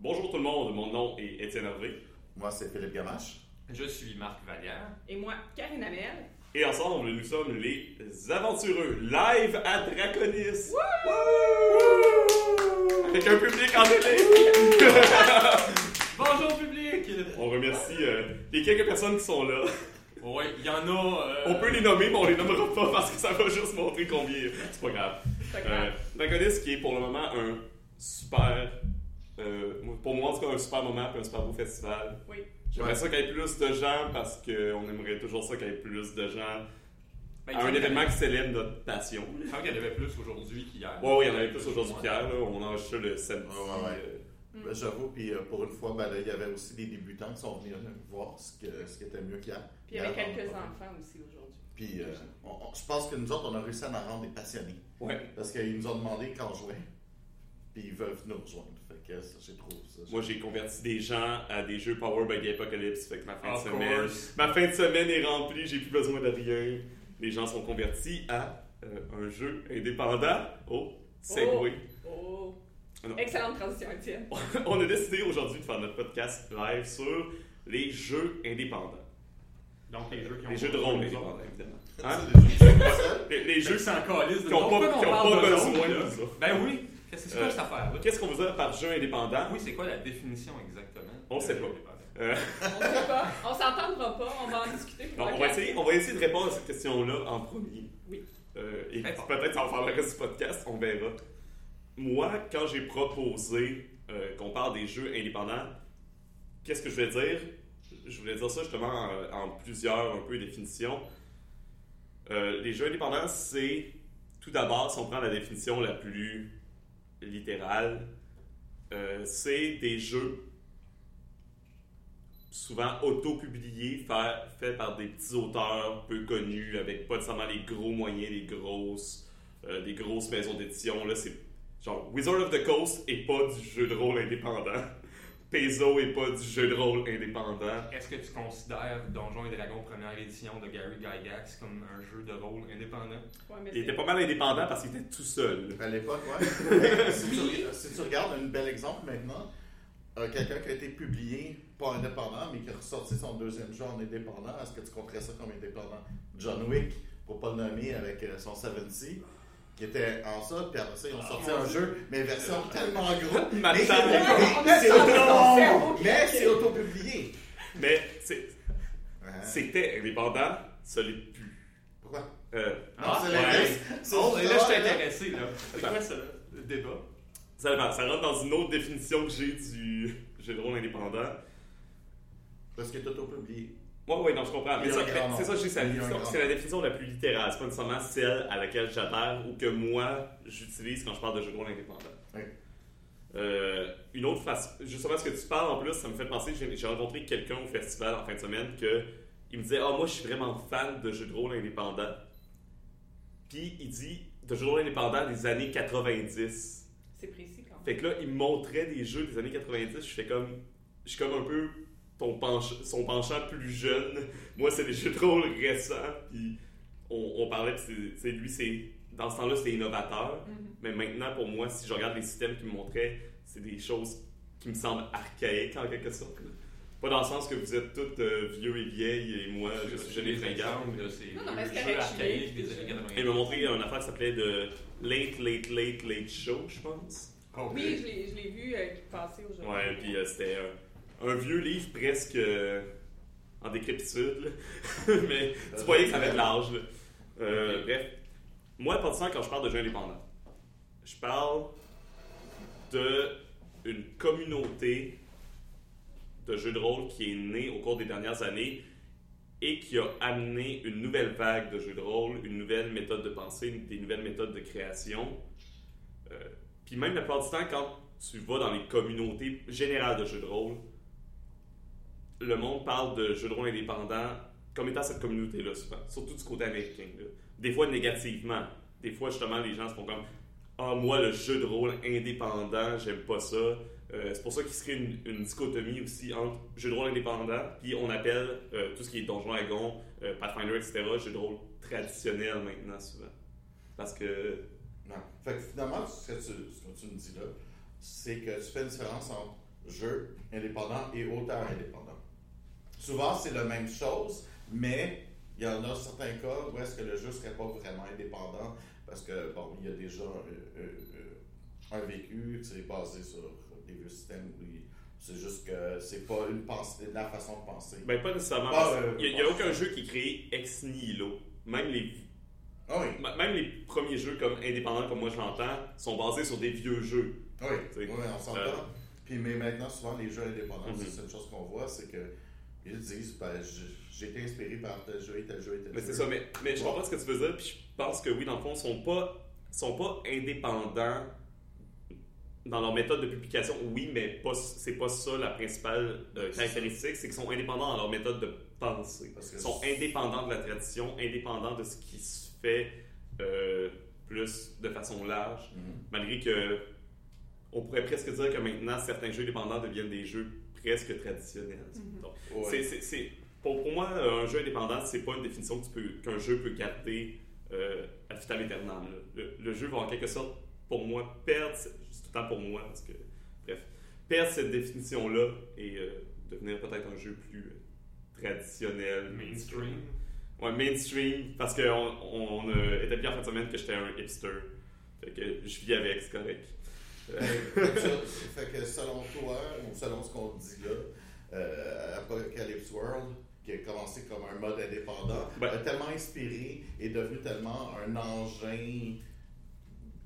Bonjour tout le monde, mon nom est Étienne Hervé. Moi, c'est Philippe Gamache. Je suis Marc Vallière. Et moi, Karine Amel. Et ensemble, nous sommes les aventureux live à Draconis. Avec un public en télé. Bonjour public! On remercie euh, les quelques personnes qui sont là. Oui, il y en a. euh, On peut les nommer, mais on les nommera pas parce que ça va juste montrer combien. C'est pas grave. Euh, grave. Draconis qui est pour le moment un super. Euh, pour moi, en tout cas, un super moment et un super beau festival. Oui. J'aimerais Ouais. ça qu'il y ait plus de gens parce qu'on aimerait toujours ça qu'il y ait plus de gens ben, à un événement avait- qui célèbre notre passion. Je pense qu'il y en avait plus aujourd'hui qu'hier. Ouais, oui, il y en avait plus aujourd'hui qu'hier. On ça le samedi. Ouais, ouais, ouais. euh, Ben, J'avoue, puis euh, pour une fois, ben, là, il y avait aussi des débutants qui sont venus voir ce, que, ce qui était mieux qu'hier. Puis il y avait quelques enfants aussi aujourd'hui. Puis euh, je pense que nous autres, on a réussi à en rendre des passionnés. Ouais. Parce qu'ils nous ont demandé quand on jouait. Puis ils veulent nous rejoindre. Fait que ça, j'ai trouvé ça. Moi, j'ai converti des gens à des jeux Power by the Apocalypse. Fait que ma fin Of de semaine. course. Ma fin de semaine est remplie, j'ai plus besoin de rien. Les gens sont convertis à euh, un jeu indépendant. Oh, segway. Oh! Non. Excellente transition, Étienne. On a décidé aujourd'hui de faire notre podcast live sur les jeux indépendants. Donc les jeux qui ont. Les jeux de rôle indépendants, évidemment. Hein? Les, les Jeux s'en calissent de qui n'ont pas, on pas besoin de ça. Ben oui. Qu'est-ce que c'est quoi Euh, cette affaire-là? Qu'est-ce qu'on vous a par jeu indépendant? Oui, c'est quoi la définition exactement? On sait de pas. indépendant? Euh, On sait pas. On s'entendra pas. On va en discuter. non, on, va essayer, on va essayer de répondre à cette question-là en premier. Oui. Euh, et peut-être ça va faire le reste du podcast, on verra. Moi, quand j'ai proposé euh, qu'on parle des jeux indépendants, qu'est-ce que je voulais dire? Je voulais dire ça justement en, en plusieurs un peu définitions. Euh, les jeux indépendants, c'est tout d'abord, si on prend la définition la plus littérale, euh, c'est des jeux souvent auto-publiés, fa- faits par des petits auteurs peu connus, avec pas nécessairement les gros moyens, les grosses, euh, des grosses maisons d'édition. Là, c'est genre Wizard of the Coast est pas du jeu de rôle indépendant. Peso est pas du jeu de rôle indépendant. Est-ce que tu considères Donjons et Dragons première édition de Gary Gygax comme un jeu de rôle indépendant? Ouais, mais Il était pas mal indépendant parce qu'il était tout seul. À l'époque, ouais. Mais si, tu, si tu regardes un bel exemple maintenant, euh, quelqu'un qui a été publié, pas indépendant, mais qui a ressorti son deuxième jeu en indépendant, est-ce que tu compterais ça comme indépendant? John Wick, pour pas le nommer, avec euh, son Seven Sea, qui était en ça, puis après ça, ils ont sorti un jeu, mais version tellement gros. Ma mais c'est auto- mais c'est auto-publié. Mais c'était indépendant, ça l'est plus. Pourquoi? Euh, Non, c'est ouais. Oh, et là, je ça, suis là. intéressé, là. C'est quoi ça, le débat? ça, rentre dans une autre définition que j'ai du jeu de rôle indépendant. Parce qu'il est auto-publié. Oui, oui, non, je comprends. Mais ça, c'est ça, c'est la définition- la définition la plus littérale. C'est pas nécessairement celle à laquelle j'adhère ou que moi, j'utilise quand je parle de jeu de rôle indépendant. Oui. Euh, une autre façon, justement, ce que tu parles en plus, ça me fait penser j'ai- rencontré quelqu'un au festival en fin de semaine que il me disait Ah, moi, je suis vraiment fan de jeux de rôle indépendants. Puis il dit de jeux de rôle indépendants des années 90. C'est précis quand même. Fait que là, il me montrait des jeux des années 90. Je fais comme. Je suis comme un peu ton pench- son penchant plus jeune. Moi, c'est des jeux de rôle récents. Puis on, on parlait, c'est- c'est lui, c'est. Dans ce temps-là, c'était innovateur. Mhm. Mais maintenant, pour moi, si je regarde les systèmes qu'il me montrait, c'est des choses qui me semblent archaïques en quelque sorte. Pas dans le sens que vous êtes tous euh, vieux et vieilles et moi, je suis jeune et ces Non, non, mais c'est l'ai- des années 90. Il m'a montré une affaire qui s'appelait de Late, Late, Late, Late Show, je pense. Ok. Oui, je l'ai je l'ai vu euh, passait aujourd'hui. Ouais, puis euh, c'était un, vieux livre presque euh, en décrépitude, mais tu voyais que ça avait de l'âge. Euh, Bref, moi, pas de quand je parle de jeux indépendants, je parle de une communauté de jeux de rôle qui est née au cours des dernières années et qui a amené une nouvelle vague de jeux de rôle, une nouvelle méthode de pensée, des nouvelles méthodes de création. Euh, puis même la plupart du temps, quand tu vas dans les communautés générales de jeux de rôle, le monde parle de jeux de rôle indépendants comme étant cette communauté-là, souvent. Surtout du côté américain. Des fois négativement. Des fois, justement, les gens se font comme Ah, moi, le jeu de rôle indépendant, j'aime pas ça. Euh, c'est pour ça qu'il se crée une, dichotomie aussi entre jeu de rôle indépendant, puis on appelle euh, tout ce qui est Donjon Dragon, euh, Pathfinder, etc., jeu de rôle traditionnel maintenant, souvent. Parce que. Non. Fait que finalement, ce que tu, ce que tu me dis là, c'est que tu fais une différence entre jeu indépendant et auteur indépendant. Souvent, c'est la même chose, mais il y en a certains cas où est-ce que le jeu serait pas vraiment indépendant parce que, bon, il y a déjà euh, euh, euh, un vécu, c'est basé sur des vieux systèmes où il- c'est juste que c'est pas une pensée, la façon de penser. Ben, pas nécessairement. Qu'il n'y a, aucun jeu qui est créé ex nihilo. Même les, Ah oui, même les premiers jeux comme indépendants, comme moi je l'entends, sont basés sur des vieux jeux. oui, oui, on s'entend. euh, Puis, mais maintenant, souvent, les jeux indépendants, Mhm. c'est une chose qu'on voit, c'est que ils disent, ben, j'ai été inspiré par tel jeu et tel jeu et tel Mais jeu. c'est ça, mais, mais je comprends ce que tu veux dire, puis je pense que oui, dans le fond, ils sont pas, sont pas indépendants dans leur méthode de publication. Oui, mais pas, c'est pas ça la principale euh, caractéristique, c'est qu'ils sont indépendants dans leur méthode de pensée. Ils sont indépendants de la tradition, indépendants de ce qui se fait euh, plus de façon large, Mhm. malgré que on pourrait presque dire que maintenant certains jeux indépendants deviennent des jeux presque traditionnels. Mhm. Ouais. c'est- c'est- c'est- pour, pour moi, un jeu indépendant, c'est pas une définition que tu peux- qu'un jeu peut garder euh, à vitam aeternam. Le, le jeu va en quelque sorte, pour moi, perdre, c'est tout le temps pour moi, parce que, bref, perdre cette définition-là et euh, devenir peut-être un jeu plus euh, traditionnel. Mainstream. Ouais, mainstream, parce qu'on on, on a établi en fin de semaine que j'étais un hipster. Fait que je vis avec, c'est correct. Euh, fait, que ça- fait que selon toi, ou selon ce qu'on dit là, euh, Apocalypse World, qui a commencé comme un mode indépendant, Ben- a tellement inspiré et devenu tellement un engin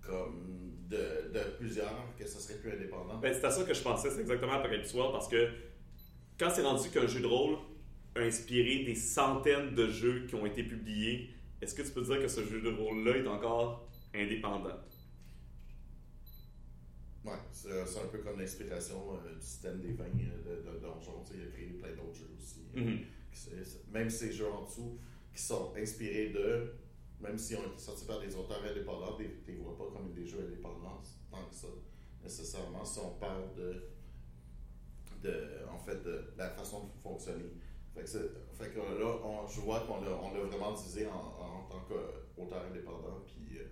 comme de, de plusieurs que ce serait plus indépendant. Ben, c'est à ça que je pensais, c'est exactement Apocalypse World, parce que quand c'est rendu qu'un jeu de rôle a inspiré des centaines de jeux qui ont été publiés, est-ce que tu peux dire que ce jeu de rôle-là est encore indépendant? Ouais, c'est c'est un peu comme l'inspiration euh, du système des vins euh, de, de Donjon. Il a créé plein d'autres jeux aussi. Mhm. Qui c'est- Même ces jeux en dessous qui sont inspirés de, même s'ils ont été sortis par des auteurs indépendants, tu ne les vois pas comme des jeux indépendants tant que ça, nécessairement, si on parle de, de en fait, de la façon de fonctionner. Fait que, c'est- fait que là, on- je vois qu'on l'a on vraiment divisé en, en tant qu'auteur indépendant, puis euh,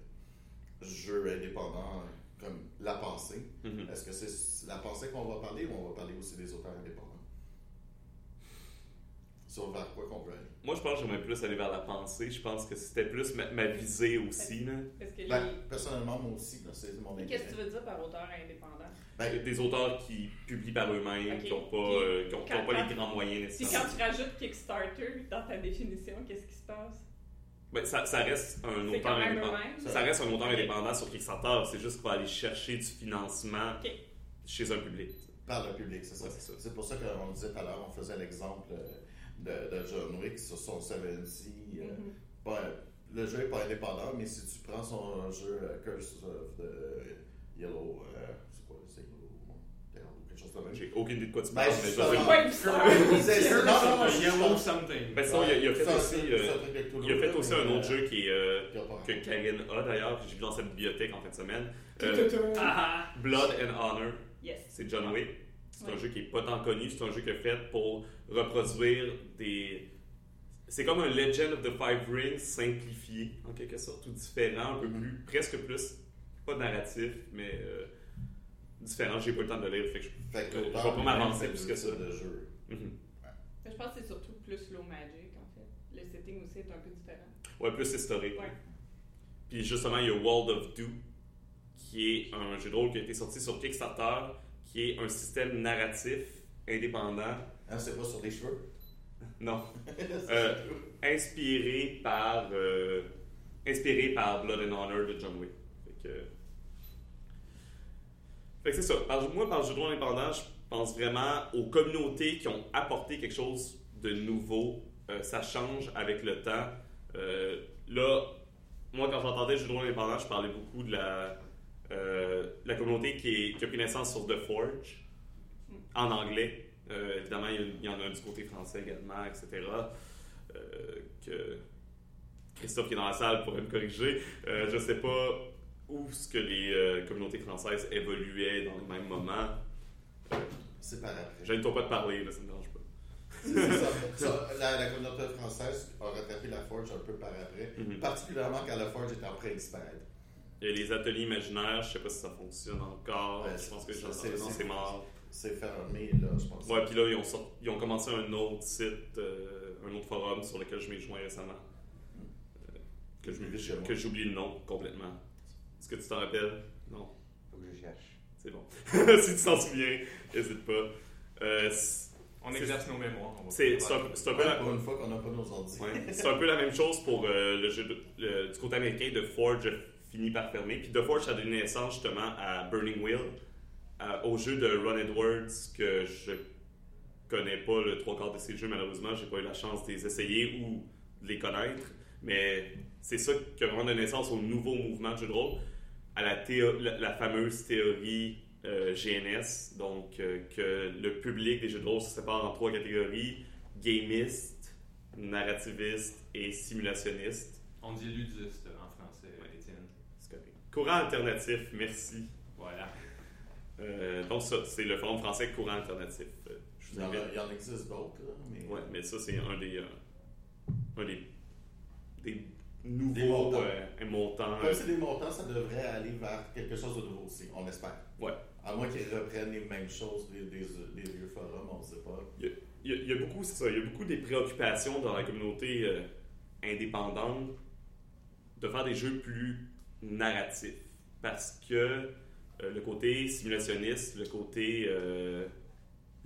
jeu indépendant, euh, comme la pensée. Mhm. Est-ce que c'est la pensée qu'on va parler ou on va parler aussi des auteurs indépendants? Sur vers quoi qu'on peut aller? Moi, je pense que j'aimerais plus aller vers la pensée. Je pense que c'était plus ma, ma visée aussi. Là. Que les... Ben, personnellement, moi aussi, c'est mon Qu'est-ce que tu veux dire par auteur indépendant? Ben, Des auteurs qui publient par eux-mêmes, qui n'ont pas, Puis, euh, qui ont- qui ont quand- pas les quand- grands moyens Puis nécessaires. quand tu rajoutes Kickstarter dans ta définition, qu'est-ce qui se passe? Ben, ça, ça reste un C'est auteur quand même indépendant. Ça reste un auteur indépendant sur Kickstarter. C'est juste qu'il va aller chercher du financement chez un public. par le public, c'est ça. Ouais, c'est pour ça qu'on disait tout à l'heure, on faisait l'exemple euh, de, de John Wick sur son 70. euh, Mhm. pas- le jeu n'est pas indépendant, mais si tu prends son jeu euh, Curse of the Yellow, euh, c'est quoi, c'est Yellow J'ai aucune idée de quoi tu Ben, parles, mais je non, non, non, je- Yellow something. Ben, sinon, il a, fait aussi, euh, il a fait aussi un autre jeu qui est, euh, que. Karine a d'ailleurs, que j'ai vu dans sa bibliothèque en fin de semaine. Euh, Ah, Blood and Honor, yes. c'est John Wick. C'est un jeu qui est pas tant connu, c'est un jeu qui est fait pour reproduire des. C'est comme un Legend of the Five Rings simplifié, en quelque sorte, ou différent, un peu Mhm. plus, presque plus, pas narratif, mais euh, différent. J'ai pas eu le temps de le lire, fait que je. Fait que Je vais pas m'avancer plus que ça. type de jeu. Mhm. Je pense que c'est surtout plus low magic, en fait. Le setting aussi est un peu différent. Ouais, plus historique. Ouais. Puis justement, il y a World of Do, qui est un jeu de rôle qui a été sorti sur Kickstarter, qui est un système narratif indépendant. Hein, c'est pas sur les cheveux? Non. Euh, inspiré par euh, inspiré par Blood and Honor de John Wick. Fait que, fait que c'est ça. Moi, par le jeu indépendant, je pense vraiment aux communautés qui ont apporté quelque chose de nouveau. Euh, ça change avec le temps. Euh, là, moi, quand j'entendais jeu de indépendant, je parlais beaucoup de la, euh, la communauté qui, est- qui a pris naissance sur The Forge en anglais. Évidemment, il y en a du côté français également, etc. Christophe qui est dans la salle pourrait me corriger. Je sais pas où ce que les euh, communautés françaises évoluaient dans les mêmes moments. Euh, C'est par après. J'aime pas de parler, là, ça me dérange pas. C'est ça. Ça, la, la communauté française a rattrapé la Forge un peu par après, Mhm. particulièrement quand la Forge était en train de disparaître. A les ateliers imaginaires, je sais pas si ça fonctionne encore. Ouais, je pense que c'est- mort. c'est fermé, là, je pense. Ouais, puis là, ils ont, sorti- ils ont commencé un autre site, euh, un autre forum sur lequel je m'ai joint récemment. Moi. que j'oublie le nom complètement. Est-ce que tu t'en rappelles? Non. Faut que je cherche. C'est bon. si tu t'en souviens, n'hésite pas. Euh, On exerce nos mémoires. c'est un, peu Ouais, la, pour une fois qu'on n'a pas nos ordi. ouais, c'est un peu la même chose pour euh, le jeu de- le- du côté américain de Forge a fini par fermer. Puis de Forge a donné naissance justement à Burning Wheel, à- au jeu de Ron Edwards que je connais pas le trois quarts de ces jeux malheureusement. J'ai pas eu la chance de les essayer ou de les connaître. Mais c'est ça qui a vraiment donné naissance au nouveau mouvement de jeu de rôle, à la, théo- la, la fameuse théorie euh, GNS, donc euh, que le public des jeux de rôle se sépare en trois catégories gamiste, narrativiste et simulationniste. On dit ludiste en français, Étienne. C'est correct. Courant alternatif, merci. Voilà. Euh, donc ça, c'est le forum français courant alternatif. Je Il vous y en, invite. a- il y en existe d'autres, mais. Ouais, mais ça, c'est un des, euh, un des, des Montants. euh, montants. Comme c'est des montants, ça devrait aller vers quelque chose de nouveau aussi, on espère. Ouais. À moins qu'ils reprennent les mêmes choses des, des, des vieux forums, on ne sait pas. Il y, a, il y a- il y a beaucoup, c'est ça, il y a beaucoup des préoccupations dans la communauté euh, indépendante de faire des jeux plus narratifs. Parce que euh, le côté simulationniste, le côté euh,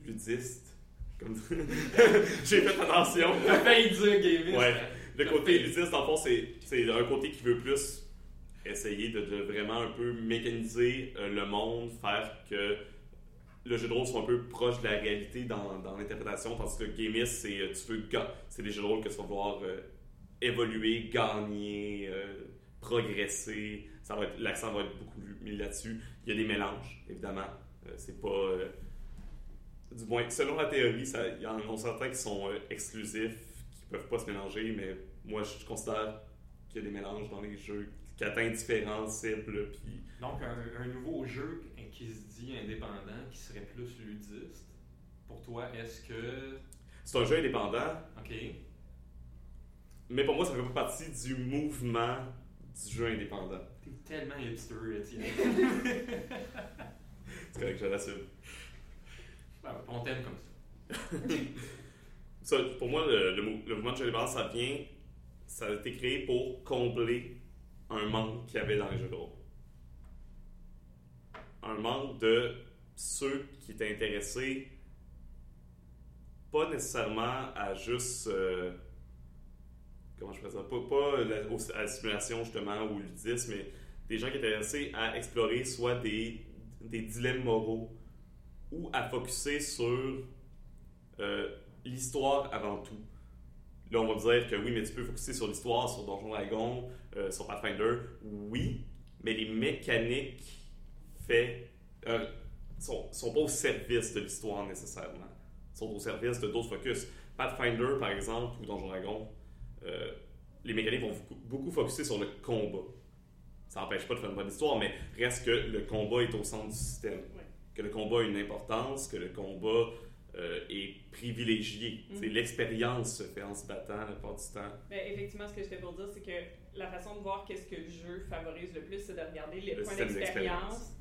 ludiste, comme j'ai fait attention. T'as failli dire gamiste. Ouais. Le côté ludiste, dans le fond, c'est, un côté qui veut plus essayer de, de vraiment un peu mécaniser euh, le monde, faire que le jeu de rôle soit un peu proche de la réalité dans, dans l'interprétation, tandis que le gamist, c'est, euh, tu veux c'est des jeux de rôle que tu vas vouloir euh, évoluer, gagner, progresser. Ça va être, l'accent va être beaucoup mis là-dessus. Il y a des mélanges, évidemment. C'est pas. du moins, selon la théorie, il y en a certains qui sont exclusifs, peuvent pas se mélanger, mais moi, je considère qu'il y a des mélanges dans les jeux qui atteignent différentes cibles. Puis, Donc, un, un nouveau jeu qui se dit indépendant, qui serait plus ludiste, pour toi, est-ce que. c'est un jeu indépendant, Ok. mais pour moi, ça fait pas partie du mouvement du jeu indépendant. T'es tellement hipster, Étienne. C'est correct, je l'assume. Ben, on t'aime comme ça. Ça, pour moi, le, le le mouvement de jeu indépendant, ça vient. Ça a été créé pour combler un manque qu'il y avait dans les jeux de rôle. Un manque de ceux qui étaient intéressés, pas nécessairement à juste. euh, comment je pourrais dire Pas, pas à la simulation, justement, ou ludisme, mais des gens qui étaient intéressés à explorer soit des, des dilemmes moraux ou à focuser sur euh, l'histoire avant tout. Là, on va dire que oui, mais tu peux focuser sur l'histoire, sur Donjon Dragon, euh, sur Pathfinder. Oui, mais les mécaniques fait, euh, sont, sont pas au service de l'histoire nécessairement. Sont au service de d'autres focus. Pathfinder, par exemple, ou Donjon Dragon, euh, les mécaniques vont beaucoup, beaucoup focuser sur le combat. Ça n'empêche pas de faire une bonne histoire, mais reste que le combat est au centre du système. Ouais. Que le combat a une importance, que le combat euh, est privilégié. Mhm. C'est L'expérience se fait en se battant la plupart du temps. Ben, effectivement, ce que j'étais pour dire, c'est que la façon de voir qu'est-ce que le jeu favorise le plus, c'est de regarder les Le points d'expérience.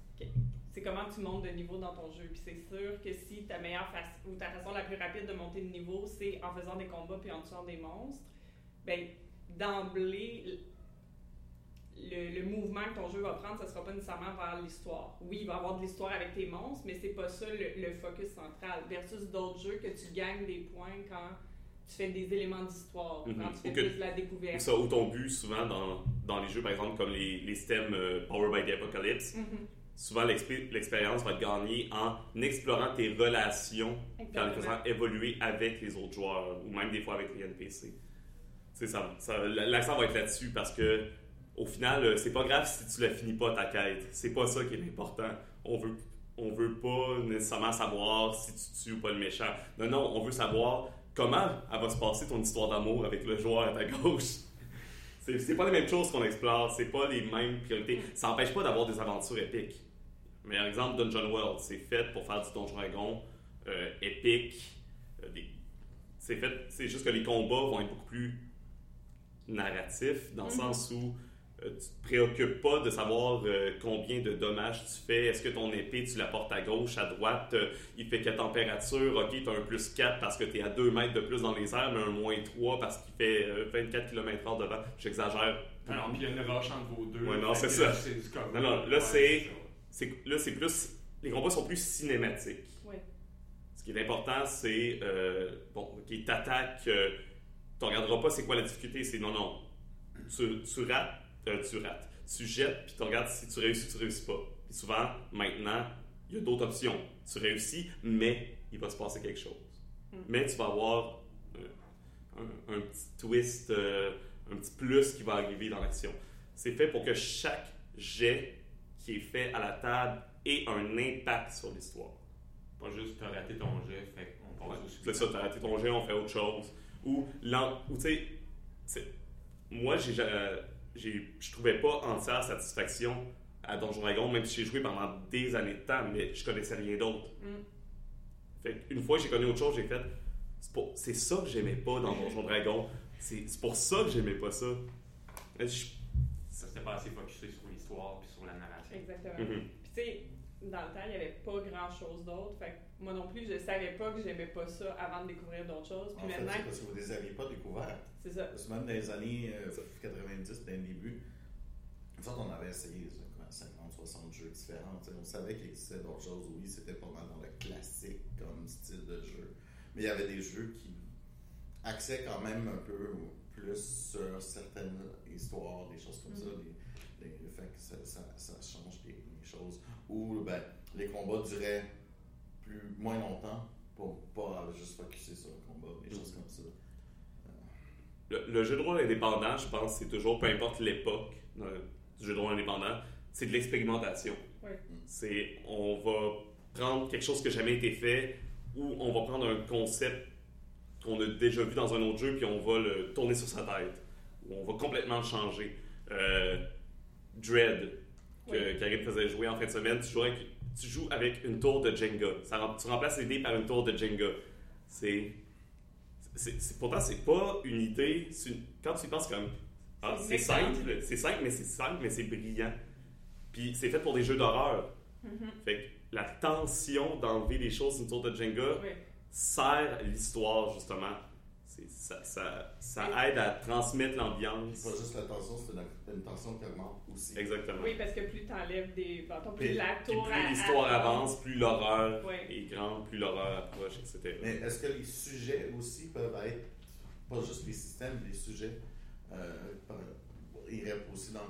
C'est comment tu montes de niveau dans ton jeu. Puis c'est sûr que si ta meilleure façon ou ta façon la plus rapide de monter de niveau, c'est en faisant des combats puis en tuant des monstres, ben d'emblée, le, le mouvement que ton jeu va prendre, ça sera pas nécessairement vers l'histoire. Oui, il va y avoir de l'histoire avec tes monstres, mais c'est pas ça le, le focus central. Versus d'autres jeux que tu gagnes des points quand tu fais des éléments d'histoire, Mhm. quand tu fais Ou plus de la Ou, découverte. ça, ou ton but, souvent, dans, dans les jeux, par exemple, comme les, les systèmes euh, Power by the Apocalypse, Mhm. souvent l'expé- l'expérience va être gagnée en explorant tes relations puis en les faisant évoluer avec les autres joueurs ou même des fois avec les NPC. Ça, ça- L'accent va être là-dessus parce que au final, euh, c'est pas grave si tu la finis pas ta quête. C'est pas ça qui est important. On veut, on veut pas nécessairement savoir si tu tues ou pas le méchant. Non, non, on veut savoir comment elle va se passer ton histoire d'amour avec le joueur à ta gauche. C'est pas les mêmes choses qu'on explore, c'est pas les mêmes priorités. Ça n'empêche pas d'avoir des aventures épiques. Meilleur exemple, Dungeon World, c'est fait pour faire du Donjon Dragon euh, épique. euh, des- c'est fait, c'est juste que les combats vont être beaucoup plus narratifs, dans le Mhm. sens où tu te préoccupes pas de savoir euh, combien de dommages tu fais. Est-ce que ton épée, tu la portes à gauche, à droite? euh, il fait quelle température? Ok, tu as un plus 4 parce que tu es à 2 mètres de plus dans les airs, mais un moins 3 parce qu'il fait euh, 24 km/h de vent. J'exagère. Alors, puis il y a une roche entre vos deux. Ouais, non, c'est ça. Non, non, là, Ouais, c'est-. C'est- Là, c'est plus. Les combats sont plus cinématiques. Oui. Ce qui est important, c'est. euh, bon, ok, t'attaques, euh, tu regarderas pas c'est quoi la difficulté, c'est non, non. Tu, tu rates, euh, tu rates. Tu jettes, puis tu regardes si tu réussis ou tu réussis pas. Puis souvent, maintenant, il y a d'autres options. Tu réussis, mais il va se passer quelque chose. Mm. Mais tu vas avoir euh, un, un petit twist, euh, un petit plus qui va arriver dans l'action. C'est fait pour que chaque jet qui est fait à la table ait un impact sur l'histoire. Pas juste t'as raté ton jet, fait qu'on Ouais, passe suivant. C'est ça, t'as raté ton jet, on fait autre chose. Ou, l'en- ou tu sais, moi, j'ai, euh, j'ai- je trouvais pas entière satisfaction à Donjon Dragon, même si j'ai joué pendant des années de temps, mais je connaissais rien d'autre. Mm. Fait une fois que j'ai connu autre chose, j'ai fait, c'est, pour- c'est ça que j'aimais pas dans Donjon Dragon. C'est, c'est pour ça que j'aimais pas ça. Je- Ça s'était pas assez focusé sur l'histoire puis sur la narration. Exactement. Mhm. Puis tu sais, dans le temps, il n'y avait pas grand chose d'autre. Fait moi non plus, je savais pas que j'aimais pas ça avant de découvrir d'autres choses. Puis En fait, maintenant, c'est parce que vous ne les aviez pas découvertes. c'est ça. Parce que même dans les années euh, 90, dès le début, en fait, on avait essayé ça, quoi, 50, 60 jeux différents. On savait qu'il existait d'autres choses. Oui, c'était pas mal dans le classique comme style de jeu. Mais il y avait des jeux qui axaient quand même un peu plus sur certaines histoires, des choses comme ça. Des, des- le fait que ça, ça- ça change des, des choses. Ou ben, les combats duraient plus, moins longtemps pour pas juste focuser sur le combat, des choses comme ça. le, le jeu de rôle indépendant, je pense, c'est toujours, peu importe l'époque du jeu de rôle indépendant, c'est de l'expérimentation. Ouais. C'est, on va prendre quelque chose qui n'a jamais été fait ou on va prendre un concept qu'on a déjà vu dans un autre jeu puis on va le tourner sur sa tête. Ou on va complètement le changer. Euh, Dread, que Oui. Karim faisait jouer en fin de semaine, tu joues avec, tu joues avec une tour de Jenga. Ça, tu remplaces l'idée par une tour de Jenga. C'est pourtant, c'est pas une idée. une- quand tu y penses comme. ah, C'est simple, c'est simple, mais c'est simple, mais c'est brillant. Puis c'est fait pour des jeux d'horreur. Mhm. Fait que la tension d'enlever les choses d'une tour de Jenga Oui. sert l'histoire, justement. C'est- ça, ça, ça aide à transmettre l'ambiance. Pas juste la tension, c'est une, une tension qui augmente aussi. Exactement. Oui, parce que plus t'enlèves des bâtons, plus Puis- la tour plus l'histoire avance, plus l'horreur Ouais. est grande, plus l'horreur approche, etc. Mais est-ce que les sujets aussi peuvent être, pas juste les systèmes, les sujets, euh, iraient aussi dans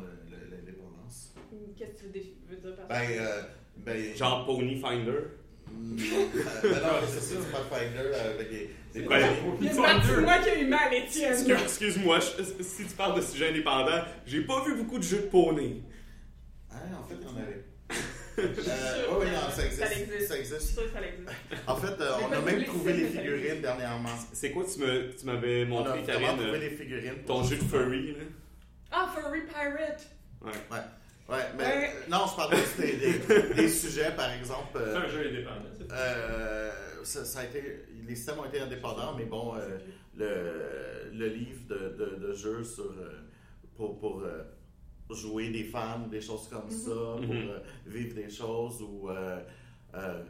l'indépendance? Qu'est-ce que tu veux dire par Ben, ça? euh, ben, Genre Pony Finder. Non, mais c'est ça, c'est pas Finder euh, avec des, des a moi qui a eu mal, Étienne. Excuse- Excuse-moi, si tu parles de sujets indépendants, j'ai pas vu beaucoup de jeux de poney. Ah, en fait, il y en avait. Euh, oui, oui, non, ça existe. Ça existe. Ça Je suis existe. que ça existe. En fait, euh, on a même trouvé les figurines dernièrement. C'est quoi tu me- tu m'avais On a montré, Karine, trouvé euh, les figurines. ton jeu de furry, là? Ah, Furry Pirate! Ouais. Ouais, mais Ouais. euh, non, je parle des, des- des sujets, par exemple. C'est euh, un jeu indépendant, c'est ça? euh, ça, ça a été, les systèmes ont été indépendants, mais bon, euh, le, le livre de, de, de jeu sur, euh, pour, pour euh, jouer des femmes, des choses comme ça, pour Mhm. euh, vivre des choses, ou euh, euh,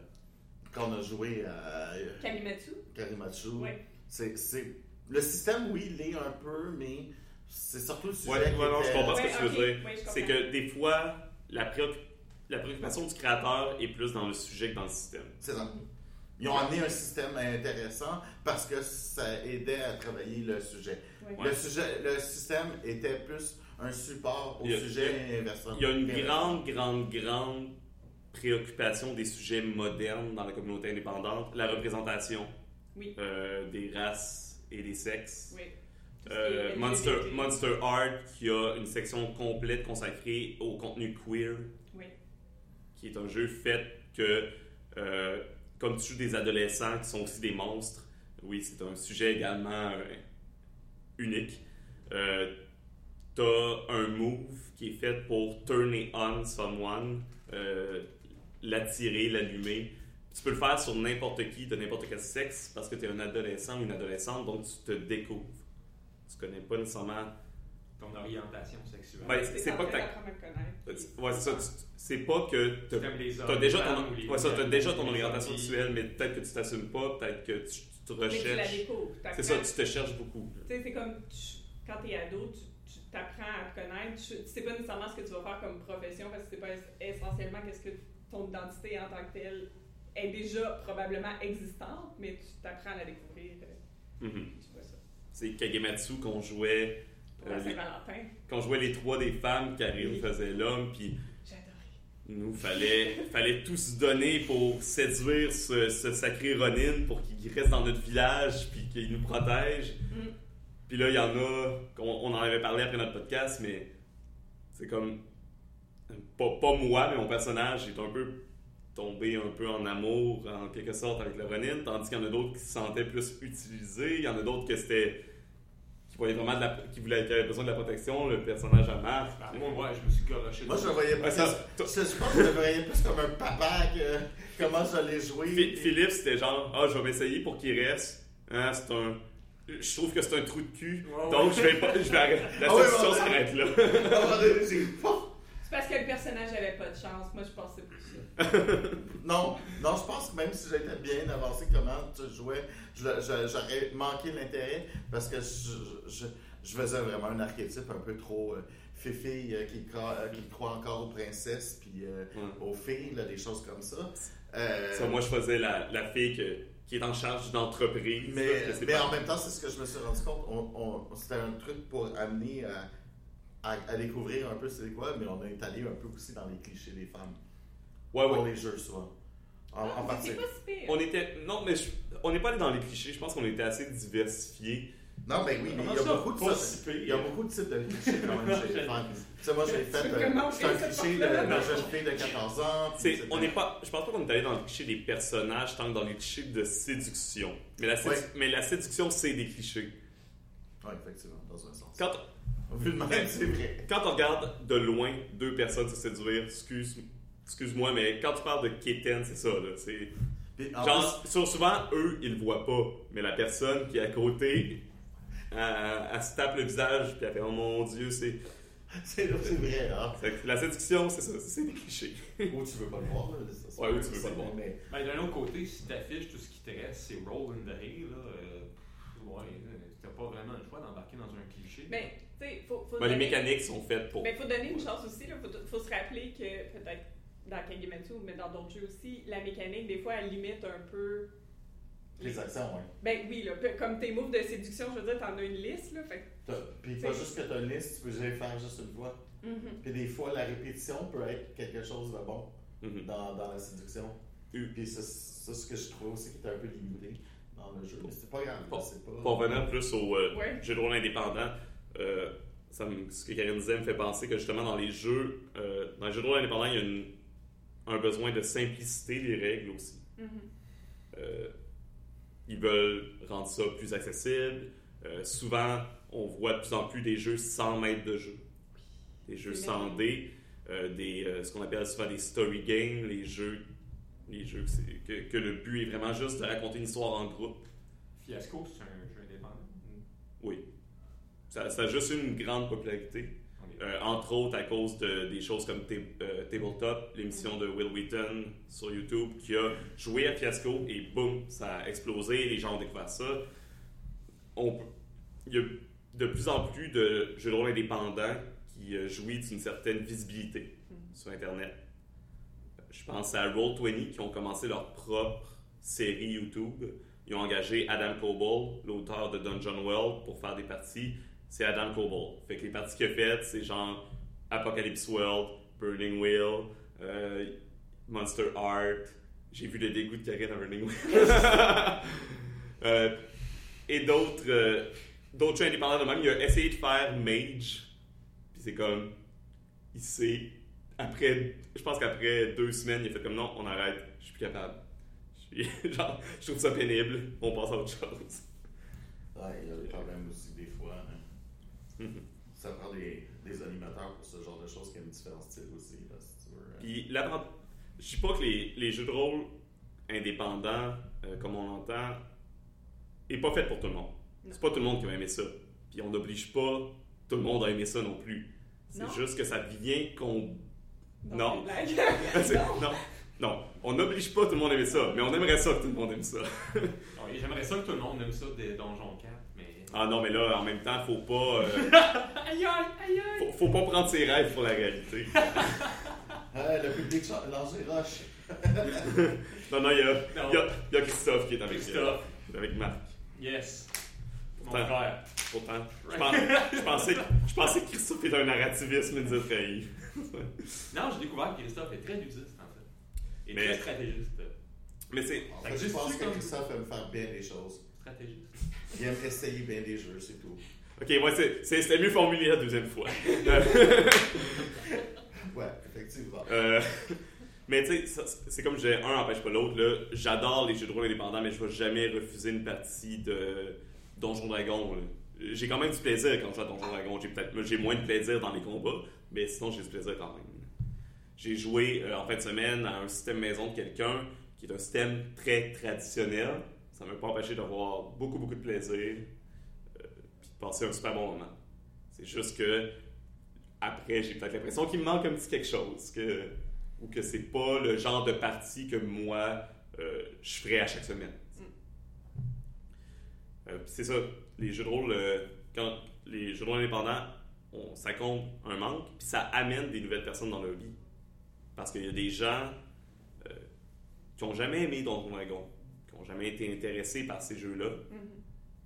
quand on a joué à Kamimatsu? Karimachu, Ouais. c'est, c'est- le système, oui, il l'est un peu, mais c'est surtout le sujet Ouais, qui ouais, non, je comprends ce que tu veux dire. C'est que des fois, la, préoc- la préoccupation du créateur est plus dans le sujet que dans le système. C'est ça. Ils ont amené un système intéressant parce que ça aidait à travailler le sujet. Le, sujet le système était plus un support au a- sujet inversement. Il y a une grande, grande, grande préoccupation des sujets modernes dans la communauté indépendante, la représentation Oui. euh, des races et des sexes. Oui. Euh, Monster. Monster Art qui a une section complète consacrée au contenu queer, Oui. qui est un jeu fait que, euh, comme tu joues des adolescents qui sont aussi des monstres, oui, c'est un sujet également euh, unique. Euh, T'as un move qui est fait pour turner on someone, l'attirer, l'allumer. Tu peux le faire sur n'importe qui, de n'importe quel sexe, parce que tu es un adolescent ou une adolescente, donc tu te découvres. Tu connais pas nécessairement ton orientation sexuelle. Ben, c'est pas que t'as- d'apprendre à te connaître. Ouais, c'est ça. tu- C'est pas que Tu t'as aimes les hommes, t'as déjà les ton, ou ouais, ça, femmes, déjà ton les orientation sexuelle, mais peut-être que tu t'assumes pas, peut-être que tu, tu te Mais tu la recherches. découvres. C'est ça, tu te cherches beaucoup. Tu sais, c'est comme tu- quand t'es ado, tu tu t'apprends à te connaître. Tu, tu sais pas nécessairement ce que tu vas faire comme profession parce que c'est pas es- essentiellement qu'est-ce que ton identité en tant que telle est déjà probablement existante, mais tu t'apprends à la découvrir. euh, Mhm. C'est Kagematsu qu'on jouait. Euh, les- qu'on jouait les trois des femmes, Karine Oui. faisait l'homme, puis nous, fallait, fallait tout se donner pour séduire ce, ce sacré Ronin pour qu'il reste dans notre village, puis qu'il nous protège. Mm. Puis là, il y en a, qu'on- on en avait parlé après notre podcast, mais c'est comme. Pas, pas moi, mais mon personnage est un peu tombé un peu en amour, en quelque sorte, avec le Ronin, tandis qu'il y en a d'autres qui se sentaient plus utilisés, il y en a d'autres que c'était. qui voyaient vraiment de la, qui, voulaient, qui avaient besoin de la protection, le personnage à Marc. Ben, moi, ouais, je me suis goroché. Moi, je le voyais Ouais, plus. ça- je, je pense que je le voyais plus comme un papa que comment j'allais jouer. Phi- Philippe, c'était genre, ah, je vais m'essayer pour qu'il reste. Hein, c'est un. Je trouve que c'est un trou de cul. Ouais, ouais. Donc, je vais pas. Je vais arrêter. La Ah solution s'arrête là. Parce que le personnage avait pas de chance. Moi, je pensais plus ça. Non, non, je pense que même si j'étais bien avancé comment tu jouais, j'aurais manqué l'intérêt parce que je, je, je faisais vraiment un archétype un peu trop euh, fifille euh, qui, croit, euh, qui croit encore aux princesses puis euh, Ouais. aux filles, là, des choses comme ça. Euh, Ça, moi, je faisais la, la fille que- qui est en charge d'une entreprise. mais, en même temps, c'est ce que je me suis rendu compte. On, on- C'était un truc pour amener à, à, à découvrir un peu c'est quoi, mais on est allé un peu aussi dans les clichés des femmes. Ouais, Pour ouais. les jeux, souvent. En, en Ah, partie. c'est pas si pire. On était. Non, mais je- on n'est pas allé dans les clichés. Je pense qu'on était assez diversifiés. Non, mais oui, mais il y a beaucoup de pire? Il y a beaucoup de types de clichés quand même chez les femmes. Tu sais, moi, j'ai fait. C'est euh, C'est un cliché de la jeune fille de 14 ans. puis on n'est pas, je pense pas qu'on est allé dans le cliché des personnages tant que dans les clichés de séduction. Mais la, sédu- Ouais. mais la séduction, c'est des clichés. Ouais, effectivement, dans un sens. Quand, Vu de même, c'est vrai. quand on regarde de loin deux personnes se séduire, excuse, excuse-moi, mais quand tu parles de Keten, c'est ça. Là, c'est, Puis, en genre, sur- souvent, eux, ils le voient pas. Mais la personne qui est à côté, elle, elle se tape le visage, puis elle fait Oh mon Dieu, c'est. c'est c'est vrai, hein. La séduction, c'est ça, c'est des clichés. Ou tu veux pas le voir, là. ça, Ouais, ou tu veux pas le voir. Mais, Ben, d'un autre côté, si t'affiches tout ce qui te reste, c'est roll in the hay, là. euh, ouais, euh, t'as pas vraiment le choix d'embarquer dans un cliché. Ben, tu sais, faut, faut Ben, les donner- mécaniques sont faites pour. Ben, faut donner une chance aussi. Il faut, faut se rappeler que, peut-être dans Kagematsu, mais dans d'autres jeux aussi, la mécanique, des fois, elle limite un peu. les actions, ouais. Ben oui, là, comme tes moves de séduction, je veux dire, t'en as une liste, là. Fait T'as- Puis pas juste que tu as une liste, tu peux les faire juste une fois. Puis des fois, la répétition peut être quelque chose de bon Mhm. dans, dans la séduction. Mm. Puis c'est c'est ce que je trouvais aussi qui était un peu limité dans le jeu. Mais c'est pas grave. Pour- c'est pas... Pour revenir plus au euh, Ouais. jeu de rôle indépendant, euh, ça me- ce que Karine disait me fait penser que justement dans les jeux, euh, dans les jeux de rôle indépendants, il y a une- un besoin de simplicité des règles aussi. Mhm. Euh, ils veulent rendre ça plus accessible. Euh, souvent, on voit de plus en plus des jeux sans maître de jeu. Des jeux sans dés, euh, des, euh, ce qu'on appelle souvent des story games, les jeux, les jeux que, que le but est vraiment juste de raconter une histoire en groupe. Fiasco, c'est un jeu indépendant? Oui. Ça, ça a juste eu une grande popularité. Euh, entre autres à cause de, des choses comme euh, Tabletop, l'émission de Will Wheaton sur YouTube, qui a joué à Fiasco et boum, ça a explosé, les gens ont découvert ça. On peut- il y a de plus en plus de jeux de rôle indépendants qui euh, jouissent d'une certaine visibilité Mhm. sur Internet. Je pense à Roll20 qui ont commencé leur propre série YouTube. Ils ont engagé Adam Coble, l'auteur de Dungeon World, pour faire des parties. C'est Adam Coble. Fait que les parties qu'il a faites, c'est genre Apocalypse World, Burning Wheel, euh, Monster Art. J'ai vu le dégoût de Karine à Burning Wheel. Euh, et d'autres euh, d'autres jeux indépendants de même. Il a essayé de faire Mage. Puis c'est comme. Il sait. Après. Je pense qu'après deux semaines, il a fait comme non, on arrête. Je suis plus capable. Genre, je trouve ça pénible. On passe à autre chose. Ouais, il y a des problèmes aussi des fois. Mhm. Ça prend des, des animateurs pour ce genre de choses qui aiment différents styles aussi, là, si tu veux. Puis l'avant- je dis pas que les, les jeux de rôle indépendants, euh, comme on l'entend, est pas fait pour tout le monde. C'est pas tout le monde qui va aimer ça. Puis on n'oblige pas tout le monde a aimé ça non plus. C'est Non. juste que ça vient qu'on. Non. C'est- non, non, on n'oblige pas tout le monde à aimer ça, mais on aimerait ça que tout le monde aime ça. J'aimerais ça que tout le monde aime ça des Donjon 4, mais. Ah non, mais là, en même temps, faut pas, euh, Aïe aïe, faut, faut pas prendre ses rêves pour la réalité. Ah, le public lance les roches. Non, non, il y a, Non. il y a- il y a Christophe qui est avec, Christophe. euh, avec Marc. Yes. Mon Pourtant. frère. Pourtant, je, pense- je pensais, je pensais que Christophe était un narrativisme, il nous a trahi. Non, j'ai découvert que Christophe est très ludiste, en fait. Et Mais- très stratégiste. Mais c'est. En Ça fait, je pense que Christophe aime faire bien les choses. Stratégiste. Il aime essayer bien des jeux, c'est tout. Ok, ouais, c'est- c'est- c'était mieux formulé la deuxième fois. Ouais, effectivement. Euh, mais tu sais, c'est comme j'ai un empêche pas l'autre. là. J'adore les jeux de rôle indépendants, mais je vais jamais refuser une partie de Donjon Dragon. J'ai quand même du plaisir quand je joue à Donjon Dragon. J'ai peut-être j'ai moins de plaisir dans les combats, mais sinon j'ai du plaisir quand même. J'ai joué euh, en fin de semaine à un système maison de quelqu'un qui est un système très traditionnel. Ça m'a pas empêché d'avoir beaucoup beaucoup de plaisir euh, de passer un super bon moment. C'est juste que après, j'ai peut-être l'impression qu'il me manque un petit quelque chose, que, ou que c'est pas le genre de partie que moi, euh, je ferais à chaque semaine. Euh, c'est ça, les jeux de rôle, euh, quand les jeux de rôle indépendants, ça compte un manque, puis ça amène des nouvelles personnes dans leur vie. Parce qu'il y a des gens qui n'ont jamais aimé Donjon Dragon, n'ont jamais été intéressés par ces jeux-là, Mhm.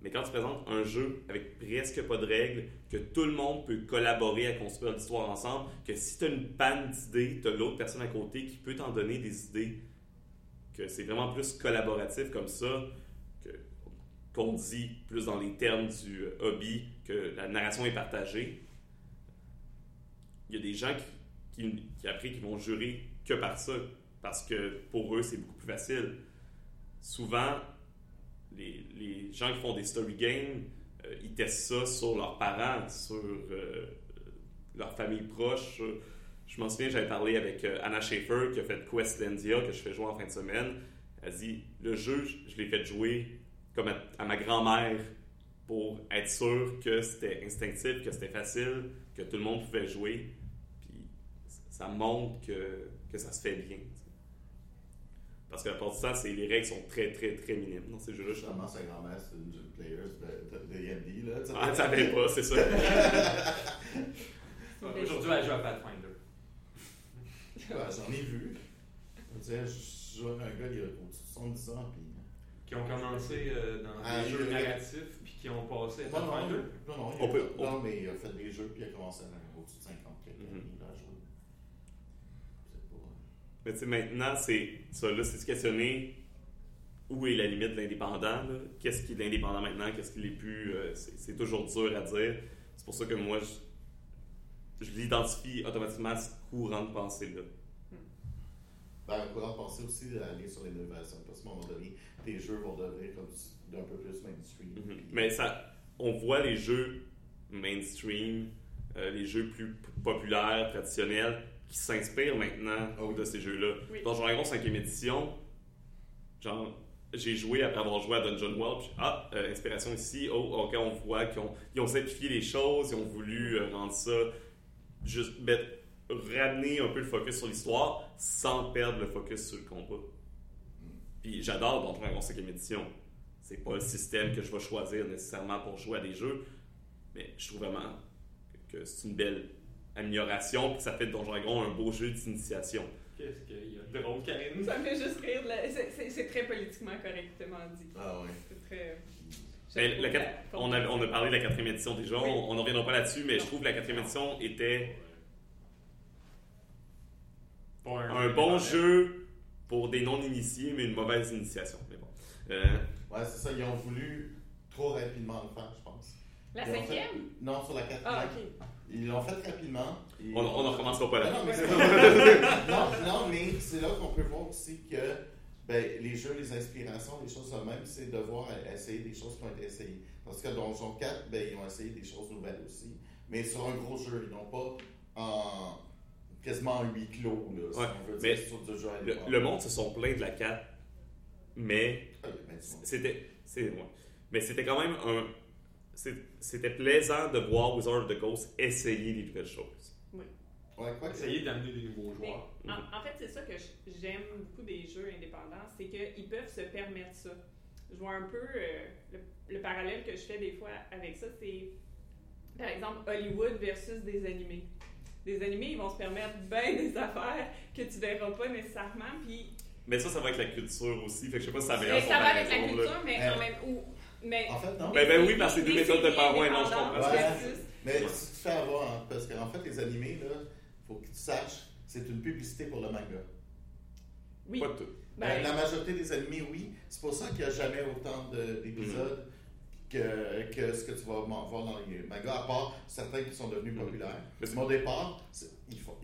mais quand tu présentes un jeu avec presque pas de règles, que tout le monde peut collaborer à construire l'histoire ensemble, que si tu as une panne d'idées, tu as l'autre personne à côté qui peut t'en donner des idées, que c'est vraiment plus collaboratif comme ça, qu'on dit plus dans les termes du euh, hobby, que la narration est partagée. Il y a des gens qui, qui, qui après, qui vont jurer que par ça, parce que pour eux, c'est beaucoup plus facile. Souvent, les, gens qui font des story games, euh, ils testent ça sur leurs parents, sur euh, leur famille proche. sur- Je m'en souviens, j'avais parlé avec euh, Anna Schaefer qui a fait Questlandia, que je fais jouer en fin de semaine. Elle dit Le jeu, je, l'ai fait jouer comme à, ma grand-mère pour être sûr que c'était instinctif, que c'était facile, que tout le monde pouvait jouer. Puis ça montre que ça se fait bien. Parce que la plupart du temps, c'est- les règles sont très, très, très minimes dans ces jeux-là. Justement, sa grand-mère, c'est une jeune player de, D&D, là. Ah, tu savais pas, c'est ça. Aujourd'hui, elle joue à Pathfinder. Ouais, J'en ai vu. Je veux dire, je un gars il y a au-dessus de 70 ans, puis... Qui ont commencé euh, dans Ah, des jeux narratifs, puis qui ont passé à Non, non, Pathfinder. non, non, il On non, mais il a fait des jeux, puis il a commencé à au-dessus de 50 quelques Mhm. années, il a joué. C'est pas... Mais tu sais, maintenant, c'est ça, là, c'est se questionner où est la limite de l'indépendant. Qu'est-ce qui est l'indépendant maintenant? Qu'est-ce qui l'est plus? Euh, c'est toujours dur à dire. C'est pour ça que moi, je, je l'identifie automatiquement à ce courant de pensée-là. Ben, un courant de pensée aussi d'aller sur l'innovation, parce qu'à un moment donné, tes jeux vont devenir comme d'un peu plus mainstream. Mhm. puis- Mais ça, on voit les jeux mainstream, euh, les jeux plus populaires, traditionnels, qui s'inspirent maintenant Ah de ces jeux-là. Oui. Dans Dragon 5e édition, genre, j'ai joué après avoir joué à Dungeon World, puis ah, euh, inspiration ici, oh, ok, on voit qu'ils ont, ils ont simplifié les choses, ils ont voulu euh, rendre ça, juste mettre- ramener un peu le focus sur l'histoire sans perdre le focus sur le combat. Puis j'adore Donjon Dragon 5e édition. C'est pas le système que je vais choisir nécessairement pour jouer à des jeux, mais je trouve vraiment que c'est une belle amélioration, puis ça fait de Donjon Dragon un beau jeu d'initiation. Qu'est-ce qu'il y a de drôle, Karine? Ça me fait juste rire. c'est- très politiquement correctement dit. Ah ouais. C'est très. La quat- la- on, a, on a parlé de la quatrième édition déjà, Oui. on n'en reviendra pas là-dessus, mais je trouve que la quatrième édition était un bon jeu pour des non-initiés, mais une mauvaise initiation. Mais bon. Euh, Ouais, c'est ça, ils ont voulu trop rapidement le faire, je pense. La Ils l'ont fait- cinquième? Non, sur la quatrième. Ah, ok. Ils l'ont fait rapidement. et- on on ne recommencera pas là. non, mais c'est pas- non, non, mais c'est là qu'on peut voir aussi que ben, les jeux, les inspirations, les choses de même, c'est de voir essayer des choses qui ont été essayées. Parce que dans Donjon 4, ben, ils ont essayé des choses nouvelles aussi. Mais sur un gros jeu, ils n'ont pas en quasiment en huis clos, là, si Ouais, on veut mais dire, sur du jeu Le, monde se sont plaints de la 4, mais Ah, c'était ouais. mais c'était quand même un c'était plaisant de voir Wizard of the Coast essayer des nouvelles choses. Ouais, quoi Essayer d'amener des nouveaux Mais joueurs. en, en fait, c'est ça que j'aime beaucoup des jeux indépendants, c'est qu'ils peuvent se permettre ça. Je vois un peu euh, le, le parallèle que je fais des fois avec ça, c'est par exemple Hollywood versus des animés. Des animés, ils vont se permettre bien des affaires que tu verras pas nécessairement, puis Mais ça, ça va avec la culture aussi. Fait que je sais pas si mais ça va avec la là. culture, mais en même ou, mais En fait, non. Ben, ben oui, parce que c'est deux des méthodes de séries par ouais, non, je comprends. Mais tu te fais avoir, hein, parce qu'en fait, les animés, là, faut que tu saches, c'est une publicité pour le manga. Oui. Pas tout. Ben, la majorité des animés, oui. C'est pour ça qu'il n'y a jamais autant de- d'épisodes que, que ce que tu vas voir dans les mangas, à part certains qui sont devenus Mhm. populaires. Mais c'est- Mais au départ,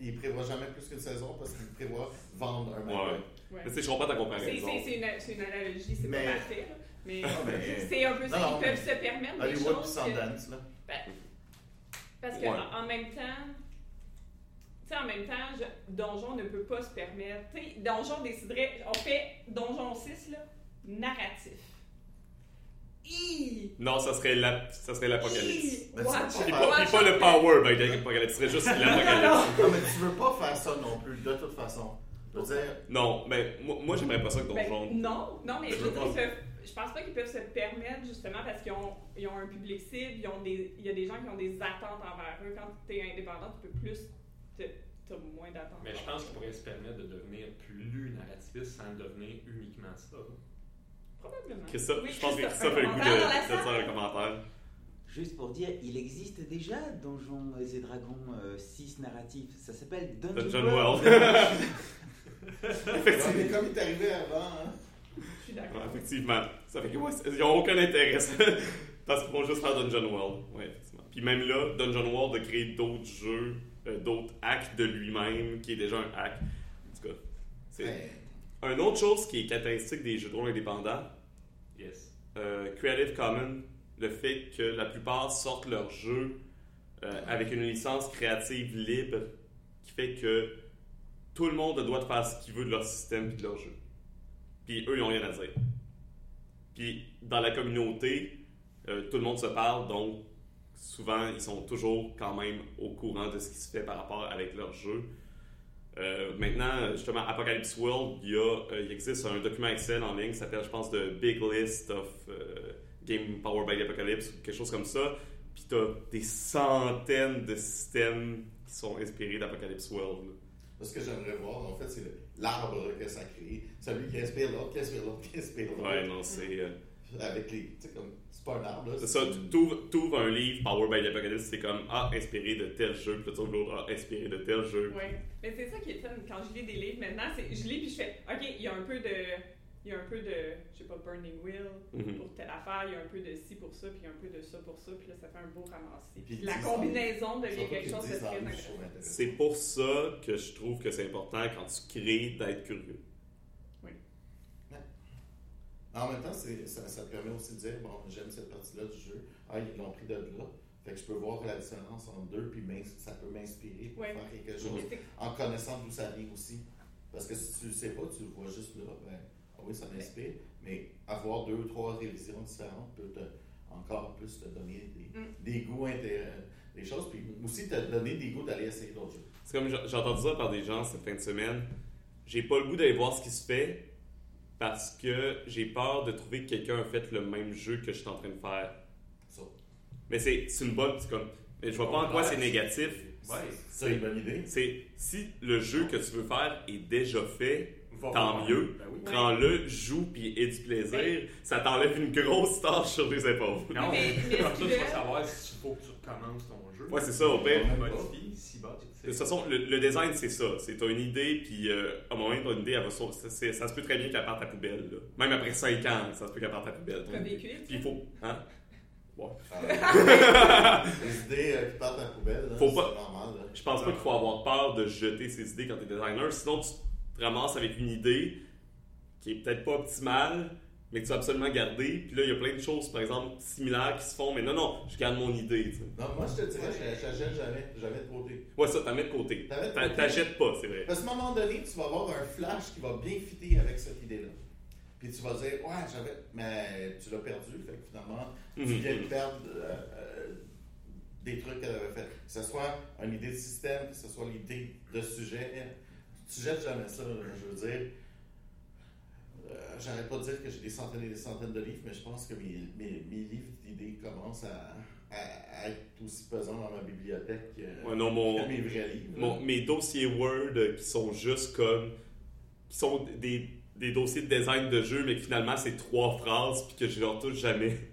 ils ne prévoient jamais plus qu'une saison parce qu'ils prévoient vendre un manga. Ouais. ouais. Mais je comprends ta C'est comparaison. c'est- une, analogie, c'est Mais- pas parfait. Mais Ah, mais- c'est un peu ça. Non, Ils peuvent se permettre des Hollywood puis choses. que- Sundance, là. Parce que Ouais. en, même temps, tu sais, en même temps, je- Donjon ne peut pas se permettre. Tu sais, Donjon déciderait. On fait Donjon 6, là, narratif. Hi! Non, ça serait la- ça serait l'apocalypse. Puis pas- pas, pas le power, ben, l'apocalypse. Ce serait juste l'apocalypse. Non, mais tu veux pas faire ça non plus, de toute façon. Je veux dire, Non, mais moi, moi j'aimerais pas ça que Ben, Donjon. non, non, mais Je veux dire, je pense pas qu'ils peuvent se permettre justement parce qu'ils ont, ils ont un public cible, ils ont des, il y a des gens qui ont des attentes envers eux. Quand tu es indépendant, tu peux plus, tu as moins d'attentes. Mais je pense qu'il pourrait se permettre de devenir plus narrativiste sans devenir uniquement ça. Probablement. Oui, je pense que Christophe, Christophe a le un goût de, salle? un commentaire. Juste pour dire, il existe déjà Donjons et Dragons 6 narratifs. Ça s'appelle Dungeon, Dungeon World. ouais, mais comme il est arrivé avant, hein, Je suis d'accord. Ouais, effectivement. Ça fait que, ouais, ils n'ont aucun intérêt, ça. Parce qu'ils vont juste faire Dungeon World. Ouais, effectivement. Puis même là, Dungeon World a créé d'autres jeux, euh, d'autres hacks de lui-même, qui est déjà un hack. En tout cas, c'est. Une autre chose qui est caractéristique des jeux de rôle indépendants, Yes. euh, Creative Commons, le fait que la plupart sortent leurs jeux euh, avec une licence créative libre, qui fait que tout le monde doit faire ce qu'il veut de leur système et de leur jeu. Puis eux, ils n'ont rien à dire. Puis dans la communauté, euh, tout le monde se parle, donc souvent, ils sont toujours quand même au courant de ce qui se fait par rapport avec leur jeu. Euh, maintenant, justement, Apocalypse World, il, y a, euh, il existe un document Excel en ligne qui s'appelle, je pense, The Big List of Game Powered by the Apocalypse ou quelque chose comme ça. Puis tu as des centaines de systèmes qui sont inspirés d'Apocalypse World. ce que j'aimerais voir, en fait, c'est l'arbre que ça crée. Celui qui inspire l'autre, qui inspire l'autre, qui inspire l'autre. Ouais, non, c'est. euh, Avec les. Tu sais, comme. C'est pas un arbre, là. c'est ça, tu t'ouvres t'ouvres un livre Powered by the Apocalypse, c'est comme Ah, inspiré de tel jeu, puis tu ouvres l'autre, Ah, inspiré de tel jeu. Oui. Mais c'est ça qui est fun. Quand je lis des livres maintenant, c'est je lis puis je fais OK, il y a un peu de. Il y a un peu de, je sais pas, Burning Wheel Mhm. pour telle affaire, il y a un peu de ci pour ça, puis il y a un peu de ça pour ça, puis là, ça fait un beau ramassis. Puis la combinaison devient quelque chose de très intéressant. C'est pour ça que je trouve que c'est important quand tu crées d'être curieux. En même temps, c'est- ça, ça te permet aussi de dire bon, j'aime cette partie-là du jeu. Ah, ils l'ont pris de là. Fait que je peux voir la différence entre deux, puis ça peut m'inspirer pour Ouais. faire quelque chose. En connaissant d'où ça vient aussi. Parce que si tu le sais pas, tu le vois juste là, ben, oui, ça m'inspire. Mais avoir deux ou trois révisions différentes peut te, encore plus te donner des, Mm. des goûts, inté- des choses, puis aussi te donner des goûts d'aller essayer d'autres jeux. C'est comme j'ai entendu ça par des gens cette fin de semaine. J'ai pas le goût d'aller voir ce qui se fait parce que j'ai peur de trouver que quelqu'un a fait le même jeu que je suis en train de faire. Ça, Mais c'est c'est une bonne. c'est Comme, mais je vois pas en quoi c'est négatif. Ouais. c'est une bonne idée. C'est si le jeu que tu veux faire est déjà fait, Tant voir. mieux. Ben oui. prends-le, joue puis aie du plaisir. Ça t'enlève une grosse tâche sur les épaules. Non, Mais- mais comme ça, tu vas savoir s'il faut que tu recommences ton jeu. Ouais, c'est ça, au pire. On modifie, si bas, tu sais. De toute façon, le, le design, c'est ça. C'est t'as une idée, puis euh, à un moment donné, une idée, elle va sau- ça, se peut très bien qu'elle parte à la poubelle. là. Même après 5 ans, ça se peut qu'elle parte à la poubelle. ton Comme cuites, Puis il faut. Hein? Ouais. Les idées euh, qui partent à la poubelle, là, Faut c'est pas- normal. là. Je pense pas qu'il faut avoir peur de jeter ses idées quand t'es designer. Sinon, tu te ramasses avec une idée qui est peut-être pas optimale, mais que tu vas absolument garder. Puis là, il y a plein de choses, par exemple, similaires qui se font. Mais non, non, je garde mon idée. tu sais. Non, moi, je te dirais, je- j'achète jamais, jamais de côté. Ouais, ça, t'en mets de côté. T'achètes pas, c'est vrai. Qu'à un moment donné, tu vas avoir un flash qui va bien fitter avec cette idée-là. puis tu vas dire, ouais, j'avais. Mais tu l'as perdu, fait que finalement, tu Mhm. viens de perdre euh, euh, des trucs qu'elle avait fait. Que ce soit une idée de système, que ce soit l'idée de sujet. Tu jettes jamais ça, je veux dire. Euh, J'arrête pas de dire que j'ai des centaines et des centaines de livres, mais je pense que mes, mes, mes livres d'idées commencent à, à- à être aussi pesants dans ma bibliothèque que, Ouais, non, mon, que mes vrais livres. mon- mes dossiers Word euh, qui sont juste comme. qui sont des, des dossiers de design de jeu, mais que finalement c'est trois phrases, puis que je les retouche jamais.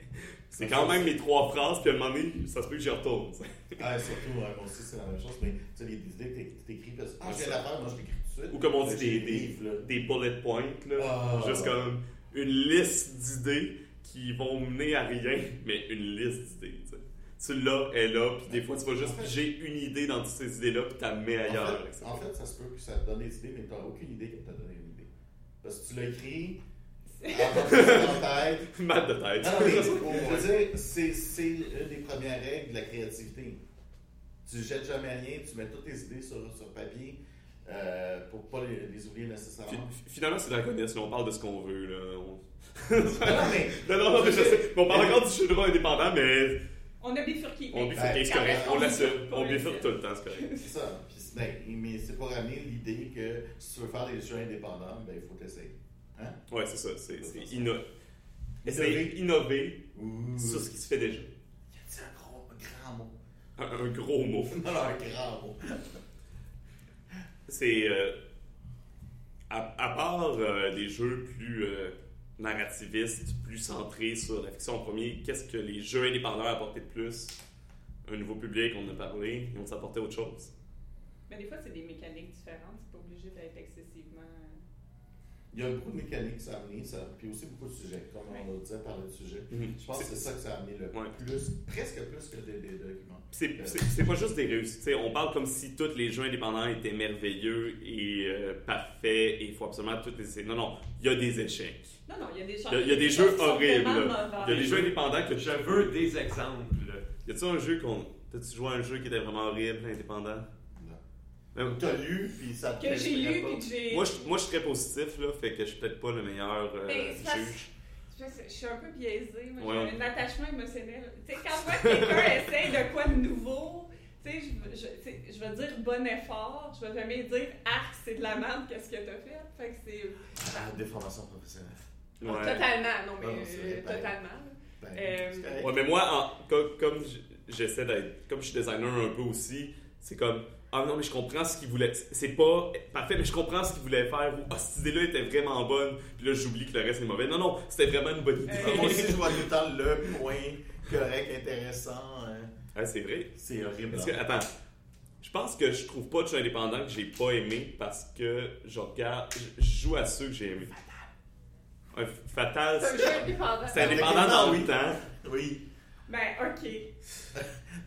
C'est quand même mes trois phrases, puis à un moment donné, ça se peut que j'y retourne. Ah, surtout, ouais, moi aussi, c'est la même chose. Mais tu sais, les idées que t'é- t'écris, parce que ah, de la moi je l'écris. Ou comme on dit, des, des, bullet points, là. Ah. juste comme une liste d'idées qui vont mener à rien, mais une liste d'idées. tu l'as, elle est là, puis des fois tu vas juste En fait- piger une idée dans toutes ces idées-là, puis tu la mets ailleurs. En fait, ça. en fait, ça se peut que ça te donne des idées, mais tu n'as aucune idée qu'elle t'a donné une idée. Parce que tu l'as écrit, en tête. Mal de tête. Non, non, mais je veux dire, c'est c'est une des premières règles de la créativité. Tu jettes jamais rien, tu mets toutes tes idées sur, sur papier euh, pour pas les, les oublier nécessairement. Fi- Finalement, c'est Dragonesse, là, on parle de ce qu'on veut. Là. On- Non, mais non, non, non, mais je sais. On parle encore du jeu de rôle indépendant, mais On a bifurqué. on mais- bifurque, c'est correct. On l'assume. bifurque On bifurque tout le temps, c'est correct. c'est ça. Puis, ben, mais c'est pour ramener l'idée que si tu veux faire des jeux indépendants, ben, il faut t'essayer. Hein? Ouais, c'est ça. C'est inno- Essayer innover Ouh. sur ce qui se fait déjà. C'est un gros, un grand mot? Un, un gros mot. Non, non, un grand mot. C'est. euh, à, part euh, des jeux plus euh, narrativistes, plus centrés sur la fiction en premier, qu'est-ce que les jeux indépendants apportaient de plus? Un nouveau public, on en a parlé, ils vont s'apporter autre chose. Mais des fois, c'est des mécaniques différentes. C'est pas obligé d'être excessivement. Il y a beaucoup de mécaniques que ça a amené, ça, puis aussi beaucoup de sujets, comme on le disait, parler de sujets. Je pense que c'est ça que ça a amené le Ouais. plus, presque plus que des, des documents. C'est pas juste des réussites. On parle comme si tous les jeux indépendants étaient merveilleux et euh, parfaits et il faut absolument tous les essayer. Non, non, il y a des échecs. Non, non, il y a des gens. Il y a, il y a des jeux horribles. Il y a des jeux indépendants que Je veux des exemples. Y a-tu un jeu qu'on. T'as-tu joué à un jeu qui était vraiment horrible, indépendant? Même- Tu as lu, puis ça te Que j'ai lu puis que j'ai. Moi, je, moi, je suis très positif, là, fait que je suis peut-être pas le meilleur euh, Mais c'est parce- juge. Je, je suis un peu biaisée. Moi, Ouais. J'ai un attachement émotionnel. Tu sais, quand je vois que quelqu'un essaye de quoi de nouveau, tu sais, je, je, vais dire bon effort. Je vais jamais dire arc, c'est de la merde, qu'est-ce que t'as fait? Fait que c'est. Ah, déformation professionnelle. Ouais. Totalement, non, mais Non, euh, ben, totalement. là. Ben, Euh. Ouais, mais moi, en- comme, comme j'essaie d'être. Comme je suis designer un peu aussi, c'est comme. Ah non, mais je comprends ce qu'il voulait. C'est pas parfait, mais je comprends ce qu'il voulait faire. Ou, ah, cette idée-là était vraiment bonne. Puis là, j'oublie que le reste est mauvais. Non, non, c'était vraiment une bonne idée. Euh, Moi aussi, je vois tout le temps le point correct, intéressant. hein. Ah, c'est vrai. C'est horrible. Parce que, attends, je pense que je trouve pas de jeu indépendant que j'ai pas aimé parce que je regarde. Je joue à ceux que j'ai aimés. Ouais, Fatal, C'est un c'est jeu indépendant. c'est indépendant dans le temps. Oui. Ben, ok.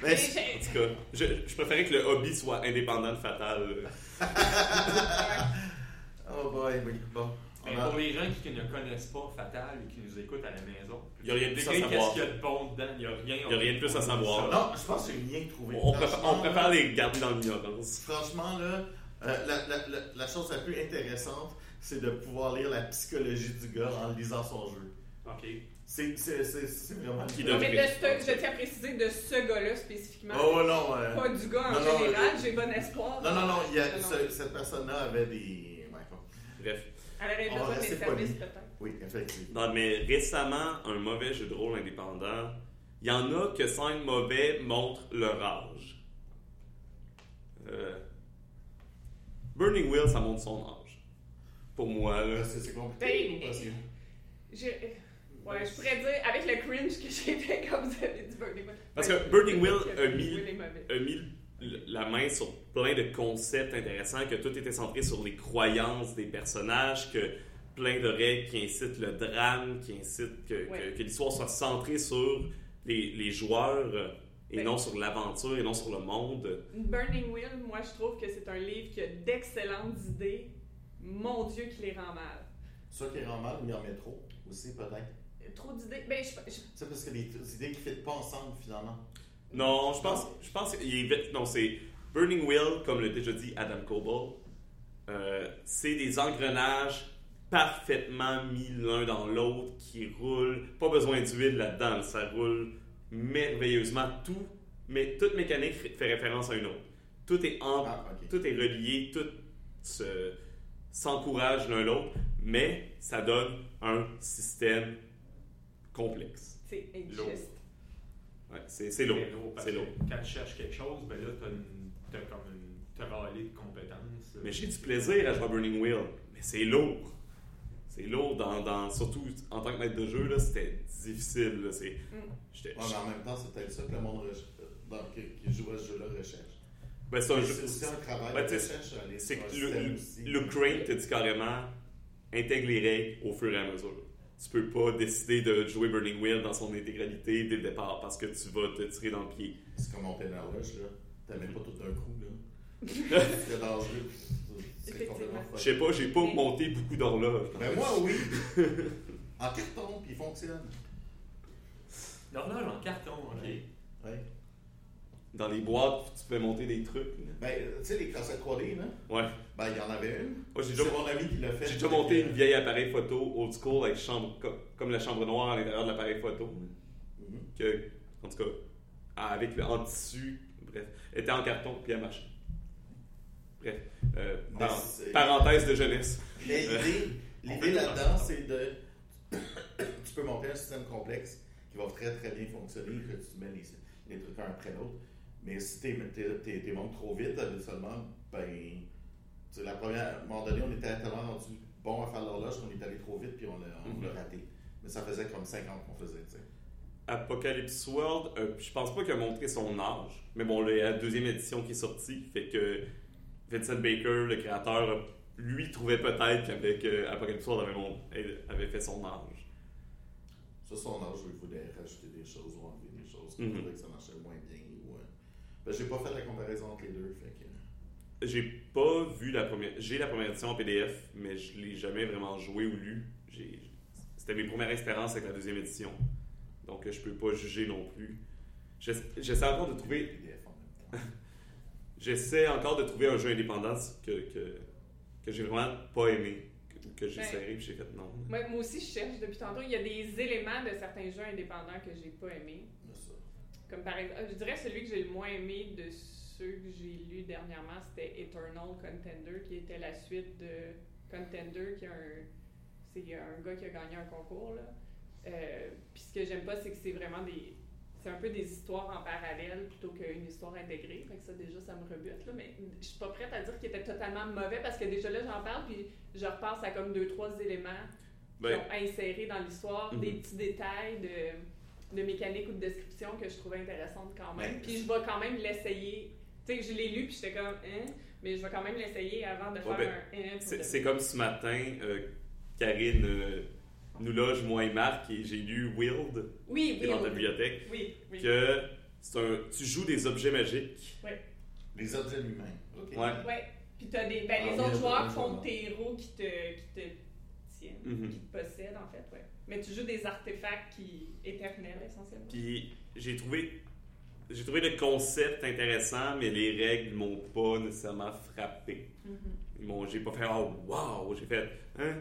C'est- En tout cas, je, je préférais que le hobby soit indépendant de Fatal. Oh boy, oui. Bon. Mais a- pour les gens qui ne connaissent pas Fatal et qui nous écoutent à la maison, Il y a rien de plus à savoir. Qu'est-ce qu'il y a de bon dedans Il n'y a rien. Il y a rien de plus à savoir. Non, je pense que j'ai rien trouvé. On préfère, Franchement, on préfère les garder dans l'ignorance. Franchement, là, euh, la, la- la- la chose la plus intéressante, c'est de pouvoir lire la psychologie du gars en lisant son jeu. Ok. C'est vraiment... Qui Non, mais de ce, je tiens à préciser de ce gars-là spécifiquement. Oh non, euh, Pas du gars en Non, général, euh, j'ai bon espoir. non, non, non, il y a- Non, non. ce- cette personne-là avait des... ouais, bon. Bref. Elle va besoin des services peut-être. Oui, effectivement. Non, mais récemment, un mauvais jeu de rôle indépendant, il y en a que cinq mauvais montrent leur âge. Euh, Burning Wheel, ça montre son âge. Pour moi, là. C'est c'est compliqué, Ben, Ouais, je pourrais dire, avec le cringe que j'ai fait quand vous avez dit Burning Wheel. Parce que Burning Wheel a mis- a mis la main sur plein de concepts intéressants, que tout était centré sur les croyances des personnages, que plein de règles qui incitent le drame, qui incitent que, que- Ouais. que l'histoire soit centrée sur les, les joueurs euh, et Ben- non sur l'aventure et non sur le monde. Burning Wheel, moi je trouve que c'est un livre qui a d'excellentes idées. Mon Dieu, qui les rend mal. Soit qui rend mal y en met trop aussi, peut-être. Trop d'idées. Ben, je, je- C'est parce que les les idées qui ne pas ensemble, finalement. Non, je pense, je pense qu'il est vite- Non, c'est Burning Wheel, comme l'a déjà dit Adam Coble. euh, c'est des engrenages parfaitement mis l'un dans l'autre, qui roule. Pas besoin d'huile là-dedans, ça roule merveilleusement. Tout, mais toute mécanique fait référence à une autre. Tout est en, Ah, tout est relié, tout se- s'encourage l'un l'autre, mais ça donne un système complexe. C'est Lourd. injuste. Ouais, c'est c'est lourd. Parce C'est lourd. Quand tu cherches quelque chose, ben là, t'as une- t'as comme une t'as râlé de compétences. là. Mais j'ai du plaisir à jouer à Burning Wheel, mais c'est lourd. C'est lourd, dans, dans- surtout en tant que maître de jeu, là, c'était difficile. Là, c'est, Mm. j'étais- Ouais, mais en même temps, c'est peut-être ça que le monde dans- qui, qui joue à ce jeu-là recherche. ben, c'est un Mais jeu- C'est aussi un travail Ouais, de recherche. c'est que le, le, aussi. le crane te dit carrément intègre les règles au fur et à mesure. Tu peux pas décider de jouer Burning Wheel dans son intégralité dès le départ parce que tu vas te tirer dans le pied. C'est comme monter dans l'âge, là. T'aimais pas tout d'un coup, là. C'est dangereux. C'est complètement Je sais pas, j'ai pas Mais- monté beaucoup d'horloges. Ben moi, oui. en carton, puis il fonctionne. L'horloge en carton, ok. Ouais. Dans les boîtes, tu peux monter des trucs. là. Ben, tu sais, les cassettes 3D, là, Ouais. ben, il y en avait une. Moi, j'ai C'est déjà, mon ami qui l'a fait. j'ai déjà monté une vieille appareil photo old school avec chambre, co- comme la chambre noire à l'intérieur de l'appareil photo. Mhm. que, en tout cas, avec le, en tissu, bref, était en carton puis elle marchait. Bref, euh, parenthèse de jeunesse. Mais Euh, l'idée, là-dedans, c'est de. tu peux monter un système complexe qui va très très bien fonctionner, que tu mets les, les trucs un après l'autre. Mais si tu t'es montes trop vite, habituellement, ben. tu sais, la première, à un moment donné, on était tellement rendu bon à faire l'horloge qu'on est allé trop vite puis on l'a Mhm. raté. Mais ça faisait comme 5 ans qu'on faisait, tu sais. Apocalypse World, euh, je pense pas qu'il a montré son âge, mais bon, la deuxième édition qui est sortie, fait que Vincent Baker, le créateur, lui trouvait peut-être qu'avec euh, Apocalypse World avait, mon- avait fait son âge. Ça, son âge, il voulait rajouter des choses ou enlever des choses. Il trouvait que ça marchait moins Ben, j'ai pas fait la comparaison entre les deux, fait que. J'ai pas vu la première. J'ai la première édition en PDF, mais je l'ai jamais vraiment joué ou lu. C'était mes premières expériences avec la deuxième édition. Donc je peux pas juger non plus. J'essa- J'essaie encore de trouver. J'essaie encore de trouver un jeu indépendant que, que, que j'ai vraiment pas aimé. Que, que j'ai Ben, serré puis j'ai fait non. Moi, moi aussi, je cherche depuis tantôt. Il y a des éléments de certains jeux indépendants que j'ai pas aimés. Comme par exemple, je dirais celui que j'ai le moins aimé de ceux que j'ai lus dernièrement, c'était Eternal Contender, qui était la suite de Contender, qui est un, c'est un gars qui a gagné un concours. Là. Euh, puis ce que j'aime pas, c'est que c'est vraiment des. C'est un peu des histoires en parallèle plutôt qu'une histoire intégrée. Fait que ça, déjà, ça me rebute. Là. Mais je suis pas prête à dire qu'il était totalement mauvais parce que déjà là, j'en parle, puis je repasse à comme deux, trois éléments qui Ben, ont inséré dans l'histoire Mhm. des petits détails de, de mécanique ou de description que je trouvais intéressantes quand même. Ben, puis je vais quand même l'essayer. Tu sais, je l'ai lu puis j'étais comme, hein, mais je vais quand même l'essayer avant de faire ben, un hein. c'est comme ce matin, euh, Karine euh, nous loge, moi et Marc, et j'ai lu Wild, Oui, qui est oui, dans ta oui. bibliothèque, Oui, oui. que c'est un, tu joues des objets magiques. Les objets humains. OK. Ouais. Ouais. Puis t'as des. Ben, Ah, les oui, autres oui, joueurs oui, font oui. tes héros qui te, qui te tiennent, Mhm. qui te possèdent en fait, ouais. Mais tu joues des artefacts qui éternels essentiellement. Puis j'ai trouvé, j'ai trouvé le concept intéressant, mais les règles m'ont pas nécessairement frappé. Ils m'ont, j'ai pas fait oh wow, j'ai fait hein,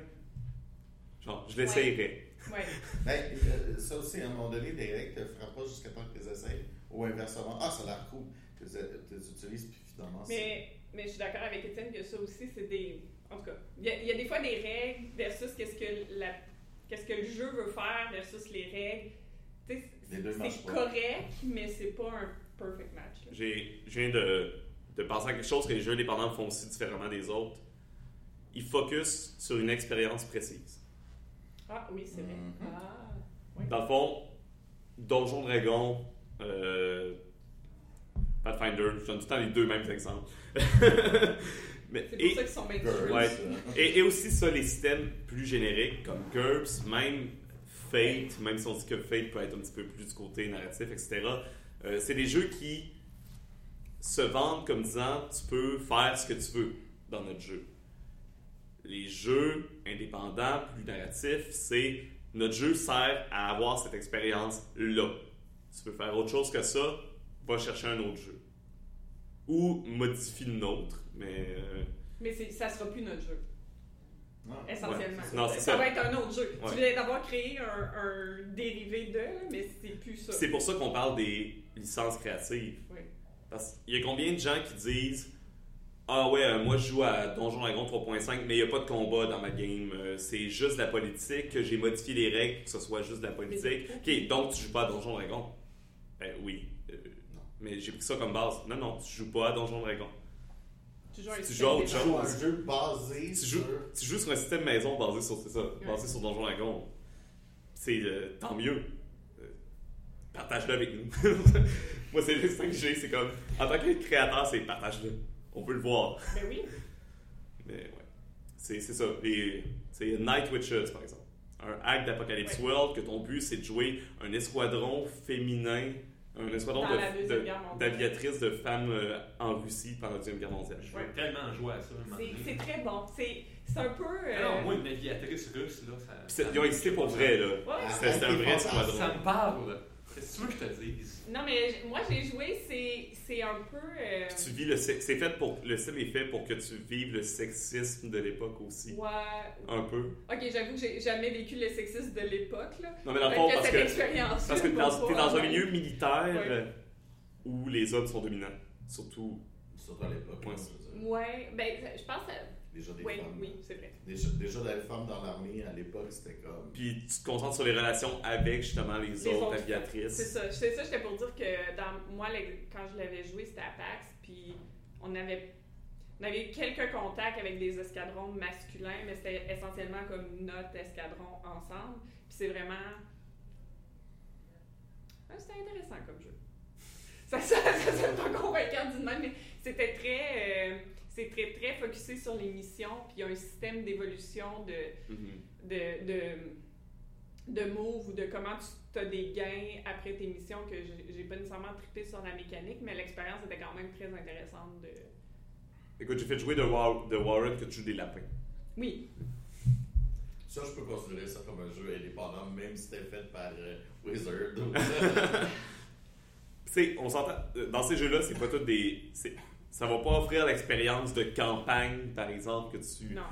genre je l'essayerais. Ouais. Ben, euh, ça aussi, à un moment donné, des règles ne te frappent pas jusqu'à temps que tu les essayes. Ou inversement, ah, ça a l'air cool. Tu les tu les utilises, puis finalement, c'est. Mais, mais je suis d'accord avec Étienne que ça aussi, c'est des. En tout cas, il y, y a des fois des règles versus qu'est-ce que, la, qu'est-ce que le jeu veut faire versus les règles. C'est, correct, mais c'est pas un perfect match. J'ai, je viens de, de penser à quelque chose que les jeux indépendants font aussi différemment des autres. Ils focus sur une expérience précise. Ah oui, c'est vrai. Mhm. Ah, oui. Dans le fond, Donjon Dragon, euh, Pathfinder, je donne tout le temps les deux mêmes exemples. Mais, C'est et- pour ça qu'ils sont bien GURPS, Ouais. Et, et aussi ça, les systèmes plus génériques comme GURPS, même Fate, même si on dit que Fate peut être un petit peu plus du côté narratif, etc. euh, c'est des jeux qui se vendent comme disant tu peux faire ce que tu veux dans notre jeu. Les jeux indépendants, plus narratifs, c'est notre jeu sert à avoir cette expérience-là. Tu peux faire autre chose que ça, va chercher un autre jeu. Ou modifie le nôtre, mais. euh, Mais c'est, ça sera plus notre jeu. Non. essentiellement. Ouais. Non, ça, ça. va être un autre jeu. Ouais. Tu viens d'avoir créé un, un dérivé de, là, mais c'est plus ça. C'est pour ça qu'on parle des licences créatives. Parce qu'il y a combien de gens qui disent Ah ouais, euh, moi je joue à Donjon Dragon 3.5, mais il n'y a pas de combat dans ma game. Euh, c'est juste de la politique, que j'ai modifié les règles pour que ce soit juste de la politique. Ok, donc tu joues pas à Donjon Dragon Ben oui. Euh, Non. mais j'ai pris ça comme base. Non, non, tu joues pas à Donjon Dragon. Tu joues, Tu joues à autre des- Tu joues à un jeu basé Tu sur. joues, tu joues sur un système maison basé sur, c'est ça, basé sur Donjon Dragon. C'est euh, tant mieux. Euh, partage-le avec nous. Moi, c'est ça que j'ai. C'est comme, en tant que créateur, c'est partage-le. On peut le voir. Ben oui. Mais ouais. C'est c'est ça. Et c'est Night Witches, par exemple. Un hack d'Apocalypse Ouais. World que ton but, c'est de jouer un escadron féminin, un escadron Dans la de- de- d'aviatrices de, femmes euh, en Russie pendant la Deuxième Guerre mondiale. Je veux tellement jouer à ça. C'est très bon. C'est c'est un peu. euh, Alors, moi, une navigatrice russe, là, ça. Ils ont existé pour vrai, là. ouais. C'était c'était un vrai escadron. Ça me parle. Qu'est-ce que tu veux que je te dise? Non, mais moi, j'ai joué, c'est c'est un peu. euh, Tu vis le c'est fait pour le système est fait pour que tu vives le sexisme de l'époque aussi Ouais. un peu Ok, j'avoue que j'ai jamais vécu le sexisme de l'époque, là. non mais dans le fond parce que parce que t'es dans, t'es dans un milieu militaire Ouais. euh, où les hommes sont dominants surtout Surtout à l'époque. Ouais. Ouais, ben, je pense. à- Déjà des Oui, femmes. oui, c'est vrai. Déjà, déjà des femmes dans l'armée à l'époque, c'était comme. puis tu te concentres sur les relations avec justement les, Les autres autres. C'est aviatrices ça. C'est ça, j'étais pour dire que dans, moi, les- quand je l'avais joué, c'était à PAX, puis on avait, on avait eu quelques contacts avec des escadrons masculins, mais c'était essentiellement comme notre escadron ensemble. Puis c'est vraiment. Ah, c'était intéressant comme jeu. Ça, ça, ça, ça me pas convaincant d'une même, mais c'était très. euh, c'est très, très focusé sur les missions, puis il y a un système d'évolution de Mhm. de, de, de move ou de comment tu as des gains après tes missions que j'ai pas nécessairement trippé sur la mécanique, mais l'expérience était quand même très intéressante. De... écoute j'ai fait jouer de, War- de Warren que tu joues des lapins Oui, Ça, je peux considérer ça comme un jeu indépendant, même si c'était fait par euh, Wizard. ou- tu sais on s'entend euh, dans ces jeux là c'est pas tout des ça va pas offrir l'expérience de campagne par exemple que tu non.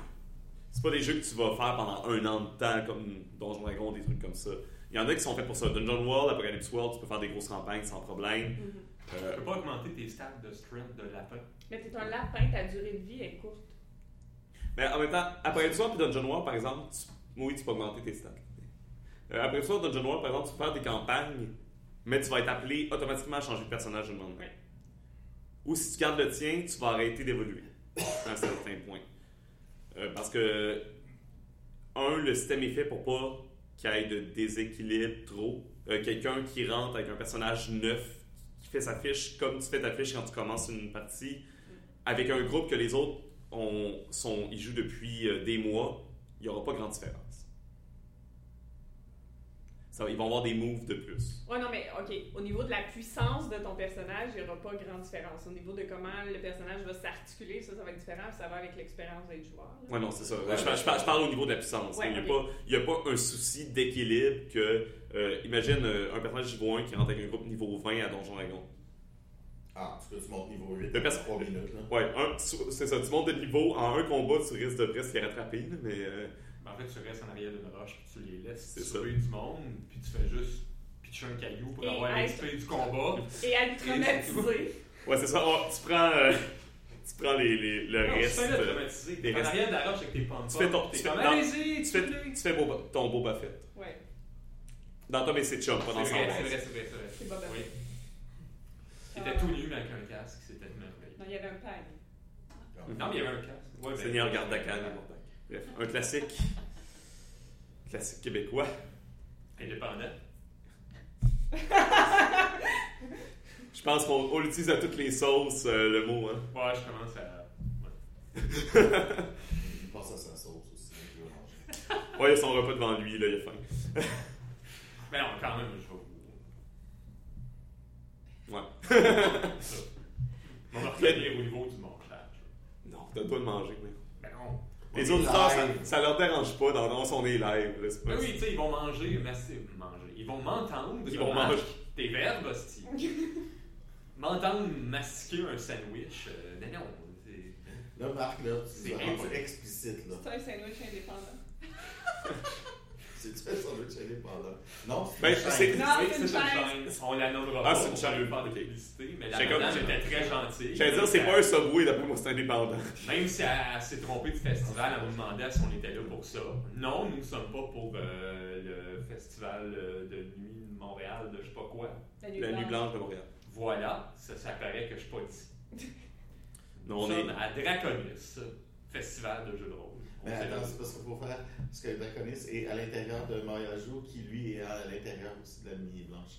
C'est pas des jeux que tu vas faire pendant un an de temps comme Donjon Dragon, des trucs comme ça. Il y en a qui sont faits pour ça. Dungeon World, Apocalypse World, tu peux faire des grosses campagnes sans problème. Tu Euh, peux pas augmenter tes stats de strength de lapin. Mais t'es un lapin, ta durée de vie est courte. mais en même temps, Apocalypse World et Dungeon World, par exemple, tu- oui, tu peux augmenter tes stats. Euh, Apocalypse World, Dungeon World, par exemple, tu peux faire des campagnes, mais tu vas être appelé automatiquement à changer de personnage une moment. Ouais. Ou si tu gardes le tien, tu vas arrêter d'évoluer à un certain point. Euh, parce que, un, le système est fait pour pas qu'il y ait de déséquilibre trop. Euh, Quelqu'un qui rentre avec un personnage neuf, qui fait sa fiche comme tu fais ta fiche quand tu commences une partie, avec un groupe que les autres ont, ils jouent depuis euh, des mois, il n'y aura pas grande différence. Ça, ils vont avoir des moves de plus. Ouais, non, mais OK. Au niveau de la puissance de ton personnage, il n'y aura pas grande différence. Au niveau de comment le personnage va s'articuler, ça, ça va être différent. puis Ça va avec l'expérience des joueurs. là. Ouais, non, c'est ça. Ouais, je, parle- je parle, je parle au niveau de la puissance. Ouais, il n'y a, ok. pas- il y a pas un souci d'équilibre que. euh, imagine euh, un personnage niveau 1 qui rentre avec un groupe niveau 20 à Donjon Dragon. Ah, tu peux tu montes niveau 8 Le en perso- 3 minutes. Là. Ouais, un- c'est ça. Tu montes de niveau. En un combat, tu risques de presque les rattraper, mais. euh, Ben, en fait, tu restes en arrière d'une roche puis tu les laisses sauver du monde, puis tu fais juste pitcher un caillou pour Et avoir l'XP du combat. Et à le traumatiser. ouais, c'est ça. Oh, tu prends, euh, tu prends les, les- le Non, tu reste. fais le euh, traumatiser. des T'es en restes. arrière de la roche avec tes pommes. Tu fais ton- tu fais- comme, non, allez-y, tu fais, tu fais Boba- ton Boba Fett. Ouais, Dans Tom et ses chums, pas dans C'est Star vrai, Wars. c'est vrai, c'est vrai, c'est vrai. Oui. Il était tout nu mais avec un casque, c'était merveilleux. Non, il y avait un pag. Non, mais il y avait un casque. Ouais, Seigneur ouais, Gardakan. ouais. Bref, un classique. Classique québécois. Indépendant. Je pense qu'on on l'utilise à toutes les sauces, euh, le mot. Hein. Ouais, je commence à. Il passe à sa sauce aussi. il veut manger. Ouais, il a son repas devant lui, là, il a faim. Mais non, quand même, je vais vous. Ouais. On va revenir au niveau du montage. Non, t'as le droit de manger, mais. Ben non. Les On auditeurs, ça, ça leur dérange pas dans dans son est live. là, c'est pas- Ben oui, tu sais, ils vont manger, massif, manger. Ils vont m'entendre. Ils vont manger. Tes verbes, hostie. M'entendre mastiquer un sandwich. euh, non, non. c'est- Là, Marc, là, tu C'est explicite, là. C'est un sandwich indépendant. C'est-tu un sandwich indépendant? Non, c'est c'est- une Non, c'est une c'est. On la nommera Ah, pas c'est une pour chaîne. pas lui faire de publicité, mais la J'étais madame était très gentille. J'allais dire, c'est pas un Subway, d'après moi, c'est indépendant. Même si elle, s'est trompée de festival, elle nous demandait si on était là pour ça. Non, nous ne sommes pas pour euh, le festival euh, de nuit de Montréal, de je sais pas quoi. La nuit La nuit blanche. de Montréal. Voilà, ça, ça paraît que je suis pas ici. Non, Nous on est. sommes à Draconis, festival de jeux de rôle. Mais attends, c'est parce qu'il faut faire. Parce que Draconis est à l'intérieur de Mariajo, qui lui est à l'intérieur aussi de la nuit blanche.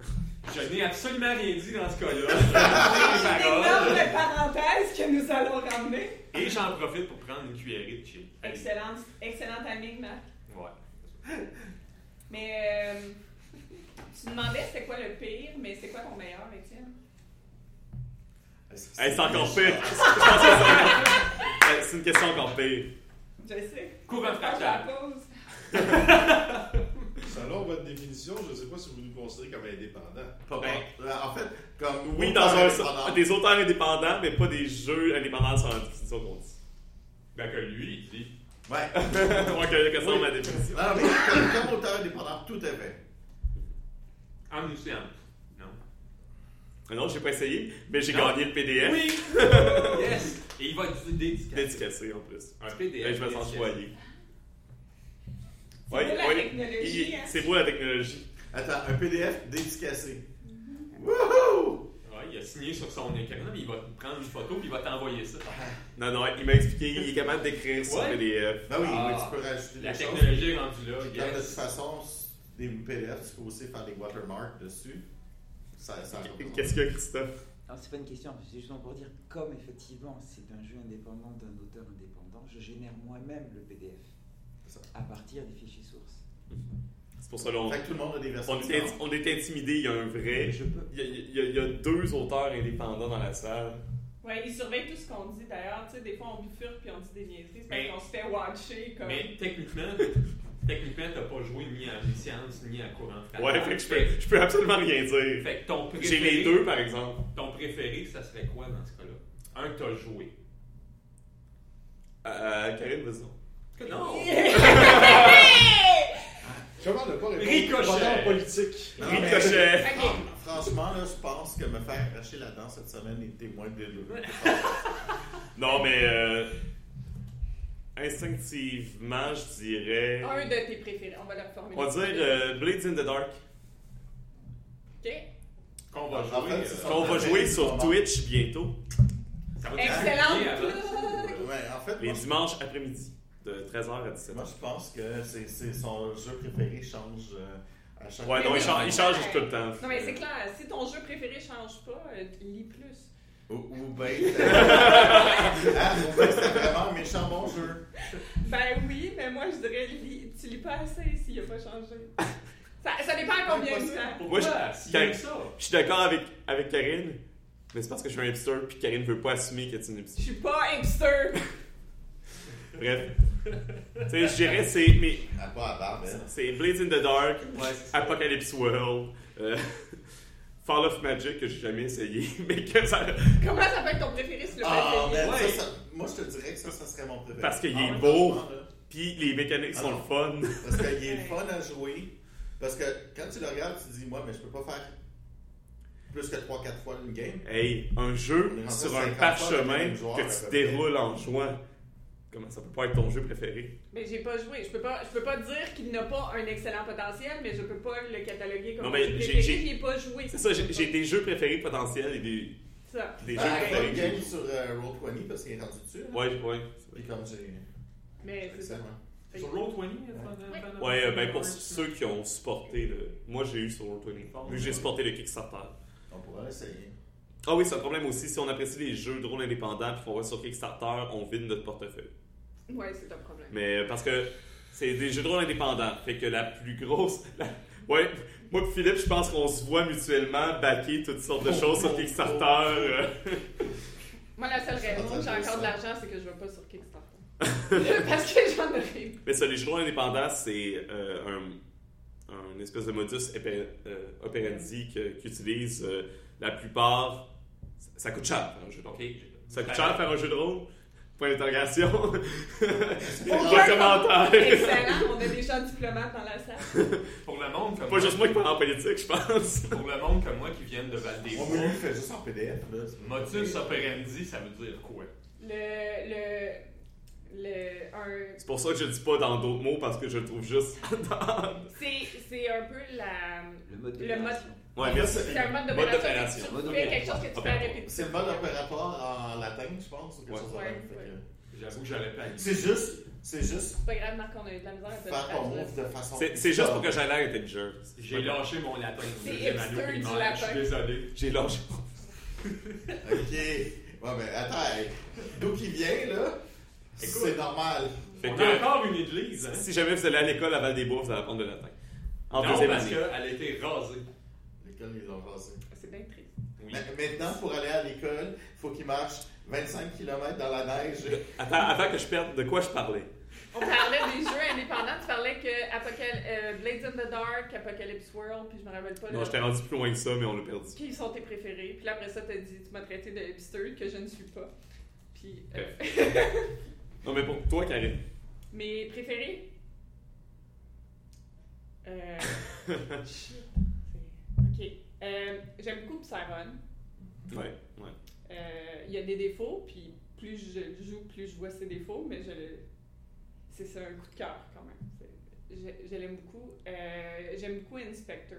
Je n'ai absolument rien dit dans ce cas-là. C'est une énorme parenthèse que nous allons ramener. Et j'en profite pour prendre une cuillerée de chili. Allez. Excellent, excellent timing, Marc. Ouais. Mais euh, tu demandais c'était quoi le pire, mais c'est quoi ton meilleur, Étienne? Hey, c'est encore pire. C'est une question encore pire. Je sais. Courant fractal. Selon votre définition, je ne sais pas si vous nous considérez comme indépendants. Pas Ben, bon. En fait, comme. Oui, dans un, des auteurs indépendants, mais pas des jeux indépendants sur la définition qu'on dit. Ben que lui, il dit. Ouais. Moi, que, que ça, Oui. ma définition. Non, mais comme, comme auteur indépendant, tout. En en nous. Non. Non, j'ai pas essayé, mais j'ai Non. gagné le PDF. Oui! yes! Et il va être dédicacé. Dédicacé en plus. Un PDF. Et je me sens dédicacé. choyé. C'est Ouais, beau la ouais, technologie, hein? C'est beau la technologie. Attends, un PDF dédicacé. Mm-hmm. Wouhou! Ouais, il a signé sur son écran, mais il va te prendre une photo puis il va t'envoyer ça. Non, non, il m'a expliqué, il est capable d'écrire sur Ouais. PDF. Ben oui, Ah. mais tu peux rajouter La des choses. technologie est rendue là, Comme de toute yes. façon, des PDF, tu peux aussi faire des watermarks dessus. Ça, ça. Qu'est-ce que Christophe Alors, c'est pas une question, c'est justement pour dire, comme effectivement c'est un jeu indépendant d'un auteur indépendant, je génère moi-même le PDF ça. à partir des fichiers sources. C'est pour ça là, on, Fait que tout le monde a des versions on, on est intimidé, il y a un vrai. Je peux. Il y, a, il y a- il y a deux auteurs indépendants dans la salle. Ouais, ils surveillent tout ce qu'on dit d'ailleurs. Tu sais, des fois on bifurque puis on dit des niaiseries. Parce qu'on se fait watcher comme. Mais techniquement, techniquement, t'as pas joué ni à Omniscience ni à Courant Fractal. Ouais, fait que je peux, je peux absolument rien dire. Fait que ton J'ai préféré. les deux, par exemple. Ton préféré, ça serait quoi dans ce cas-là? Un que t'as joué. Euh, Karine, vas-y. Non! Comment ne pas répondre Ricochet. Politique? Non, mais- Ricochet. Franchement, là, je pense que me faire arracher la dent cette semaine était moins déloureux. Non, mais euh, instinctivement, je dirais. Un de tes préférés. On va le reformuler. On va dire euh, Blades in the Dark. Ok. Qu'on va En jouer. fait, euh. Qu'on va jouer sur? Twitch bientôt. ça va bien plug. Ouais, en fait, Les moi, dimanches après-midi. De 13h à 17h. moi, je pense que c'est c'est son jeu préféré change euh, à chaque Ouais, non, Mais il oui, change, il change tout le temps. Non, mais c'est clair. Si ton jeu préféré change pas, euh, lis plus. Ou, ou ben, Ah, ben, c'était vraiment un méchant bon jeu. Ben oui, mais moi je dirais lis, tu lis pas assez s'il a pas changé. Ça, ça dépend à combien de temps. Pourquoi? Moi, je- ça. Je suis d'accord avec, avec Karine, mais c'est parce que je suis un hipster, puis Karine veut pas assumer qu'elle est une Je hipster. suis pas hipster. Bref. tu sais, je dirais, c'est. Mais pas à barbe, c'est Blades in the Dark, Ouais, c'est. Apocalypse World, euh, Fall of Magic, que j'ai jamais essayé, mais que ça. Comment ça peut être ton préféré si le Ah, ben, Ouais. ça, ça- moi, je te dirais que ça, ça serait mon préféré. Parce qu'il Ah, est ouais, beau. Puis les mécaniques Ah sont le fun. Parce qu'il est fun à jouer. Parce que quand tu le regardes, tu te dis, moi, mais je peux pas faire plus que 3-4 fois une game. Hey, un jeu sur un 50 fois avec parchemin que tu déroules en jouant. Comment ça peut pas être ton jeu préféré? Mais j'ai pas joué. Je peux pas, je peux pas dire qu'il n'a pas un excellent potentiel, mais je peux pas le cataloguer comme Non, mais jeu j'ai- préféré. j'ai- J'y ai pas joué. C'est ça, j'ai j'ai des jeux préférés potentiels et des, Ça. des Ben, jeux préférés. game sur euh, Roll20 parce qu'il est rendu dessus. là. Ouais, ouais. Puis comme j'ai. Mais c'est ça. Sur Roll20, Ouais. Ouais, euh, ben pour ceux qui ont supporté le. Moi j'ai eu sur Roll20. Vu que j'ai supporté le Kickstarter. On pourra l'essayer. Ah oui, c'est un problème aussi. Si on apprécie les jeux de rôle indépendants puis qu'on va sur Kickstarter, on vide notre portefeuille. Ouais, c'est un problème. Mais parce que c'est des jeux de rôle indépendants. Fait que la plus grosse. la- Ouais, moi et Philippe, je pense qu'on se voit mutuellement backer toutes sortes de choses sur Kickstarter. euh. Moi, la seule raison que j'ai encore de l'argent, c'est que je vais pas sur Kickstarter. Parce que j'en aurais. Mais ça, les jeux de rôle indépendants, c'est euh, un, un espèce de modus oper- euh, operandi qu'utilisent euh, la plupart. Ça, ça coûte cher, un jeu de rôle. Ça coûte cher faire un jeu de rôle? Point d'interrogation. Aucun Pas de commentaire. Excellent, on a des gens diplomates dans la salle. Pour le monde comme Pas juste moi qui parle en politique, je pense. Pour le monde comme moi qui viennent de Moi, moi, lui, il fait juste en PDF. Là. motus operandi, ça veut dire quoi? Le. le. Le. un. C'est pour ça que je le dis pas dans d'autres mots parce que je le trouve juste dans... C'est, c'est un peu la. Le mode Le d'opération. Ouais, merci. C'est un mode Mode d'opération. d'opération. Tu Mode fais quelque chose que tu fais à opératoire. répétition. C'est le mode opératoire en latin, je pense, ou quelque Ouais. Ouais, J'avoue que j'aurais pas C'est juste, c'est juste C'est pas grave, Marc, on a eu de la misère à te faire ton faire move de façon. C'est c'est juste pour que j'aie l'air intelligent. J'ai lâché mon latin C'est hipster du je latin. suis désolé. J'ai lâché. Ok. Ouais, mais attends, d'où qu'il vient, là, c'est normal. Fait On que- a encore une église, hein? Si jamais vous allez à l'école à Val-des-Bois, vous allez apprendre le latin. En non, deuxième parce année. qu'elle a été rasée. L'école, ils l'ont passé. C'est bien triste. Oui. Maintenant, pour aller à l'école, il faut qu'il marche 25 km dans la neige. Attends, avant que je perde, de quoi je parlais? On parlait des jeux indépendants. Tu parlais que Apocal- euh, Blades in the Dark, Apocalypse World, puis je me rappelle pas. Non, le- j'étais rendu plus loin que ça, mais on l'a perdu. Qui sont tes préférés? Puis là, après ça, t'as dit, tu m'as traité de hipster, que je ne suis pas. Puis, euh, Non, mais pour toi, Karine. mes préférés? Euh... Ok. Euh, J'aime beaucoup Psyron. Ouais, ouais. Euh, Il y a des défauts, puis plus je le joue, plus je vois ses défauts, mais je le... c'est un coup de cœur quand même. Je l'aime beaucoup. Euh, J'aime beaucoup Inspector.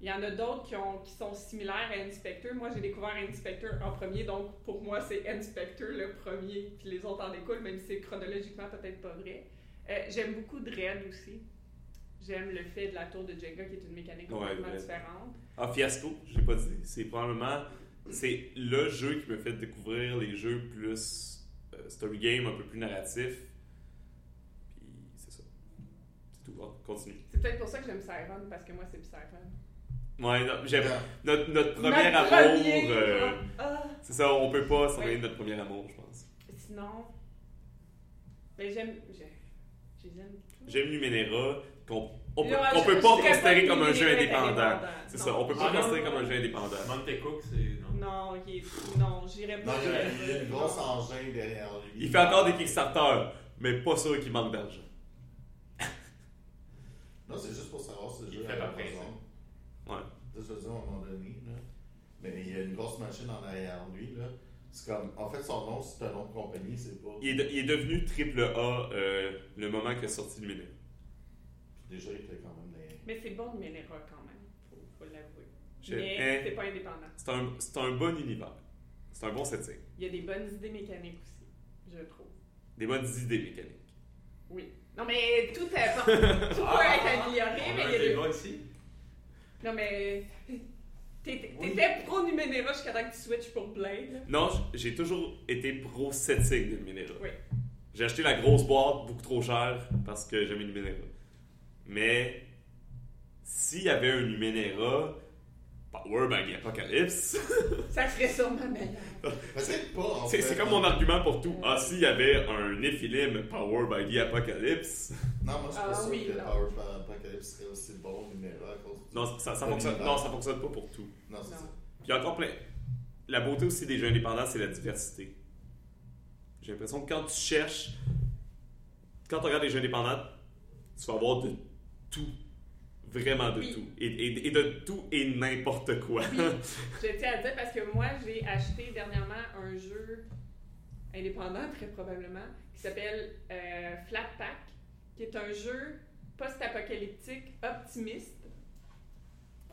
Il y en a d'autres qui, ont- qui sont similaires à Inspector. Moi, j'ai découvert Inspector en premier, donc pour moi, c'est Inspector le premier, puis les autres en découlent, même si c'est chronologiquement peut-être pas vrai. Euh, J'aime beaucoup Dread aussi. J'aime le fait de la tour de Jenga, qui est une mécanique complètement différente. Ah, Fiasco, je l'ai pas dit. C'est probablement. C'est le jeu qui me fait découvrir les jeux plus euh, story game, un peu plus narratif. Puis c'est ça. C'est tout. Continue. C'est peut-être pour ça que j'aime Siren, parce que moi, c'est Siren. Ouais, non, j'aime. Yeah. Notre, notre premier Notre amour. premier, euh, ah. c'est ça, on peut pas s'en Ouais. de notre premier amour, je pense. Sinon, ben j'aime. J'aime Numenera, qu'on on peut, je- peut je pas considérer comme un jeu indépendant. C'est Non. ça, on peut pas Ah, non, considérer non, comme un non. jeu indépendant. Monte Cook, c'est. Non. Non, il est- non, j'irais Non, pas. j'irais il y a une grosse engin derrière lui. Il fait encore des Kickstarter, mais pas sûr qu'il manque d'argent. Non, c'est juste pour savoir si le Il jeu est pas à principe. Amazon. Ouais. Ça, je veux dire, à un moment donné, là. Mais il y a une grosse machine en arrière lui, là. C'est comme, en fait, son nom, c'est un nom de compagnie, c'est pas. Il est, de- il est devenu triple A euh, le moment qu'il est sorti de Numenera. Déjà, il était quand même des. Mais c'est bon, Menera quand même, faut, faut l'avouer. Je- Mais hein, c'est pas indépendant. C'est un, c'est un bon univers. C'est un bon setting. Il y a des bonnes idées mécaniques aussi, je trouve. Des bonnes idées mécaniques. Oui. Non, mais tout, est, tout peut être amélioré, mais il y a des... ici. Non, mais... T'étais Oui. pro Numenera jusqu'à temps que tu switches pour Blade. là. Non, j'ai toujours été pro setting de Numenera. Oui. J'ai acheté la grosse boîte beaucoup trop chère parce que j'aimais Numenera. Mais s'il y avait un Numenera Power Bag Apocalypse, Ça serait sûrement meilleur. Peut-être pas, en c'est fait. c'est comme mon argument pour tout. Ah, s'il y avait un Nephilim Power Baggy Apocalypse, Non, moi, je suis Ah pas sûr oui, que non. Power Apocalypse serait aussi bon numéro à cause du- non, ça, ça de fonctionne, non, ça fonctionne pas pour tout. Non, c'est ça. Puis il y a encore plein. La beauté aussi des jeux indépendants, c'est la diversité. J'ai l'impression que quand tu cherches, quand tu regardes les jeux indépendants, tu vas avoir de tout. Vraiment de Oui. tout. Et, et- et de tout et n'importe quoi. Oui, je tiens à le dire parce que moi, j'ai acheté dernièrement un jeu indépendant, très probablement, qui s'appelle euh, Flat Pack, qui est un jeu post-apocalyptique optimiste.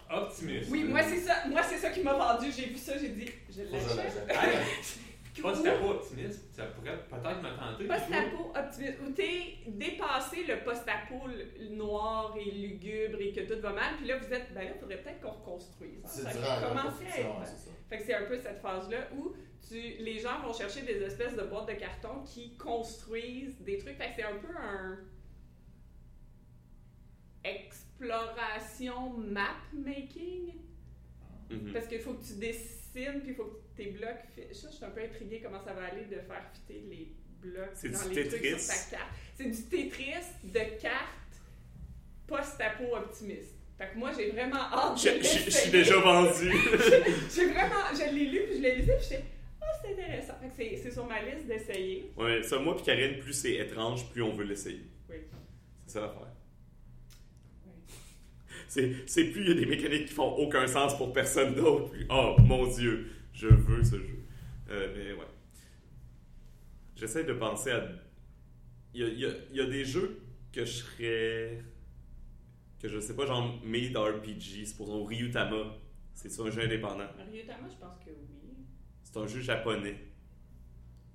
Optimiste. Oui, moi, c'est ça, moi, c'est ça qui m'a vendu. J'ai vu ça, j'ai dit, je l'achète. l'achète. Hey, pas si t'as pas optimiste, ça pourrait peut-être me tenter. Post-apo optimiste, où t'es dépassé le post-apo le- noir et lugubre et que tout va mal, puis là, vous êtes, ben là, faudrait peut-être qu'on reconstruise. hein. C'est commencer à être- ça. Fait que c'est un peu cette phase-là où tu, les gens vont chercher des espèces de boîtes de carton qui construisent des trucs. Fait que c'est un peu un exploration map making Mhm. parce qu'il faut que tu dessines puis il faut que tes blocs ça je suis un peu intriguée comment ça va aller de faire fitter les blocs C'est dans du les trucs Tetris. sur ta carte c'est du Tetris de cartes post-apo optimiste fait que moi j'ai vraiment hâte Je de je- je suis déjà vendu. J'ai vraiment, je l'ai lu puis je l'ai lu puis j'étais, c'est intéressant. Fait que c'est c'est sur ma liste d'essayer. Ouais, ça, moi puis Karine, plus c'est étrange, plus on veut l'essayer. Oui. C'est ça l'affaire. Oui. C'est c'est plus il y a des mécaniques qui font aucun sens pour personne d'autre. Plus, oh mon dieu, je veux ce jeu. Euh, mais ouais. J'essaie de penser à. Il y a, il y a- il y a des jeux que je serais. que je sais pas, genre Made RPG, supposons Ryutama. C'est un jeu indépendant. Ryutama, je pense que oui. C'est un jeu japonais.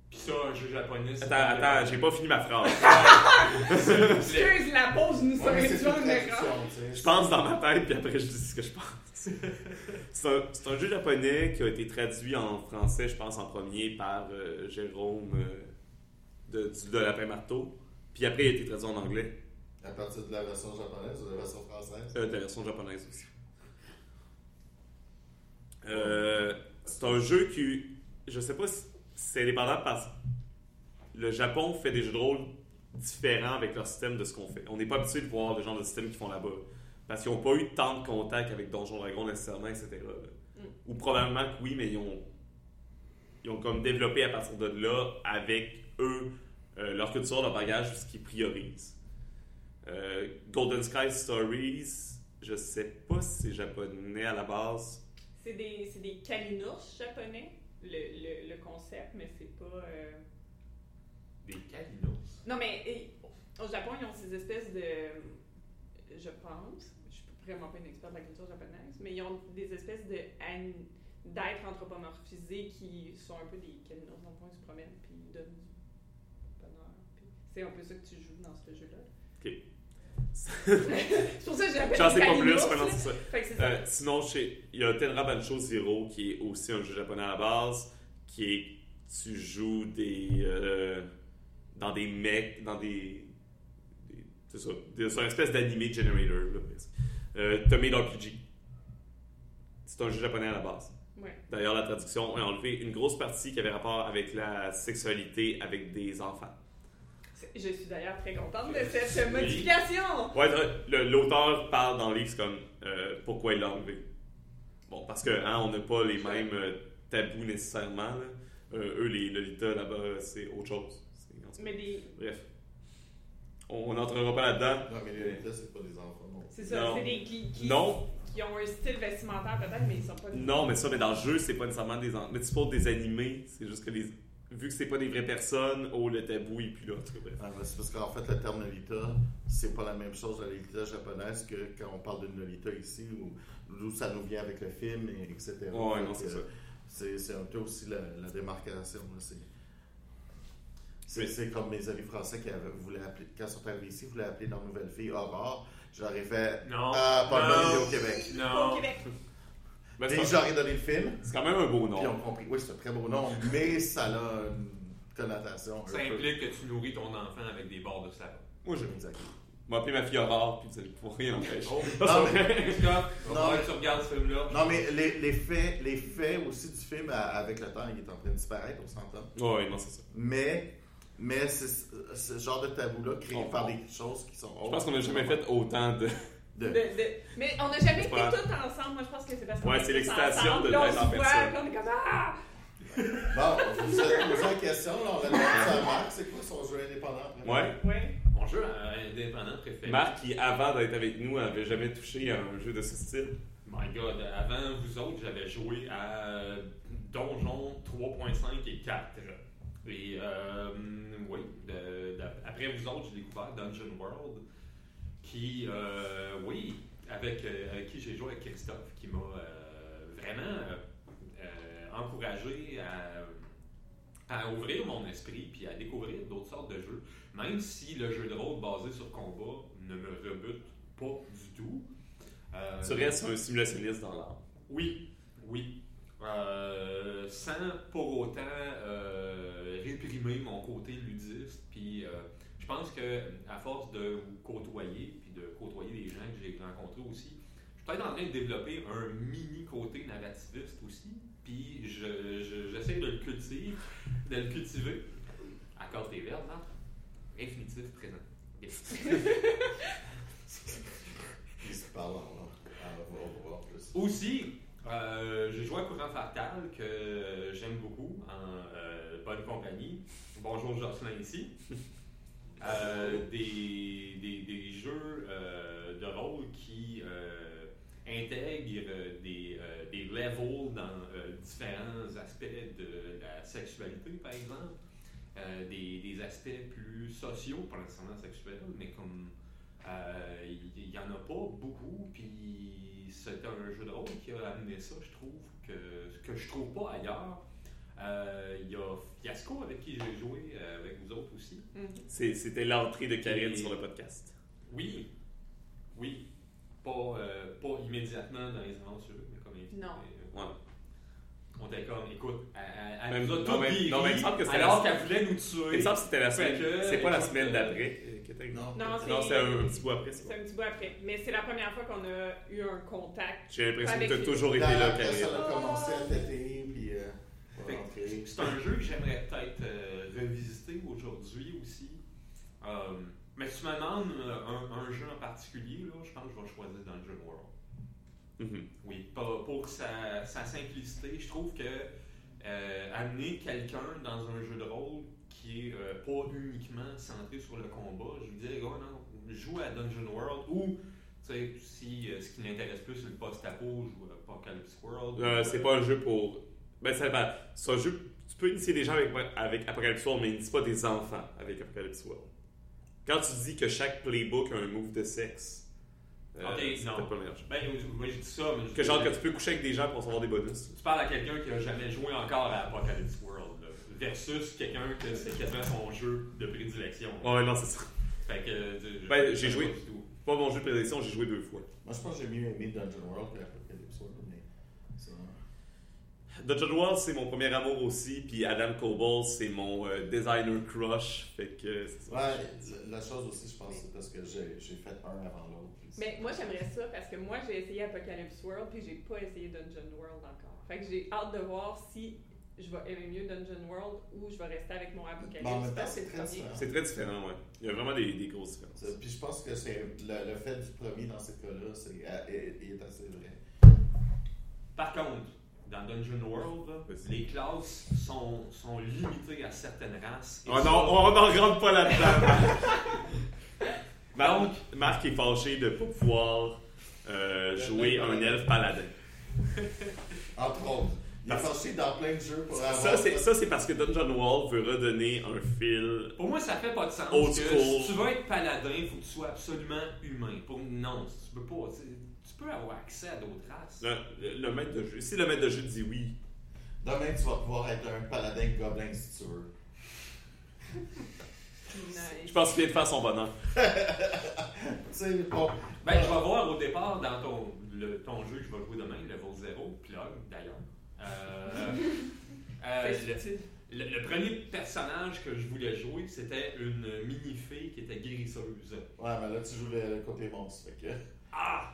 Puis ça, un jeu japonais. c'est- Attends, attends, j'ai pas fini ma phrase. C'est- Excuse, la pause nous c'est due une. Je pense dans ma tête, puis après je dis ce que je pense. C'est un, jeu japonais qui a été traduit en français, je pense, en premier par euh, Jérôme euh, de, du- de Lapin Marteau. Puis après, il a été traduit en anglais, À partir de la version japonaise ou de la version française? euh, de la version japonaise aussi. C'est un jeu qui, je sais pas si c'est indépendant parce que le Japon fait des jeux de rôle différents avec leur système de ce qu'on fait. On n'est pas habitué de voir le genre de système qu'ils font là-bas. Parce qu'ils n'ont pas eu tant de contact avec Donjon Dragon nécessairement, etc. Mm. Ou probablement que oui, mais ils ont, ils ont comme développé à partir de là, avec eux, euh, leur culture, leur bagage, ce qu'ils priorisent. Euh, Golden Sky Stories, je sais pas si c'est japonais à la base. C'est des, c'est des kalinours japonais, le, le, le concept, mais c'est pas. euh, Des calinos. Non, mais au Japon, ils ont ces espèces de. Je pense, vraiment pas une experte de la culture japonaise, mais ils ont des espèces de d'êtres anthropomorphisés qui sont un peu des kalinours. Dans le fond, ils se promènent puis ils donnent du bonheur. C'est un peu ça que tu joues dans ce jeu-là. Ok. C'est pour ça que j'appelle J'en sais pas plus, c'est ça. Euh, sinon, chez- il y a Tenra Bancho Zero qui est aussi un jeu japonais à la base, qui est tu joues des euh, dans des mecs, dans des, des- c'est ça, c'est une espèce d'anime generator là, presque. Euh, Tommy RPG. C'est un jeu japonais à la base. Ouais. D'ailleurs, la traduction a enlevé une grosse partie qui avait rapport avec la sexualité avec des enfants. Je suis d'ailleurs très contente de cette modification. Ouais, le- l'auteur parle dans le livre, c'est comme euh, pourquoi il l'a enlevé. Bon, parce que hein, on n'a pas les mêmes euh, tabous nécessairement. là. Euh, eux, les Lolita là-bas, c'est autre chose. Mais des. Bref. On n'entrera pas là-dedans. Non, mais les Lolita, c'est pas des enfants. C'est ça, Non. c'est des qui, qui, Non, qui ont un style vestimentaire peut-être, mais ils sont pas. non, mais ça, mais dans le jeu, c'est pas nécessairement des. Mais tu peux des animés, c'est juste que les. Vu que c'est pas des vraies personnes, oh, le tabou est plus là. En tout cas, bref. Ah, ben, c'est parce qu'en fait, le terme Lolita, c'est pas la même chose la Lolita japonaise que quand on parle d'une Lolita ici, où, d'où ça nous vient avec le film, et etc. Ouais, non, c'est ça. C'est, c'est un peu aussi la, la démarcation. là, C'est, c'est, Oui. c'est comme mes amis français qui avaient, voulaient appeler, quand ils sont arrivés ici, voulaient appeler leur nouvelle fille Aurore. Ai fait Non. Ah, pas de bonne idée au Québec. Au Non. Québec. Ben, Et c'est je leur ai donné le film, c'est quand même un beau puis ils ont nom. compris. Oui, c'est un très beau nom, mais ça a une connotation. Ça peu- implique que tu nourris ton enfant avec des barres de savon. Moi, je vais Exact. m'appeler ma fille Aurore, puis vous allez pouvoir rien empêcher. Oh, Non, mais- Non, tu regardes ce film-là. Non, mais les, les, faits, les faits aussi du film, avec le temps, il est en train de disparaître, on s'entend. Ouais, non, c'est ça. Mais, mais c'est ce genre de tabou-là créé On- par des choses qui sont Je pense qu'on n'a jamais fait autant de. de- De- de- Mais on n'a jamais été pas- tous ensemble. Moi, je pense que c'est parce qu'on Ouais, est c'est l'excitation de l'être en personne. on est comme Ah! Bon, vous avez posé la question, là, on va demander à Marc, c'est quoi son jeu indépendant? après? Ouais. Ouais. Mon jeu euh, indépendant préféré. Marc, qui avant d'être avec nous, avait jamais touché à un jeu de ce style. My God, avant vous autres, j'avais joué à Donjon 3.5 et 4. Et euh, oui, de- de- après vous autres, j'ai découvert Dungeon World, qui, euh, oui, avec, euh, avec qui j'ai joué avec Christophe, qui m'a vraiment encouragé à, à ouvrir mon esprit puis à découvrir d'autres sortes de jeux, même si le jeu de rôle basé sur combat ne me rebute pas du tout. Euh, Tu restes un simulationniste dans l'art. oui, oui. Euh, sans pour autant mon côté ludiste. Puis euh, je pense que à force de vous côtoyer, puis de côtoyer des gens que j'ai rencontrés aussi, je suis peut-être en train de développer un mini côté narrativiste aussi. Puis je- je- j'essaie de le cultiver, de le cultiver. Accorde tes verbes, là. Infinitif présent. Yes. Ils se parlent en va voir plus. Aussi, Euh, j'ai joué à Courant Fatal, que j'aime beaucoup, en euh, bonne compagnie. Bonjour Jocelyn ici. Euh, des, des, des jeux euh, de rôle qui intègrent des, des levels dans différents aspects de la sexualité, par exemple. Des, des aspects plus sociaux, pas nécessairement sexuels, mais comme il n'y en a pas beaucoup, puis c'est un jeu de rôle qui a amené ça, je trouve, que, que je trouve pas ailleurs. Euh, Il y a Fiasco avec qui j'ai joué, euh, avec vous autres aussi. Mhm. C'est- C'était l'entrée de Karine Et- sur le podcast. Oui, oui, pas, euh, pas immédiatement dans les aventures, mais comme invité. Non. Euh, Ouais. On était comme, écoute, elle, elle- nous a non, tout mais- guéri, non, mais il me semble que c'était alors la- qu'elle voulait nous Il me tuer. semble que c'était la semaine. C'est pas la semaine euh, d'après euh. Non, c'est- un, petit bout après. C'est ça. un petit bout après. Mais c'est la première fois qu'on a eu un contact. J'ai l'impression que t'as lui. toujours été là, après, ça Karine. a commencé à puis euh. C'est un jeu que j'aimerais peut-être euh, revisiter aujourd'hui aussi. Euh, mais si tu me demandes un, un jeu en particulier, là, je pense que je vais choisir Dungeon World. Mhm. Oui, pour, pour sa, sa simplicité, je trouve que euh, amener quelqu'un dans un jeu de rôle qui est euh, pas uniquement centré sur le combat, je lui dirais, oh non, joue à Dungeon World ou, tu sais, si euh, ce qui l'intéresse plus c'est le post-apo, joue à Apocalypse World. C'est pas un jeu pour. Ben, ça va. C'est un jeu. Tu peux initier des gens avec, avec Apocalypse World, mais initie pas des enfants avec Apocalypse World. Quand tu dis que chaque playbook a un move de sexe, euh, non. pas le meilleur jeu. Ben, moi je dis ça, mais je Que genre que tu peux coucher avec des gens pour recevoir des bonus. Tu parles à quelqu'un qui a jamais joué encore à Apocalypse World, là, versus quelqu'un que c'est quasiment son jeu de prédilection. Ouais, non, c'est ça. Fait que, euh, Ben, j'ai joué. pas mon jeu de prédilection, j'ai joué deux fois. Moi, je pense que j'ai mieux aimé Dungeon World que Apocalypse World, mais ça... Dungeon World, c'est mon premier amour aussi, puis Adam Coble, c'est mon euh, designer crush. Fait que c'est ça. Ouais, la chose aussi, je pense, c'est parce que j'ai j'ai fait un avant l'autre. Mais moi, j'aimerais ça parce que moi, j'ai essayé Apocalypse World puis j'ai pas essayé Dungeon World encore. Fait que j'ai hâte de voir si je vais aimer mieux Dungeon World ou je vais rester avec mon Apocalypse. C'est très différent. C'est très différent, ouais. Il y a vraiment des, des grosses différences. Ça, Puis je pense que c'est le, le fait du premier dans ce cas-là, c'est est, assez vrai. Par contre, dans Dungeon World, les classes sont, sont limitées à certaines races. Oh non, on n'en rentre pas là-dedans. Marc, Donc- Marc est fâché de ne pas pouvoir euh, jouer un elfe paladin. Entre autres. Il est fâché dans plein de jeux pour avoir. Ça, c'est, ça, c'est parce que Dungeon World veut redonner un fil. Pour moi, ça fait pas de sens. Old que school. Si tu veux être paladin, il faut que tu sois absolument humain. Pour... Non, tu peux pas. Tu tu peux avoir accès à d'autres races. Le, le maître de jeu. Si le maître de jeu dit oui, Demain, tu vas pouvoir être un paladin gobelin si tu veux. Je pense qu'il vient de faire son bonheur. Tu sais, bon. Ben, je vais voir au départ dans ton, le- ton jeu que je vais jouer demain, Level 0, plug d'ailleurs. Euh, euh, le, subtil. le- le premier personnage que je voulais jouer, c'était une mini-fée qui était guérisseuse. Ouais, mais là, tu joues le, côté monstre. Fait que... Ah!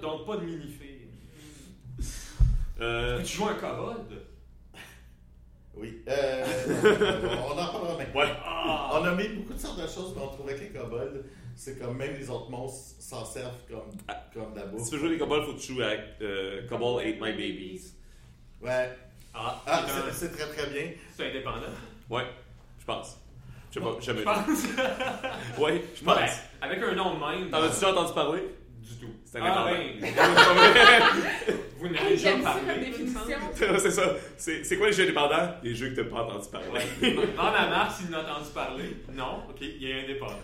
Donc pas de mini-fée. Euh, Tu joues un kobold? Oui. Euh, on en parlera maintenant. ouais. Ah! On a mis beaucoup de sortes de choses, mais on trouvait que les kobolds, c'est comme même les autres monstres s'en servent comme, comme de la bouffe. Si tu veux jouer des kobolds, faut que tu joues avec euh, Kobold Ate My Babies. Ouais. Ah, Ah, c'est très très bien. c'est indépendant. Ouais, je pense. Je sais pas, jamais Je pense. Ouais, je pense. Ouais, avec un nom de même. T'en as-tu déjà entendu parler? Du tout. C'est Ah, ben, vous n'avez Hey, déjà parlé. c'est ça. C'est, quoi les jeux indépendants? Les jeux que t'as pas entendu parler. Demande à Marc s'il en a entendu parler. Non, ok, il est indépendant.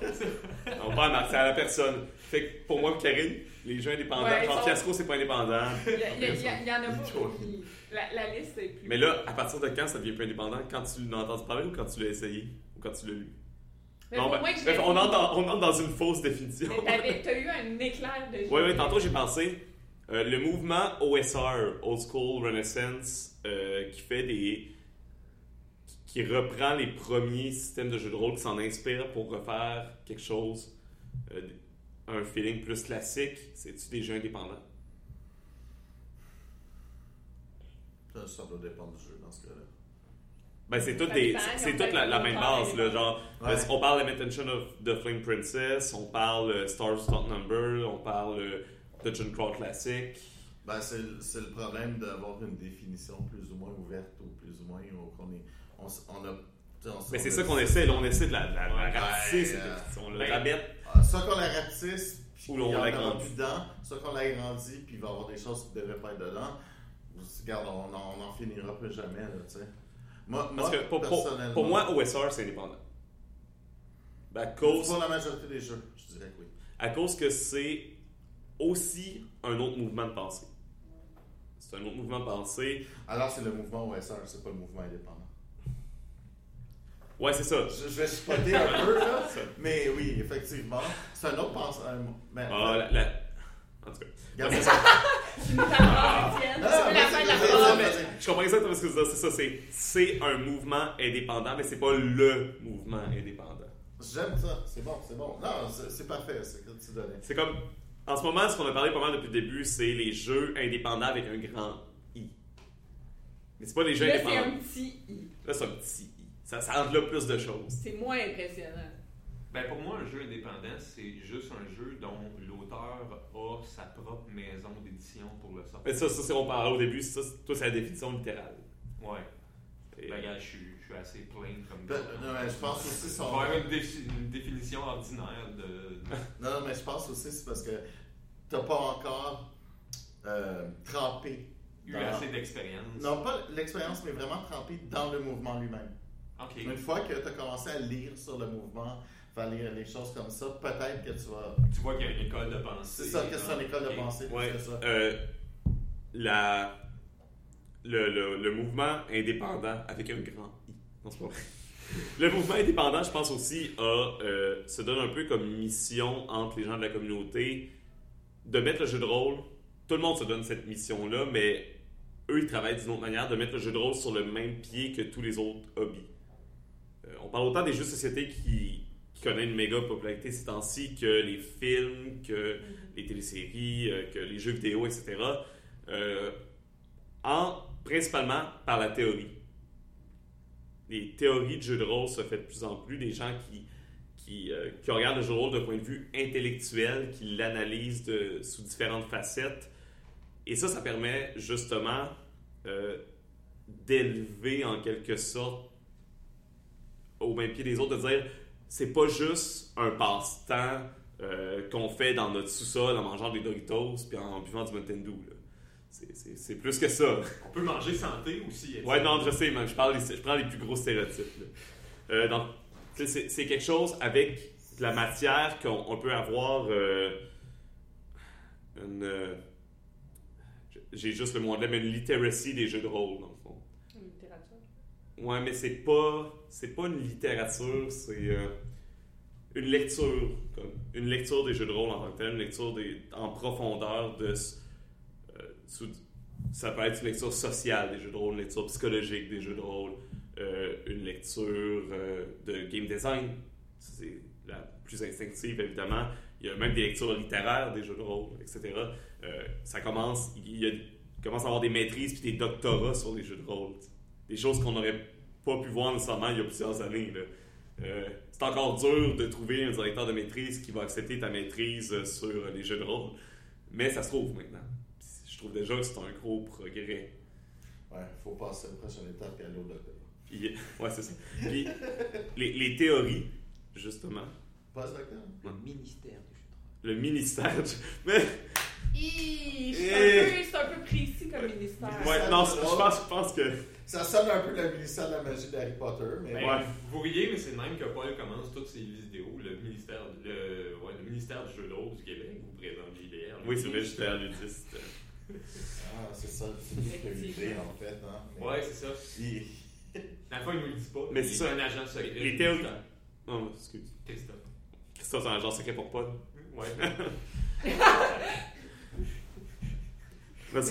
On parle à c'est à la personne. Fait que pour moi, Karine, les jeux indépendants, Ouais, genre sont- Fiasco, c'est pas indépendant. Il y, a- il y a- il y a- il y en a pas. qui- La, la liste est plus. Mais là, à partir de quand ça devient plus indépendant? Quand tu l'as entendu parler ou quand tu l'as essayé? Ou quand tu l'as lu? Mais Non, pour ben, bref, on, entre dans, on entre dans une fausse définition. T'as eu un éclair de Oui, génie. oui, tantôt j'ai pensé. euh, le mouvement OSR, Old School Renaissance, euh, qui fait des. qui reprend les premiers systèmes de jeux de rôle, qui s'en inspire pour refaire quelque chose, euh, un feeling plus classique. C'est-tu des jeux indépendants? Ça, ça doit dépendre du jeu dans ce cas-là. Ben, c'est toute, Ça des, c'est toute la, la ça, même on base. Là, genre, Ouais. euh, on parle Imitation of the Flame Princess, on parle euh, Star Start Number, on parle euh, Dungeon Crawl classique. Ben, c'est le- c'est le problème d'avoir une définition plus ou moins ouverte ou plus ou moins ou qu'on est on, on a on Mais on c'est a ça qu'on essaie, là, on essaie de la, la, la Ouais, rapetisser, euh, on ben, la ramène. Ah, soit qu'on la rapetisse puis aura l'agrandit. dedans soit qu'on l'agrandit puis il va y avoir des choses qui ne devraient pas être dedans regarde on en, on en finira plus jamais là, tu sais moi, Parce moi, que pour, pour, personnellement pour moi, OSR, c'est indépendant. Ben, à cause, pour la majorité des jeux je dirais que oui à cause que c'est aussi un autre mouvement de pensée. C'est un autre mouvement de pensée. alors c'est le mouvement OSR c'est pas le mouvement indépendant Ouais, c'est ça. je, je vais spotter un peu là mais oui effectivement c'est un autre un- ben, Ah, la, la- En tout cas. regarde, Tu Ah. Je comprends exactement ce que tu dis. C'est ça, c'est, un mouvement indépendant, mais c'est pas le mouvement indépendant. J'aime ça, c'est bon, c'est bon. Non, c'est parfait, c'est que tu donnais. C'est comme, en ce moment, ce qu'on a parlé pas mal depuis le début, c'est les jeux indépendants avec un grand I. Mais c'est pas les jeux Là, c'est indépendants. un petit i. Là, c'est un petit I. Ça, ça englobe plus de choses. C'est moins impressionnant. Ben pour moi, un jeu indépendant, c'est juste un jeu dont l'auteur a sa propre maison d'édition pour le sortir. Mais ça, ça c'est on parlait au début, ça, c'est- toi, c'est la définition littérale. Ouais. Et- Ben, je suis, je suis assez plain comme Ben, non, mais je pense aussi Ça son. va avoir une, défi- une définition ordinaire de. Non, non, mais je pense aussi c'est parce que t'as pas encore euh, trempé. eu dans- assez d'expérience. Non, pas l'expérience, mais vraiment trempé dans le mouvement lui-même. Ok. Une fois que tu as commencé à lire sur le mouvement, faire lire les choses comme ça, peut-être que tu vas. Tu vois qu'il y a une école de pensée. C'est ça, que c'est une école de pensée, Ouais, que ça. euh, la, le, le, le mouvement indépendant avec un grand I. Non, c'est pas vrai. Le mouvement indépendant, je pense aussi, a, euh, se donne un peu comme mission entre les gens de la communauté de mettre le jeu de rôle. Tout le monde se donne cette mission-là, mais eux, ils travaillent d'une autre manière, de mettre le jeu de rôle sur le même pied que tous les autres hobbies. Euh, on parle autant des jeux de société qui, connaissent une méga popularité ces temps-ci que les films, que les téléséries, euh, que les jeux vidéo, etc. euh, en, principalement par la théorie. Les théories de jeux de rôle se font de plus en plus. Des gens qui, qui, euh, qui regardent le jeu de rôle d'un point de vue intellectuel, qui l'analysent sous différentes facettes. Et ça, ça permet justement euh, d'élever en quelque sorte au même pied des autres, de dire c'est pas juste un passe-temps euh, qu'on fait dans notre sous-sol en mangeant des Doritos puis en buvant du Mountain Dew. C'est- C'est c'est plus que ça. On peut manger santé aussi. Étienne. Ouais, non, je sais, man, je, parle des- je prends les plus gros stéréotypes. Euh, c'est quelque chose avec de la matière qu'on on peut avoir euh, une. J'ai juste le mot anglais, mais une literacy des jeux de rôle, dans le fond. Une littérature. Ouais, mais c'est pas c'est pas une littérature, c'est euh, une lecture, comme une lecture des jeux de rôle en tant que tel, une lecture des, en profondeur de euh, ça peut être une lecture sociale des jeux de rôle, une lecture psychologique des jeux de rôle, euh, une lecture euh, de game design, c'est la plus instinctive évidemment. Il y a même des lectures littéraires des jeux de rôle, etc. Ça commence, il, y a- commence à avoir des maîtrises puis des doctorats sur les jeux de rôle. Des choses qu'on n'aurait pas pu voir nécessairement il y a plusieurs années. Euh, c'est encore dur de trouver un directeur de maîtrise qui va accepter ta maîtrise euh, sur euh, les jeux de rôle. Mais ça se trouve maintenant. Je trouve déjà que c'est un gros progrès. Ouais, faut passer à la prochaine étape et aller au docteur. Puis, ouais, c'est ça. Puis, les, les théories, justement, Pas le docteur? Le ministère du jeu de rôle. le ministère. du- Mais, C'est Eh. un, un peu précis comme ministère. ouais, non, je pense, je pense que. Ça sonne un peu le ministère de la magie d'Harry Potter, mais. Ben, Ouais. Vous riez, mais c'est de même que Paul commence toutes ses vidéos. Le ministère, le, ouais, le ministère du jeu de rôle du Québec vous présente JDR. Oui, c'est vrai, j'étais à ludiste. Ah, c'est ça, c'est lui qui a eu l'idée, en fait. Hein. Mais- Ouais, c'est ça. Il- le fond, il nous le dit pas. Mais c'est un agent secret. Les théories. Oh, excuse. Christophe. Christophe, c'est un agent secret pour Paul. Ouais.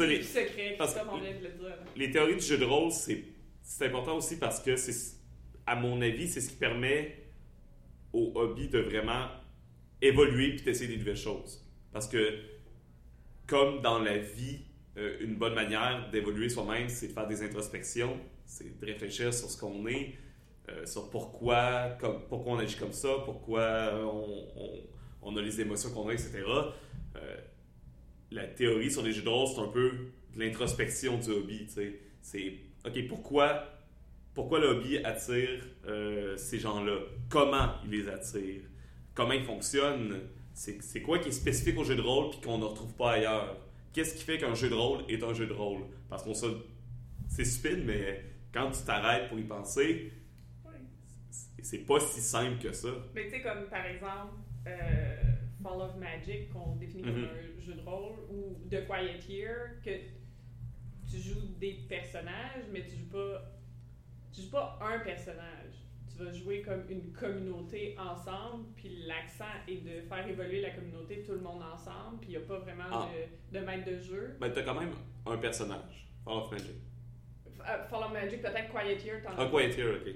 Les, secret, parce Christophe, que- on vient de le dire. les théories du jeu de rôle, c'est c'est important aussi parce que, c'est à mon avis, c'est ce qui permet au hobby de vraiment évoluer puis d'essayer des nouvelles choses. Parce que, comme dans la vie, euh, une bonne manière d'évoluer soi-même, c'est de faire des introspections, c'est de réfléchir sur ce qu'on est, euh, sur pourquoi, comme, pourquoi on agit comme ça, pourquoi on, on- on a les émotions qu'on a, etc. Euh, la théorie sur les jeux de rôle, c'est un peu de l'introspection du hobby. C'est, OK, pourquoi, pourquoi le hobby attire euh, ces gens-là? Comment il les attire? Comment ils fonctionnent? C'est, quoi qui est spécifique au jeu de rôle puis qu'on ne retrouve pas ailleurs? Qu'est-ce qui fait qu'un jeu de rôle est un jeu de rôle? Parce qu'on se... C'est stupide, mais quand tu t'arrêtes pour y penser, c'est- pas si simple que ça. Mais tu sais, comme par exemple, euh, Fall of Magic, qu'on définit comme Mhm. un jeu de rôle, ou The Quiet Year, que tu joues des personnages, mais tu joues pas, tu joues pas un personnage. Tu vas jouer comme une communauté ensemble, puis l'accent est de faire évoluer la communauté, tout le monde ensemble, puis il n'y a pas vraiment Ah. de, de maître de jeu. Ben, t'as quand même un personnage. Fall of Magic. F- euh, Fall of Magic, peut-être Quiet Year, Ah, Quiet Year, ok.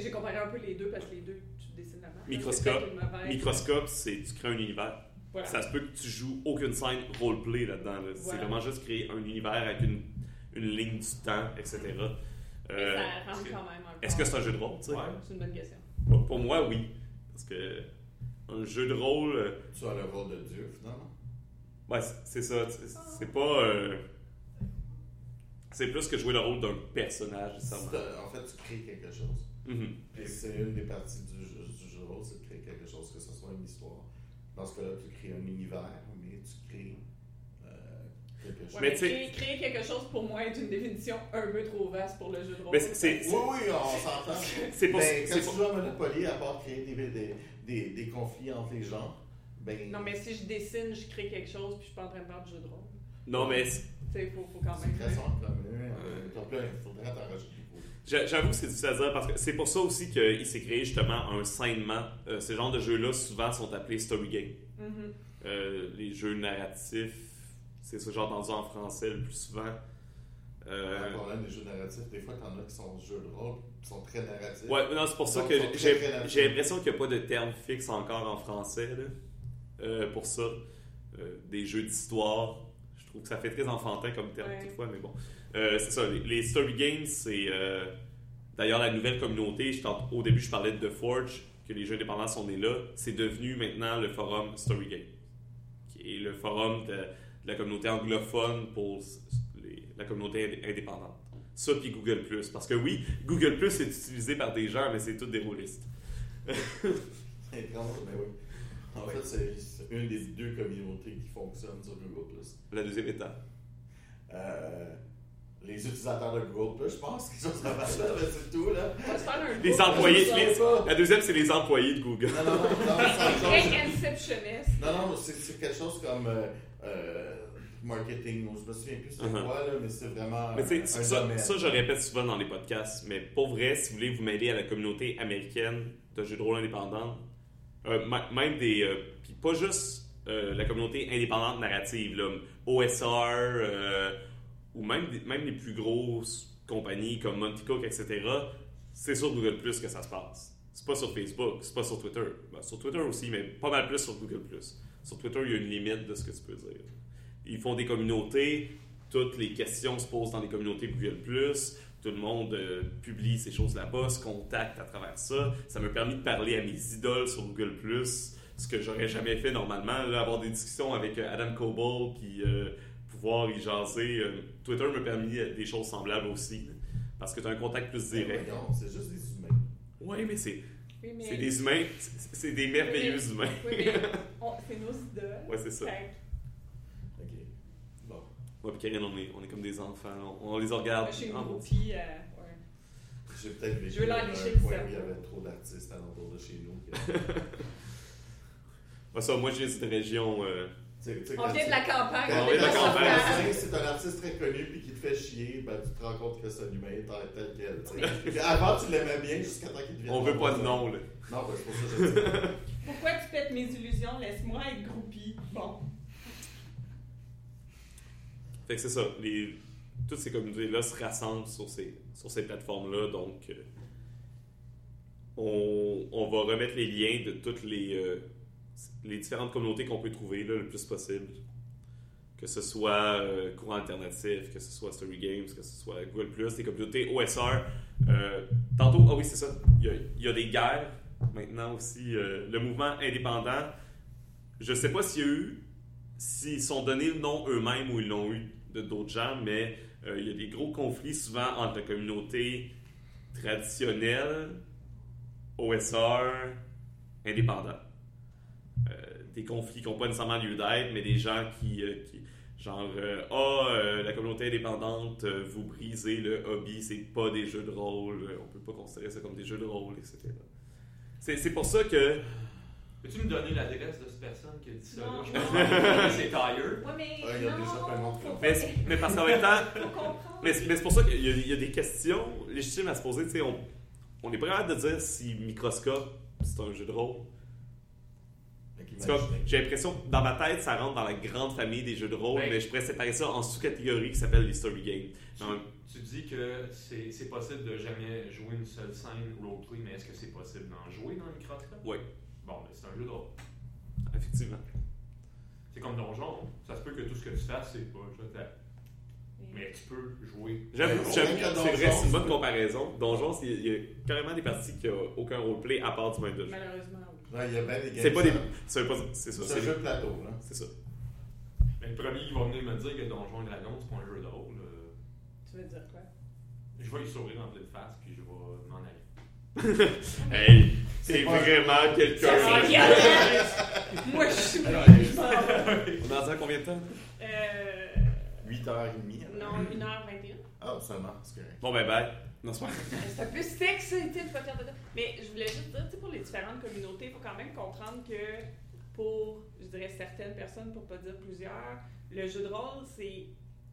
J'ai comparé un peu les deux, parce que les deux, tu dessines la. Microscope. Mauvaise- Microscope, c'est tu crées un univers. Voilà. Ça se peut que tu joues aucune scène roleplay là-dedans. là. C'est vraiment juste créer un univers avec une, une ligne du temps, etc. Euh, ça rentre quand même. Est-ce que c'est un jeu de rôle, tu sais? Ouais. C'est une bonne question. Pour, pour moi, oui. Parce que un jeu de rôle, euh, Tu as le rôle de Dieu, finalement. ouais, c'est- ça. C'est c'est pas. euh, c'est plus que jouer le rôle d'un personnage, nécessairement. En fait, tu crées quelque chose. Mhm. Et c'est une des parties du jeu, du jeu de rôle, c'est de créer quelque chose, que ce soit une histoire. Dans ce cas-là, tu crées un univers, mais tu crées euh, quelque chose. Ouais, Mais créer, créer quelque chose pour moi est une définition un peu trop vaste pour le jeu de rôle. Mais c'est- c'est- Oui, oui, on s'entend. C'est pour Ben, c'est quand pour- tu joues à Monopoly, à part créer des, des, des, des conflits entre les gens, ben. Non, mais si je dessine, je crée quelque chose, puis je suis pas en train de faire du jeu de rôle. Non, mais c'est- Tu sais, il faut, faut quand C'est même. très simple, là, euh, là, il faudrait t'enregistrer. J'a- J'avoue que c'est difficile à dire parce que c'est pour ça aussi qu'il s'est créé justement un sainement. Euh, ces genres de jeux-là, souvent, sont appelés story games. Mhm. Euh, les jeux narratifs, c'est ce j'ai entendu en français le plus souvent. Euh, Le problème des jeux narratifs, des fois, t'en as qui sont jeux de rôle, qui sont très narratifs. ouais, non, c'est pour ça que j'ai l'impression qu'il n'y a pas de terme fixe encore en français là, euh, pour ça. Euh, des jeux d'histoire, je trouve que ça fait très enfantin comme terme Ouais. toutefois, mais bon. Euh, c'est ça, les, les story games, c'est. euh, D'ailleurs, la nouvelle communauté, je au début, je parlais de The Forge, que les jeux indépendants sont nés là. C'est devenu maintenant le forum Story Game, qui est le forum de, de la communauté anglophone pour les- la communauté indé- indépendante. Ça, puis Google Parce que oui, Google est utilisé par des gens, mais c'est tous des rôlistes. C'est étrange, mais oui. En Ouais. fait, c'est- une des deux communautés qui fonctionnent sur Google. La deuxième étape. Euh, les utilisateurs de Google, je pense qu'ils sont ça va là, mais c'est tout. Là. On va se faire un Les employés. pas. la deuxième, c'est les employés de Google. Non, non, non, non, chose. Non, non, c'est quelque chose comme euh, euh, marketing, je me souviens plus c'est Uh-huh. quoi, là, mais c'est vraiment Mais tu un, sais, un ça, domaine. ça, je répète souvent dans les podcasts, mais pour vrai, si vous voulez vous mêler à la communauté américaine de jeux de rôle indépendants, euh, même des. euh, Puis pas juste euh, la communauté indépendante narrative, là, OSR, euh, ou même, même les plus grosses compagnies comme Monty Cook, etc., c'est sur Google Plus que ça se passe. C'est pas sur Facebook, c'est pas sur Twitter. Ben, sur Twitter aussi, mais pas mal plus sur Google Plus. Sur Twitter, il y a une limite de ce que tu peux dire. Ils font des communautés, toutes les questions se posent dans les communautés Google Plus. Tout le monde euh, publie ces choses là-bas, se contacte à travers ça. Ça m'a permis de parler à mes idoles sur Google Plus, ce que j'aurais jamais fait normalement. Avoir des discussions avec euh, Adam Coble, puis euh, pouvoir y jaser. euh, Twitter m'a permis euh, des choses semblables aussi, parce que tu as un contact plus Mais direct. voyons, C'est juste des humains. Oui, mais c'est Oui, mais- c'est des humains, c'est des merveilleux humains. Oui, mais on- c'est nos idoles. Ouais, c'est ça. Fait Ok. Bon. Moi, puis Karine, on est, on est comme des enfants. On, on les regarde. Moi, je suis une en- groupie. euh, ouais. J'ai peut-être vécu Je veux l'enrichir il y avait trop d'artistes alentour de chez nous. Ah, ça, moi, je viens d'une région. euh, Tu sais- tu sais, On vient de la campagne. Quand on vient de la campagne. C'est un artiste très connu puis qui te fait chier, ben, tu te rends compte que c'est un humain tel tel quel. Avant, tu l'aimais bien jusqu'à temps qu'il devienne. on veut pas de nom, là. Non, ben, c'est pour ça que je dis. Pourquoi tu pètes mes illusions? Laisse-moi être groupie. Bon. Fait que c'est ça. Les, toutes ces communautés-là se rassemblent sur ces, sur ces plateformes-là. Donc, euh, on, on va remettre les liens de toutes les, euh, les différentes communautés qu'on peut trouver là, le plus possible. Que ce soit euh, Courant Alternatif, que ce soit Story Games, que ce soit Google, les communautés OSR. Euh, tantôt, ah oui, c'est ça. Il y, a, des guerres maintenant aussi. euh, le mouvement indépendant, je sais pas s'il y a eu s'ils sont donnés le nom eux-mêmes ou ils l'ont eu de d'autres gens, mais euh, il y a des gros conflits souvent entre la communauté traditionnelle, OSR, indépendant. Des conflits qui n'ont pas nécessairement lieu d'être, mais des gens qui, euh, qui genre, euh, ah, euh, la communauté indépendante, euh, vous brisez le hobby, c'est pas des jeux de rôle, euh, on peut pas considérer ça comme des jeux de rôle, etc. C'est c'est pour ça que Peux-tu me donner l'adresse de cette personne qui a dit ça? Non. Je pense que c'est Tire. Ouais, mais. Ah, il y a non, faut Mais, c'est- mais parce qu'en même temps, mais, c'est- mais c'est pour ça qu'il y, a- il y a des questions légitimes à se poser. Tu sais, on, on est pas capable de dire si Microscope c'est un jeu de rôle. Fait C'est comme- qu'imaginez. J'ai l'impression que dans ma tête, ça rentre dans la grande famille des jeux de rôle, Ben- mais je pourrais séparer ça en sous-catégories qui s'appellent les story games. Tu, tu dis que c'est c'est possible de jamais jouer une seule scène roleplay, mais est-ce que c'est possible d'en jouer dans le microscope? Oui, Bon, ben c'est un jeu de rôle. effectivement. C'est comme Donjon. Ça se peut que tout ce que tu fasses, c'est pas je. Mais tu peux jouer. J'avoue, Ouais, j'avoue, aucun c'est donjon, vrai, c'est une bonne comparaison. Donjon, c'est- il y a carrément des parties qui n'ont aucun roleplay à part du maître de jeu. Malheureusement, Ouais, il y a bien des C'est pas des. C'est pas- c'est ça. C'est un jeu de plateau, là. c'est ça. Mais le premier qui va venir me dire que Donjon et Dragon, c'est pas un jeu de rôle, euh, Tu veux dire quoi? je vais y sourire en pleine face, puis je vais m'en aller. Hey, c'est vraiment quelqu'un. Moi, je suis. On est à combien de temps? Euh. 8h30. Non, 1h21. Ah, seulement, c'est correct. Bon, ben, bye. Non, c'est pas C'est un peu sexe, tu sais, Mais je voulais juste dire, tu sais, pour les différentes communautés, il faut quand même comprendre que pour, je dirais, certaines personnes, pour pas dire plusieurs, le jeu de rôle, c'est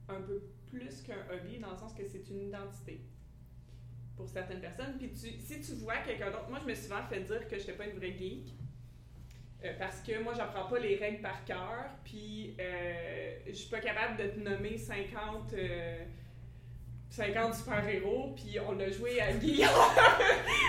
un peu plus qu'un hobby dans le sens que c'est une identité pour certaines personnes. Puis si tu vois quelqu'un d'autre, moi je me suis souvent fait dire que je n'étais pas une vraie geek. euh, parce que moi, j'apprends pas les règles par cœur, puis euh, je suis pas capable de te nommer 50, euh, 50 super-héros, puis on a joué à Geek.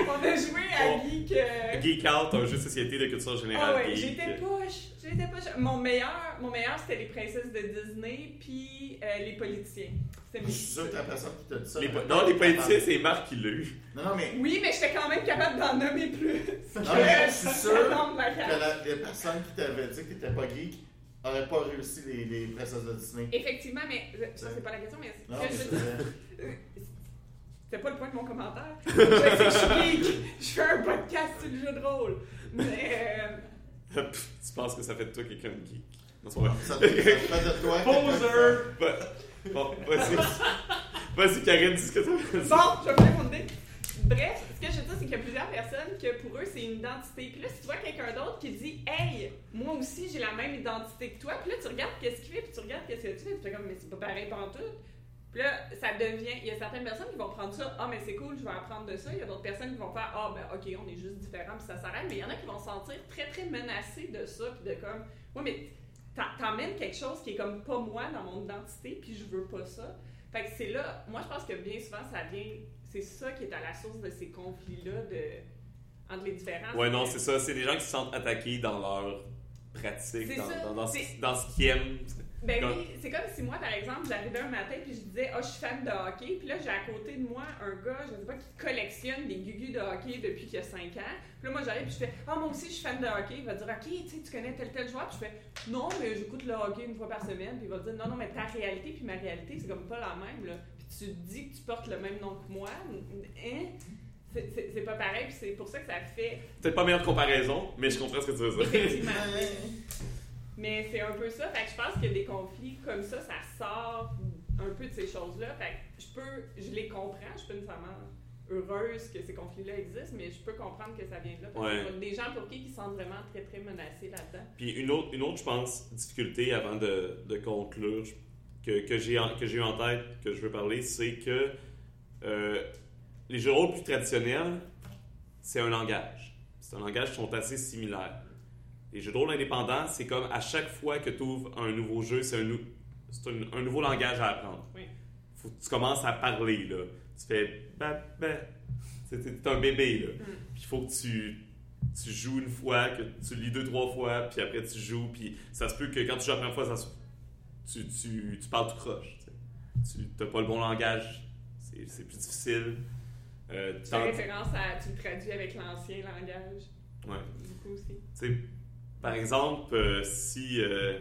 on a joué à Oh. Geek. euh, Geek Out, un jeu de société de culture générale. ah ouais, j'étais poche. J'étais poche. Mon meilleur, mon meilleur c'était les princesses de Disney, puis euh, les politiciens. C'était Je suis sûr que la personne qui t'a dit ça. Les po- elle- non, les politiciens, c'est Marc qui l'a eu. Non, non, mais Oui, mais j'étais quand même capable d'en nommer plus. Non, mais je suis sûr que la, les personnes qui t'avaient dit que t'étais pas geek n'auraient pas réussi les, les princesses de Disney. Effectivement, mais ça c'est pas la question, mais ce Non, que mais je euh, c'était pas le point de mon commentaire. je sais que je suis geek. Je fais un podcast sur le jeu de rôle. Mais euh, tu penses que ça fait de toi quelqu'un de geek? Non, c'est pas vrai. Ça fait de toi. Poser! Bon, vas-y. Vas-y, Karine, dis ce que tu veux dire. Bon, je vais mon idée. Bref, ce que je veux dire, c'est qu'il y a plusieurs personnes que pour eux, c'est une identité. Puis là, si tu vois quelqu'un d'autre qui dit Hey, moi aussi, j'ai la même identité que toi, puis là, tu regardes qu'est-ce qu'il fait, puis tu regardes qu'est-ce que tu fais, puis tu fais comme, mais c'est pas pareil tout. Puis là, ça devient. Il y a certaines personnes qui vont prendre ça, ah, mais c'est cool, je vais apprendre de ça. Il y a d'autres personnes qui vont faire, ah, ben, ok, on est juste différents, puis ça s'arrête. Mais il y en a qui vont se sentir très, très menacés de ça, puis de comme, ouais, mais t'emmènes quelque chose qui est comme pas moi dans mon identité, puis je veux pas ça. Fait que c'est là, moi je pense que bien souvent ça vient, c'est ça qui est à la source de ces conflits-là de, entre les différents. Ouais, non, c'est ça. C'est des gens qui se sentent attaqués dans leur pratique, dans, dans ce qu'ils aiment. Ben oui, c'est comme si moi, par exemple, j'arrivais un matin puis je disais, ah, je suis fan de hockey. Puis là, j'ai à côté de moi un gars, je sais pas, qui collectionne des gugus de hockey depuis qu'il y a 5 ans. Puis là, moi, j'arrive puis je fais, ah, moi aussi, je suis fan de hockey. Il va dire, ok, tu sais, tu connais tel tel joueur. Puis je fais, non, mais j'écoute le hockey une fois par semaine. Puis il va dire, non, non, mais ta réalité puis ma réalité, c'est comme pas la même, là. Puis tu te dis que tu portes le même nom que moi. Hein? C'est- pas pareil, puis c'est pour ça que ça fait Peut-être pas meilleure comparaison, mais je comprends ce que tu veux dire. Effectivement. Mais c'est un peu ça. Fait que je pense que des conflits comme ça, ça sort un peu de ces choses-là. Fait que je peux, je les comprends. Je suis pas nécessairement heureuse que ces conflits-là existent, mais je peux comprendre que ça vient de là. Parce Ouais. a des gens pour qui qui sentent vraiment très, très menacés là-dedans. Puis une autre, une autre, je pense, difficulté avant de, de conclure que, que j'ai que eu en tête, que je veux parler, c'est que euh, les jeux de rôle plus traditionnels, c'est un langage. C'est un langage qui sont assez similaires. Les jeux de rôle indépendants, c'est comme à chaque fois que tu ouvres un nouveau jeu, c'est un, nou- c'est un, un nouveau langage à apprendre. Oui. Faut que tu commences à parler, là. Tu fais bah, bah. C'est un bébé, là. Mm. Puis il faut que tu, tu joues une fois, que tu lis deux, trois fois, puis après tu joues, puis ça se peut que quand tu joues la première fois, ça se- tu, tu, tu parles tout croche. tu n'as pas le bon langage, c'est plus difficile. Euh, Tu fais référence à. Tu le traduis avec l'ancien langage. Ouais. Du coup aussi. Par exemple, euh, si euh,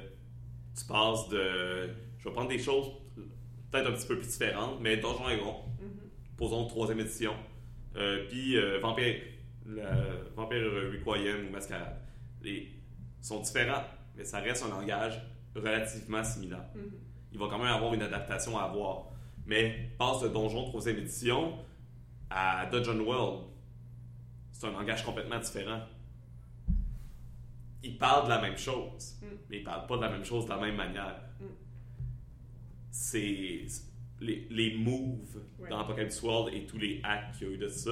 tu passes de. Je vais prendre des choses peut-être un petit peu plus différentes, mais Donjons et Dragons, Mhm. posons troisième édition, euh, puis Vampire, Vampire Requiem ou Mascarade. Les sont différents, mais ça reste un langage relativement similaire. Mhm. Il va quand même avoir une adaptation à avoir. Mais passe de Donjon troisième édition à Dungeon World, c'est un langage complètement différent. Ils parlent de la même chose, Mm. mais ils parlent pas de la même chose de la même manière. Mm. C'est les, les moves Ouais. dans Apocalypse World et tous les hacks qu'il y a eu de ça.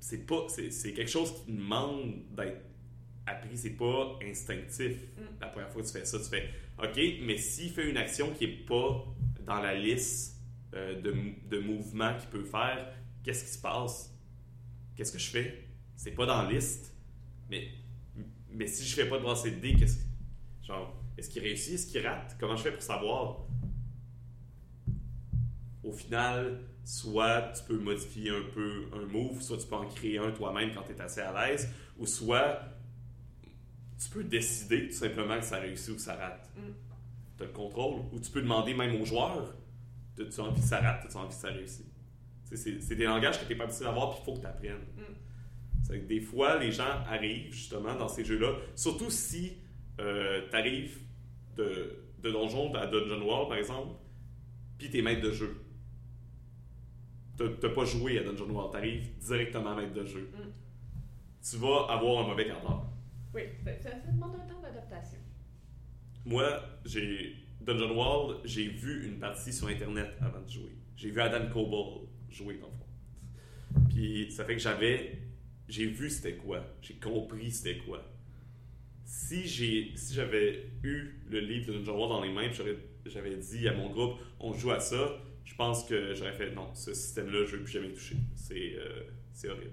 C'est pas, c'est, c'est quelque chose qui demande d'être appris. C'est pas instinctif. Mm. La première fois que tu fais ça, tu fais OK, mais s'il fait une action qui est pas dans la liste euh, de, de mouvements qu'il peut faire, qu'est-ce qui se passe? Qu'est-ce que je fais? C'est pas dans la liste. Mais, mais si je fais pas de lancer de dés, qu'est-ce genre, est-ce qu'il réussit? Est-ce qu'il rate? Comment je fais pour savoir? Au final, soit tu peux modifier un peu un move, soit tu peux en créer un toi-même quand tu es assez à l'aise, ou soit tu peux décider tout simplement que ça réussit ou que ça rate. Mm. Tu as le contrôle. Ou tu peux demander même aux joueurs As-tu envie que ça rate As-tu envie que ça C'est c'est des langages que tu n'es pas habitué d'avoir, puis il faut que tu apprennes. Mm. C'est que des fois, les gens arrivent justement dans ces jeux-là, surtout si tu arrives de, de donjon à Dungeon World, par exemple, puis tu es maître de jeu. Tu n'as pas joué à Dungeon World, tu arrives directement maître de jeu. Mm. Tu vas avoir un mauvais quart d'heure. Oui, ça, ça- ça demande un temps d'adaptation. Moi, j'ai Dungeon World, j'ai vu une partie sur Internet avant de jouer. J'ai vu Adam Coble jouer dans le fond. Puis ça fait que j'avais, j'ai vu c'était quoi, j'ai compris c'était quoi. Si j'ai, si j'avais eu le livre de Dungeon World dans les mains, j'avais dit à mon groupe, on joue à ça, je pense que j'aurais fait non, ce système-là, je ne vais plus jamais y toucher. C'est, euh, c'est horrible.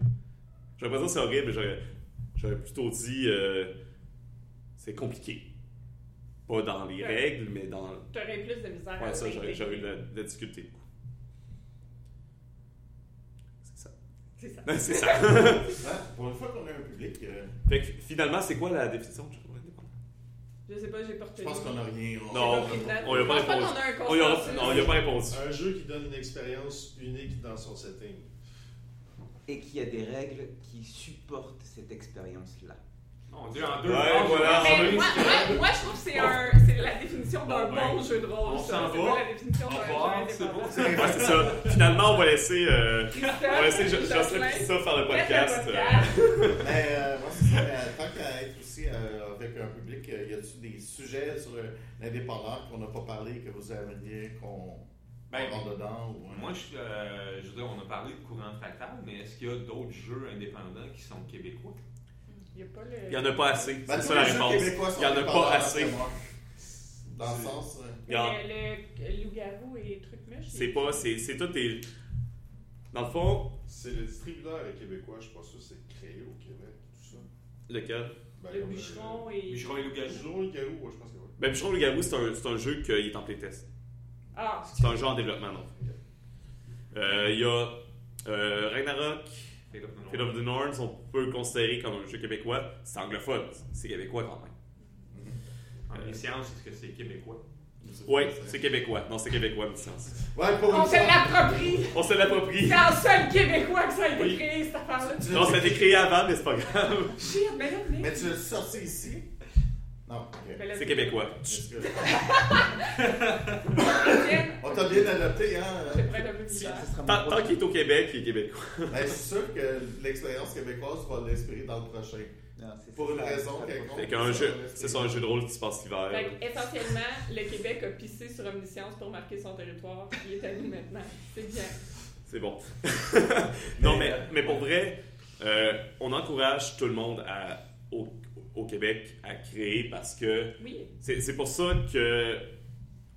J'aurais pas dit c'est horrible, mais j'aurais, j'aurais plutôt dit euh, c'est compliqué. Pas dans les Ouais. règles, mais dans. Tu aurais plus de misère à Ouais, ça, j'aurais, eu de la, de la difficulté. beaucoup. C'est ça. C'est ça. c'est ça. Pour une fois qu'on a un public, euh, fait que finalement, c'est quoi la définition de jeu indépendant? Je sais pas, j'ai pas je pense qu'on n'a rien. on- Non, on y a pas Je pense répondu. a On y non, a pas répondu. Un jeu qui donne une expérience unique dans son setting. Et qu'il y a des règles qui supportent cette expérience-là. Mon dieu, en deux Ouais, voilà. on Mais moi, moi, moi, je trouve que c'est un, c'est la définition d'un Bon, ben, bon jeu de rôle. on ça. s'en C'est va. pas la définition Au d'un revoir, jeu c'est indépendant. bon. Ouais, c'est ça. Finalement, on va laisser, euh, Christophe, on va laisser Jo- Jocelyn, et ça faire le podcast. le euh. Mais euh, moi, c'est ça. Mais tant qu'à être aussi euh, avec un public, euh, y a-t-il des sujets sur euh, l'indépendant qu'on n'a pas parlé, que vous aimeriez qu'on Ben, rentre dedans ou, euh, Moi, je, euh, je veux dire, on a parlé de courant fractal, mais est-ce qu'il y a d'autres jeux indépendants qui sont québécois? Il n'y en a pas assez. Ben, C'est ça la les réponse. Il n'y en a pas assez. Dans le sens. euh, le, loup-garou et trucs mûches. C'est pas, c'est, c'est tout des. Dans le fond, C'est le distributeur québécois, je suis pas sûr que c'est créé au Québec, tout ça. lequel? Ben, Le comme, bûcheron euh, et. Bûcheron et loup-garou? Bûcheron et Garou, ouais, je pense que oui. Ben, Bûcheron le Garou, c'est un, c'est un jeu qui est en playtest. Ah, C'est un jeu en développement, non. Euh, Il y a euh, Ragnarok, Fate of the North. Fate of the Norns, on peut le considérer comme un jeu québécois. C'est anglophone, c'est québécois quand même. En les sciences, est-ce que c'est québécois? Oui, c'est québécois. Non, c'est québécois. Ouais, pour on une se l'approprie. On se l'approprie. C'est en seul Québécois que ça a été Oui. créé, cette affaire-là. Non, ça a été créé avant, mais c'est pas grave. Shit, mais là, mais. Mais tu l'as sorti ici? C'est québécois. On t'a bien adapté, hein? Tant, tant qu'il est au Québec, il est québécois. Ben, je suis sûr que l'expérience québécoise va l'inspirer dans le prochain. Non, Pour une ça, raison quelconque. Fait qu'un jeu, c'est ça, un jeu de rôle qui se passe l'hiver. Fait que, essentiellement, le Québec a pissé sur Omniscience pour marquer son territoire. Il est à nous maintenant. C'est bien. C'est bon. non, mais, mais pour vrai, euh, on encourage tout le monde à, au, au Québec à créer parce que Oui. c'est c'est pour ça que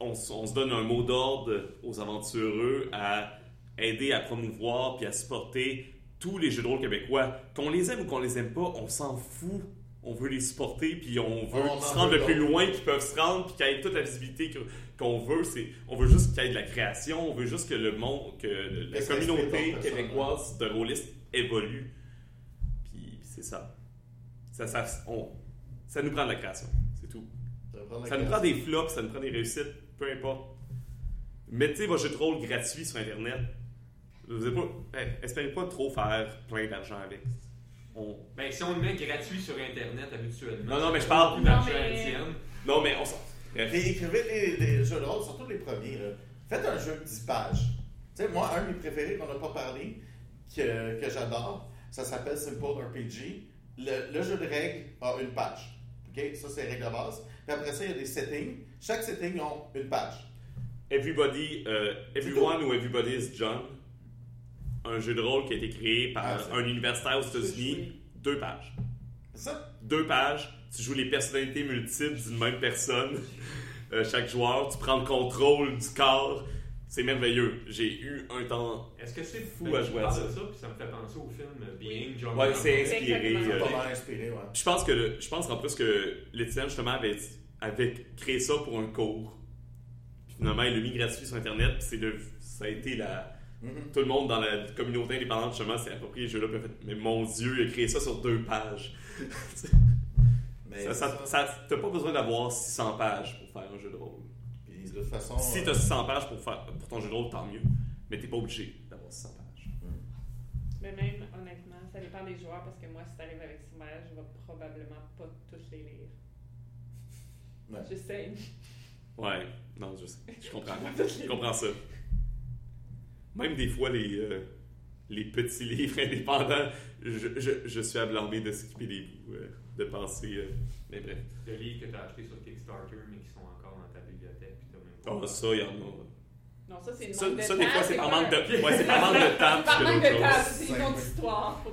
on, se donne un mot d'ordre aux aventureux à aider à promouvoir puis à supporter tous les jeux de rôle québécois. Qu'on les aime ou qu'on les aime pas, on s'en fout. On veut les supporter puis on veut qu'ils se rendent le plus loin qu'ils peuvent se rendre puis qu'ils aient toute la visibilité que- qu'on veut. C'est, on veut juste qu'il y ait de la création, on veut juste que le monde, que la communauté québécoise de rôlistes évolue. Puis c'est ça. Ça, ça, on- ça nous prend de la création. C'est tout. Ça nous prend des flops, ça nous prend des réussites, peu importe. Mettez vos jeux de rôle gratuits sur Internet. Vous avez pas, hey, espérez pas trop faire plein d'argent avec. On- Ben, si on le met gratuit sur Internet habituellement. Non, non, mais je parle- Non, à mais-. Non, mais on s'en. Bref. Et écrivez des, des jeux de rôle, surtout les premiers. là. Faites un jeu de 10 pages. Tu sais, moi, un de mes préférés qu'on n'a pas parlé, que, que j'adore, ça s'appelle Simple RPG. Le, le jeu de règles a une page. OK? Ça, c'est les règles de base. Puis après ça, il y a des settings. Chaque setting a une page. Everybody, euh, Everyone ou Everybody is John, un jeu de rôle qui a été créé par Ah, un universitaire aux États-Unis, deux pages. C'est ça? Deux pages, tu joues les personnalités multiples d'une même personne, euh, chaque joueur, tu prends le contrôle du corps, c'est merveilleux. J'ai eu un temps. Est-ce que c'est Fou à jouer à ça. de ça, puis ça me fait penser au film Being John Ouais, c'est inspiré. Euh, Pas mal inspiré, ouais. Je pense que le- je pense en plus que l'étudiant justement avait, avait créé ça pour un cours. Puis finalement, il l'a mis gratuit sur internet. Puis c'est ça a été la. Mhm. Tout le monde dans la communauté indépendante justement s'est approprié le jeu-là. Mais mon Dieu, il a créé ça sur deux pages. Mais ça, ça- ça- ça- t'as pas besoin d'avoir 600 pages pour faire un jeu de rôle. De toute façon. Si euh, t'as 600 pages pour, faire, pour ton jeu de rôle, tant mieux. Mais t'es pas obligé d'avoir 600 pages. Mais même, honnêtement, ça dépend des joueurs parce que moi, si t'arrives avec 6 pages, je vais probablement pas tous les lire. Ouais. J'essaie. Ouais, non, je sais. Je comprends. Je comprends ça. Même des fois, les, euh, les petits livres indépendants, je, je, je suis à blâmer de skipper des bouts, euh, de penser. euh, mais bref. De livres que tu as achetés sur Kickstarter, mais qui sont encore dans ta Ah, ça, il y en a. Non, ça, c'est une Ça, manque de ça, temps. des fois, c'est par manque un- de, ouais, c'est par manque de temps. Par manque de temps, c'est une autre histoire.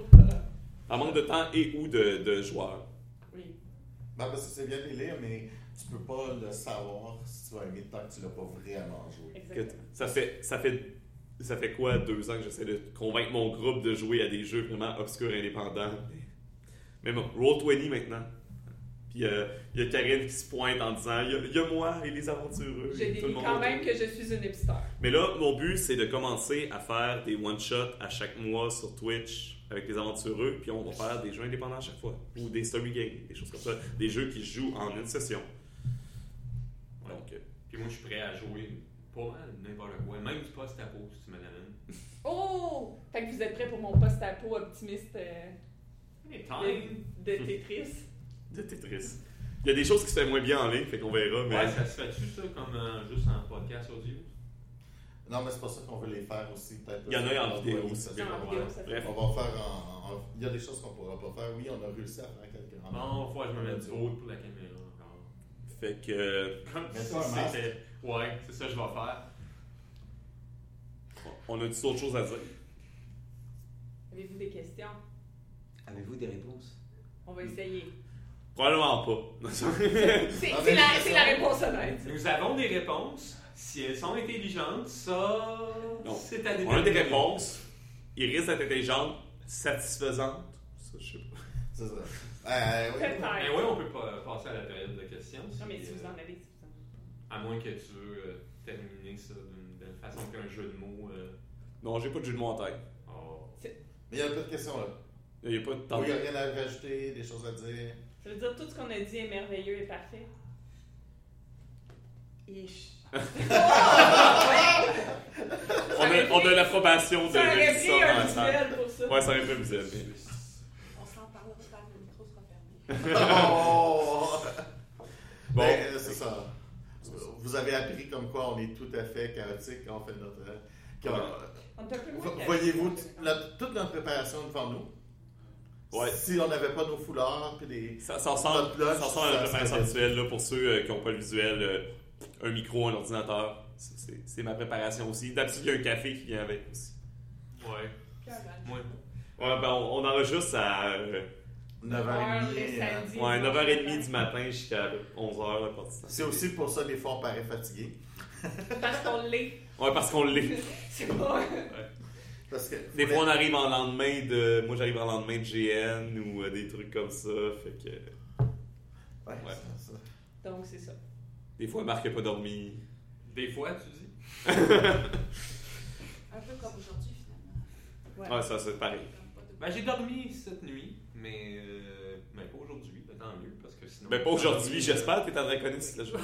Par manque de temps et ou de, de joueurs. Oui. Ben, parce que c'est bien de lire, mais tu peux pas le savoir si tu vas aimer tant que tu l'as pas vraiment joué. Exactement. ça fait, ça fait, ça fait quoi deux ans que j'essaie de convaincre mon groupe de jouer à des jeux vraiment obscurs indépendants? Même Roll20 maintenant. Puis euh, il y a Karine qui se pointe en disant il y, a- il y a moi et les aventureux. Je dis quand autour. même que je suis une hipster. Mais là, mon but, c'est de commencer à faire des one-shots à chaque mois sur Twitch avec les aventureux, puis on va faire des jeux indépendants à chaque fois. Ou des story games, des choses comme ça. Des jeux qui se jouent en une session. Ouais. Donc, euh, Puis moi, je suis prêt à jouer pas mal n'importe quoi, même du post-apo si tu me l'amènes. Oh! Fait que vous êtes prêts pour mon post-apo optimiste euh, de, de Tetris? De Tetris. Il y a des choses qui se font moins bien en ligne, fait qu'on verra, mais... Ouais, ça se fait-tu ça comme euh, juste en podcast audio? Non, mais c'est pas ça qu'on veut les faire aussi. peut-être. Il y en a en va vidéo aussi. ça. En vidéo, ça. Bref. On va faire en, en- Il y a des choses qu'on pourra pas faire. Oui, on a réussi à faire quelques Non, faut que je me mette du haut pour la caméra encore. Fait que... euh, Comme masque. c'était. Ouais, c'est ça que je vais faire. On a d'autres choses à dire. Avez-vous des questions? Avez-vous des réponses? On va essayer. Probablement pas. C'est la, réponse honnête. Nous avons des réponses. Si elles sont intelligentes, ça. Non. C'est à On a des réponses. Ils risquent d'être intelligentes, satisfaisantes. Ça, je sais pas. C'est ça. Euh, oui. Peut-être. Mais oui, on peut pas passer à la période de questions. Non, mais si, si vous euh, en avez, si vous en avez pas. À moins que tu veux euh, terminer ça d'une belle façon qu'un jeu de mots. euh, Non, j'ai pas de jeu de mots en tête. oh. Mais il y a un peu de questions là. Il n'y a pas de temps. Oui, il n'y a rien à rajouter, des choses à dire. Ça veut dire tout ce qu'on a dit est merveilleux et parfait. Ish. On a, on a l'approbation de Ça aurait pris ça un salle. visuel pour ça. Ouais, ça aurait pu visuel. On s'en parlera quand le micro sera fermé. oh! Bon. Ben, c'est ça. Vous avez appris comme quoi on est tout à fait chaotique quand on fait notre. quand- On est un peu moins Voyez-vous la- toute notre préparation devant nous? Ouais. Si on n'avait pas nos foulards puis des. Ça, ça ressemble, ça ressemble à serait- visuelle là, pour ceux euh, qui n'ont pas le visuel. euh, un micro, un ordinateur. C'est- ma préparation aussi. D'habitude, il y a un café qui vient avec aussi. Ouais. Moi, Ouais, ben, on, on enregistre à euh, 9h30. les euh, ouais, 9h30 du matin jusqu'à 11h. Là, pas de temps. C'est aussi pour ça des fois on paraît fatigué. Parce qu'on l'est. Ouais, parce qu'on l'est. C'est pas. Parce que Des fois, on arrive en lendemain de. Moi, j'arrive en lendemain de GN ou euh, des trucs comme ça. Fait que. Ouais, Ouais. ça- ça. Donc, c'est ça. Des fois, Marc n'a pas dormi. des fois, tu dis. Un peu comme aujourd'hui, finalement. Ouais. Ouais, ça, c'est pareil. De- Ben, j'ai dormi cette nuit, mais. Euh, mais pas aujourd'hui. peut-être. tant mieux, parce que sinon... Ben, pas aujourd'hui, j'espère. T'es en Draconis, là. je- Euh,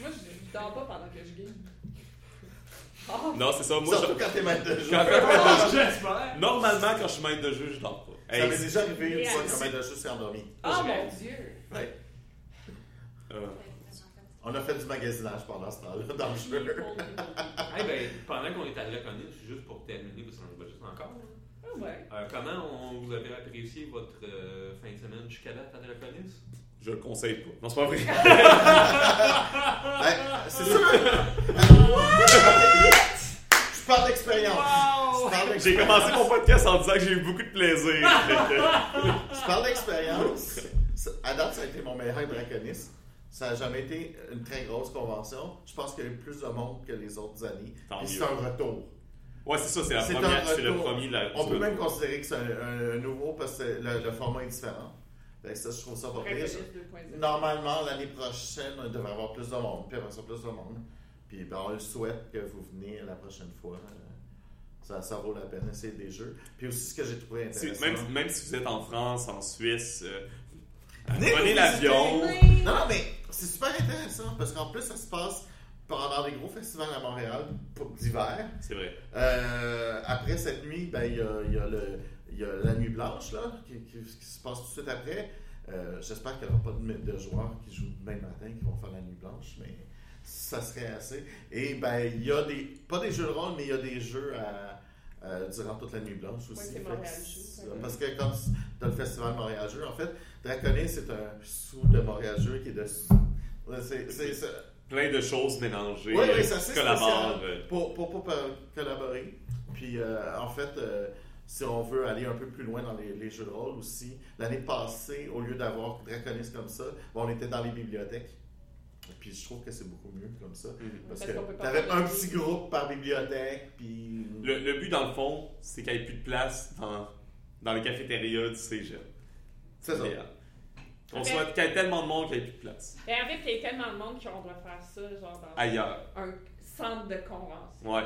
Moi, je, je dors pas pendant que je game. Ah! Non, c'est ça. Moi, Surtout je- quand t'es maître de jeu. Quand- Ah, J'espère! Normalement, quand je suis maître de jeu, je dors pas. Ça Hey, m'est déjà arrivé une fois qu'un maître de jeu s'est endormi. Oh mon dieu! Ouais. euh, On a fait du magasinage pendant ce temps-là dans le jeu. Eh ben, pendant qu'on est à Draconis, juste pour terminer, parce qu'on va juste encore. Ah ouais. Euh, comment on, vous avez apprécié votre euh, fin de semaine jusqu'à date à Draconis? je le conseille pas. Non, c'est pas vrai. Ben, c'est sûr. Je parle d'expérience. J'ai commencé mon podcast en disant que j'ai eu beaucoup de plaisir. Je parle d'expérience. À date, ça a été mon meilleur draconis. Ça n'a jamais été une très grosse convention. Je pense qu'il y a eu plus de monde que les autres années. Mieux. c'est un retour. Ouais, c'est ça, c'est la première. C'est le premier. de la- On peut même considérer que c'est un, un nouveau parce que le, le format est différent. Que ça, je trouve ça pas pire. Draconis 2.0. Normalement, l'année prochaine, il devrait y avoir plus de monde. Puis après ça, plus de monde. Puis ben, on le souhaite que vous veniez la prochaine fois. Euh, Ça, ça vaut la peine d'essayer des jeux. Puis aussi, ce que j'ai trouvé Si- intéressant. même, même si vous êtes en France, en Suisse, euh, Venez prenez l'avion. Non, non, mais c'est super intéressant parce qu'en plus, ça se passe pendant des gros festivals à Montréal pour- d'hiver. C'est vrai. Euh, après cette nuit, ben, il y, a, il y a le- il y a la nuit blanche là, qui, qui- qui se passe tout de suite après. Euh, J'espère qu'il n'y aura pas de, de joueurs qui jouent demain matin qui vont faire la nuit blanche, mais ça serait assez. Et ben, il y a des, pas des jeux de rôle, mais il y a des jeux à, euh, durant toute la nuit blanche aussi. Fait. Parce que comme dans le festival Montréal Jeux, en fait, Draconis, c'est un sous de Montréal Jeux qui est dessus. C'est- Plein de choses mélangées. oui, oui, euh, pour, pour, pour, collaborer. Puis, euh, en fait, euh, si on veut aller un peu plus loin dans les, les jeux de rôle aussi, l'année passée, au lieu d'avoir Draconis comme ça, bon, on était dans les bibliothèques. Puis je trouve que c'est beaucoup mieux comme ça. mhm. Parce, Parce que t'avais un petit groupe par bibliothèque, puis... Le, le but, dans le fond, c'est qu'il n'y ait plus de place dans, dans les cafétérias du cégep. C'est ça. Idéal. On souhaite qu'il y ait tellement de monde qu'il n'y ait plus de place. Et en fait, il y a tellement de monde qu'on doit faire ça, genre dans Ailleurs. un centre de convention. Ouais.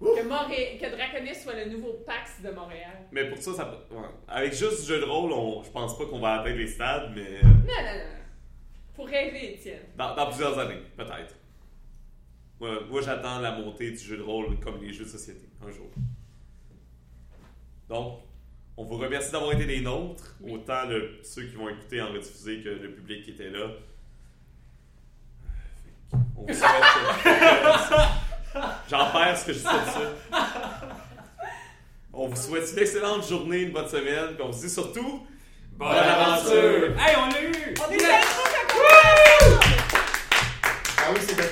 Ouf! Que, Moré- que Draconis soit le nouveau PAX de Montréal. Mais pour ça, ça ouais. avec juste du jeu de rôle, on, je pense pas qu'on va atteindre les stades, mais Non, non, non. Faut rêver, Étienne. dans, dans plusieurs années, peut-être. Moi, j'attends la montée du jeu de rôle comme les jeux de société, un jour. Donc, on vous remercie d'avoir été des nôtres, autant le- ceux qui vont écouter en rediffusé que le public qui était là. On vous souhaite. J'en perds ce que je dis comme ça. On vous souhaite une excellente journée, une bonne semaine, puis on vous dit surtout. Bonne aventure! Hey, on l'a eu! On est! Ah oui, c'est bien.